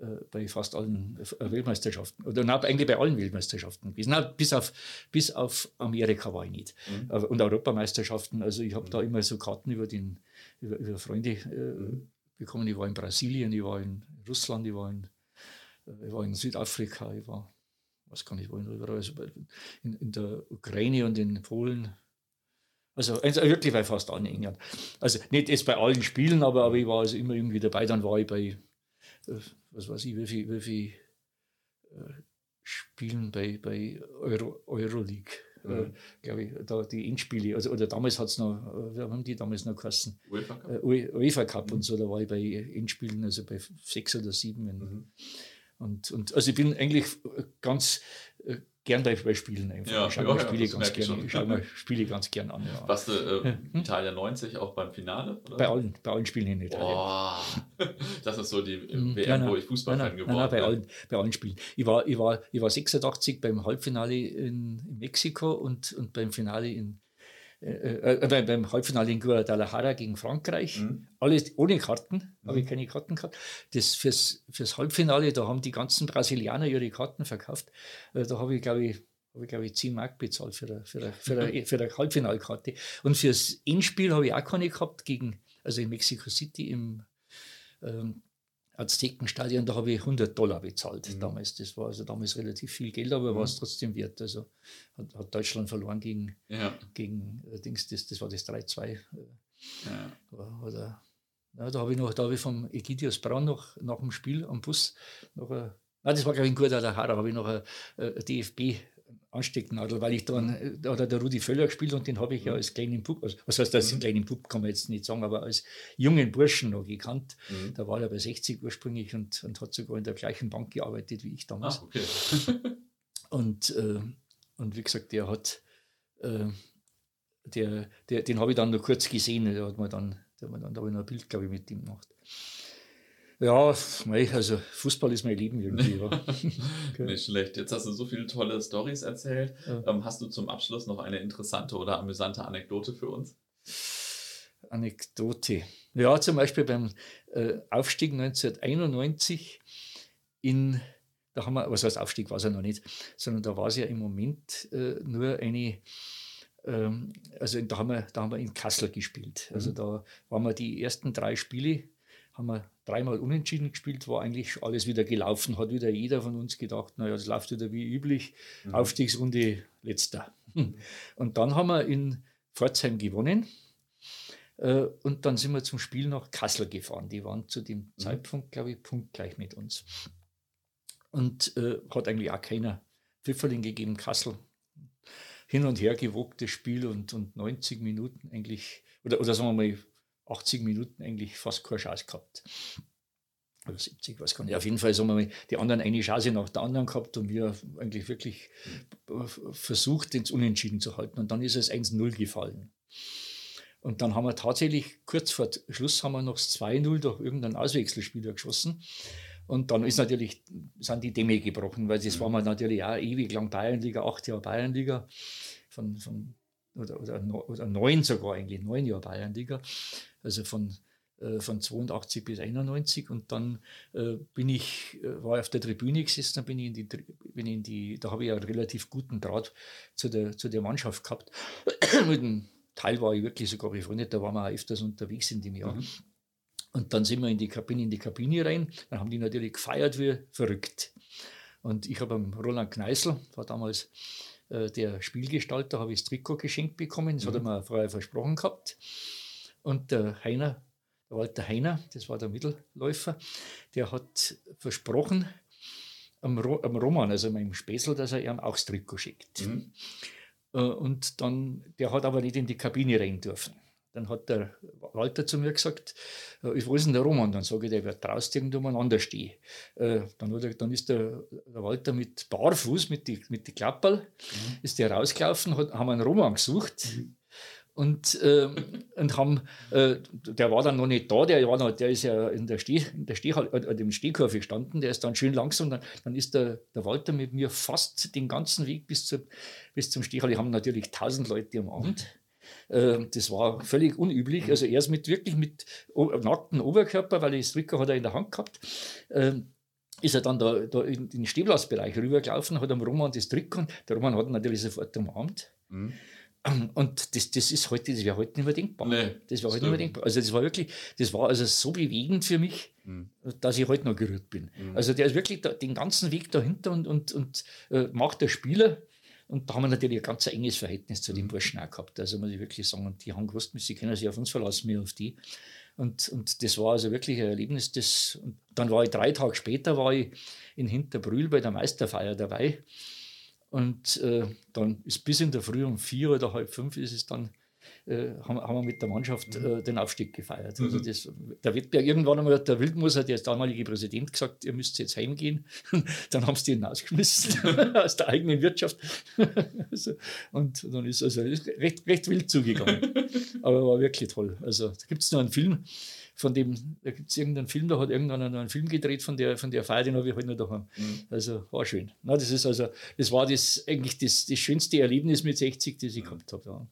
äh, bei fast allen äh, Weltmeisterschaften oder na, eigentlich bei allen Weltmeisterschaften gewesen. Na, bis, auf, bis auf Amerika war ich nicht. Mhm. Und Europameisterschaften, also ich habe mhm. da immer so Karten über, den, über, über Freunde äh, mhm. bekommen. Ich war in Brasilien, ich war in Russland, ich war in, äh, ich war in Südafrika, ich war, was kann ich wollen, überall, also in, in der Ukraine und in Polen. Also, also wirklich bei fast allen England. Also nicht jetzt bei allen Spielen, aber, aber ich war also immer irgendwie dabei. Dann war ich bei was weiß ich, wie viel, wie viel äh, Spielen bei, bei Euro, Euroleague. Äh, mhm. Glaube ich, da die Endspiele, also, oder damals hat es noch, äh, wir haben die damals noch geheißen? UEFA Cup, äh, UEFA Cup mhm. und so, da war ich bei Endspielen, also bei sechs oder sieben. Mhm. Und, und also ich bin eigentlich ganz gern bei, bei Spielen einfach. Ja, ich schaue ja, mir Spiele, ganz gern, ich schau mir Spiele ganz gern an. Ja. Warst du äh, hm? Italien 90 auch beim Finale? Oder? Bei, allen, bei allen Spielen in Italien. Boah, das ist so die hm, WM, wo ich Fußballfan geworden bin. Bei, allen, bei allen Spielen. Ich war, ich, war, ich war 86 beim Halbfinale in, in Mexiko und, und beim Finale in, äh, äh, beim Halbfinale in Guadalajara gegen Frankreich. Mhm. Alles ohne Karten, mhm. habe ich keine Karten gehabt. Das fürs, fürs Halbfinale, da haben die ganzen Brasilianer ihre Karten verkauft. Äh, da habe ich, glaube ich, habe ich, glaube ich, 10 Mark bezahlt für eine, für eine, für eine, für eine Halbfinalkarte. Und fürs Endspiel habe ich auch keine gehabt, gegen, also in Mexico City im ähm, Aztekenstadion, da habe ich 100 Dollar bezahlt mhm. damals. Das war also damals relativ viel Geld, aber mhm. war es trotzdem wert. Also hat, hat Deutschland verloren gegen, ja. gegen äh, Dings, das, das war das 3-2. Äh, ja. Oder, ja, da habe ich noch, da habe ich vom Egidius Braun noch nach dem Spiel am Bus noch ein, nein, das war glaube ich in Guadalajara, habe ich noch ein, ein DFB Anstecknadel, weil ich dann, da hat der Rudi Völler gespielt und den habe ich ja als kleinen Bub, also, was heißt als mhm. kleinen Bub, kann man jetzt nicht sagen, aber als jungen Burschen noch gekannt. Mhm. Da war er bei 60 ursprünglich und, und hat sogar in der gleichen Bank gearbeitet wie ich damals. Ah, okay. und, äh, und wie gesagt, der hat, äh, der, der, den habe ich dann noch kurz gesehen, der hat mir dann, der hat mir dann, da habe ich noch ein Bild, glaube ich, mit ihm gemacht. Ja, also Fußball ist mein Leben irgendwie. Ja. okay. Nicht schlecht. Jetzt hast du so viele tolle Stories erzählt. Ja. Ähm, hast du zum Abschluss noch eine interessante oder amüsante Anekdote für uns? Anekdote. Ja, zum Beispiel beim äh, Aufstieg 1991 in, da haben wir, was heißt Aufstieg war es ja noch nicht, sondern da war es ja im Moment äh, nur eine, ähm, also da haben, wir, da haben wir in Kassel gespielt. Also mhm. da waren wir die ersten drei Spiele haben wir dreimal unentschieden gespielt, war eigentlich alles wieder gelaufen, hat wieder jeder von uns gedacht, naja, das läuft wieder wie üblich, mhm. Aufstiegsrunde letzter. Und dann haben wir in Pforzheim gewonnen äh, und dann sind wir zum Spiel nach Kassel gefahren. Die waren zu dem mhm. Zeitpunkt, glaube ich, punktgleich mit uns. Und äh, hat eigentlich auch keiner Pfifferling gegeben, Kassel. Hin und her gewogtes Spiel und, und 90 Minuten eigentlich, oder, oder sagen wir mal 80 Minuten eigentlich fast keine Chance gehabt. Oder 70, was kann ich. Auf jeden Fall sagen wir die anderen eine Chance nach der anderen gehabt und wir eigentlich wirklich versucht, ins Unentschieden zu halten. Und dann ist es 1-0 gefallen. Und dann haben wir tatsächlich kurz vor Schluss haben wir noch 2-0 durch irgendeinen Auswechselspieler geschossen. Und dann ist natürlich, sind die Dämme gebrochen, weil das war mal natürlich auch ewig lang Bayernliga, acht Jahre Bayernliga, von, von, oder, oder, oder neun sogar eigentlich, neun Jahre Bayernliga also von, äh, von 82 bis 91 und dann äh, bin ich, äh, war ich auf der Tribüne gesessen, dann bin ich in die, bin in die da habe ich einen relativ guten Draht zu der, zu der Mannschaft gehabt. Mit dem Teil war ich wirklich sogar befreundet, da waren wir auch öfters unterwegs in dem Jahr. Mhm. Und dann sind wir in die Kabine, in die Kabine rein, dann haben die natürlich gefeiert wie verrückt. Und ich habe am Roland Kneißl, war damals äh, der Spielgestalter, habe ich das Trikot geschenkt bekommen, das mhm. hat er mir vorher versprochen gehabt. Und der Heiner, der Walter Heiner, das war der Mittelläufer, der hat versprochen, am, Ro am Roman, also meinem Späßel, dass er ihm auch das Trikot schickt. Mhm. Äh, und dann, der hat aber nicht in die Kabine rein dürfen. Dann hat der Walter zu mir gesagt, äh, wo ist denn der Roman? Dann sage ich, der wird draußen irgendwo anders stehen. Äh, dann, er, dann ist der, der, Walter mit Barfuß, mit den mit die Klapperl, mhm. ist der rausgelaufen, hat, haben einen Roman gesucht. Mhm und, äh, und haben, äh, der war dann noch nicht da, der, war noch, der ist ja in der, Steh, in der Stehhal, äh, dem Stehkurve gestanden, der ist dann schön langsam, dann, dann ist der, der Walter mit mir fast den ganzen Weg bis, zu, bis zum Stehhal. Die haben natürlich tausend Leute am Abend. Äh, das war völlig unüblich. Also er ist mit wirklich mit nacktem Oberkörper, weil das Trikot hat er in der Hand gehabt, ähm, ist er dann da, da in den Stehplatzbereich rübergelaufen, hat am Roman das Trikot, der Roman hat natürlich sofort umarmt. Mhm. Und das, das ist heute, das wäre heute nicht mehr denkbar. Nee, das wäre heute nicht mehr denkbar. Also das war wirklich, das war also so bewegend für mich, mhm. dass ich heute noch gerührt bin. Mhm. Also der ist wirklich da, den ganzen Weg dahinter und, und, und äh, macht der Spieler. Und da haben wir natürlich ein ganz enges Verhältnis zu den mhm. Burschen auch gehabt. Also muss ich wirklich sagen, und die haben gewusst, sie können sich auf uns verlassen, mehr auf die. Und, und das war also wirklich ein Erlebnis. Das, und dann war ich drei Tage später war ich in Hinterbrühl bei der Meisterfeier dabei. Und äh, dann ist bis in der Früh um vier oder halb fünf ist es dann, äh, haben, haben, wir mit der Mannschaft mhm. äh, den Aufstieg gefeiert. Also mhm. das, der Wettbewerb, irgendwann einmal hat der Wildmoser, der damalige Präsident, gesagt, ihr müsst jetzt heimgehen. dann haben sie die hinausgeschmissen aus der eigenen Wirtschaft. also, und dann ist also recht, recht wild zugegangen. Aber war wirklich toll. Also da gibt es noch einen Film, von dem, da gibt es irgendeinen Film, da hat irgendwann einen Film gedreht von der, von der Feier, den habe ich heute halt noch daheim. Mhm. Also war schön. Na, das ist also, das war das eigentlich das, das schönste Erlebnis mit 60, das ich gehabt habe. Ja.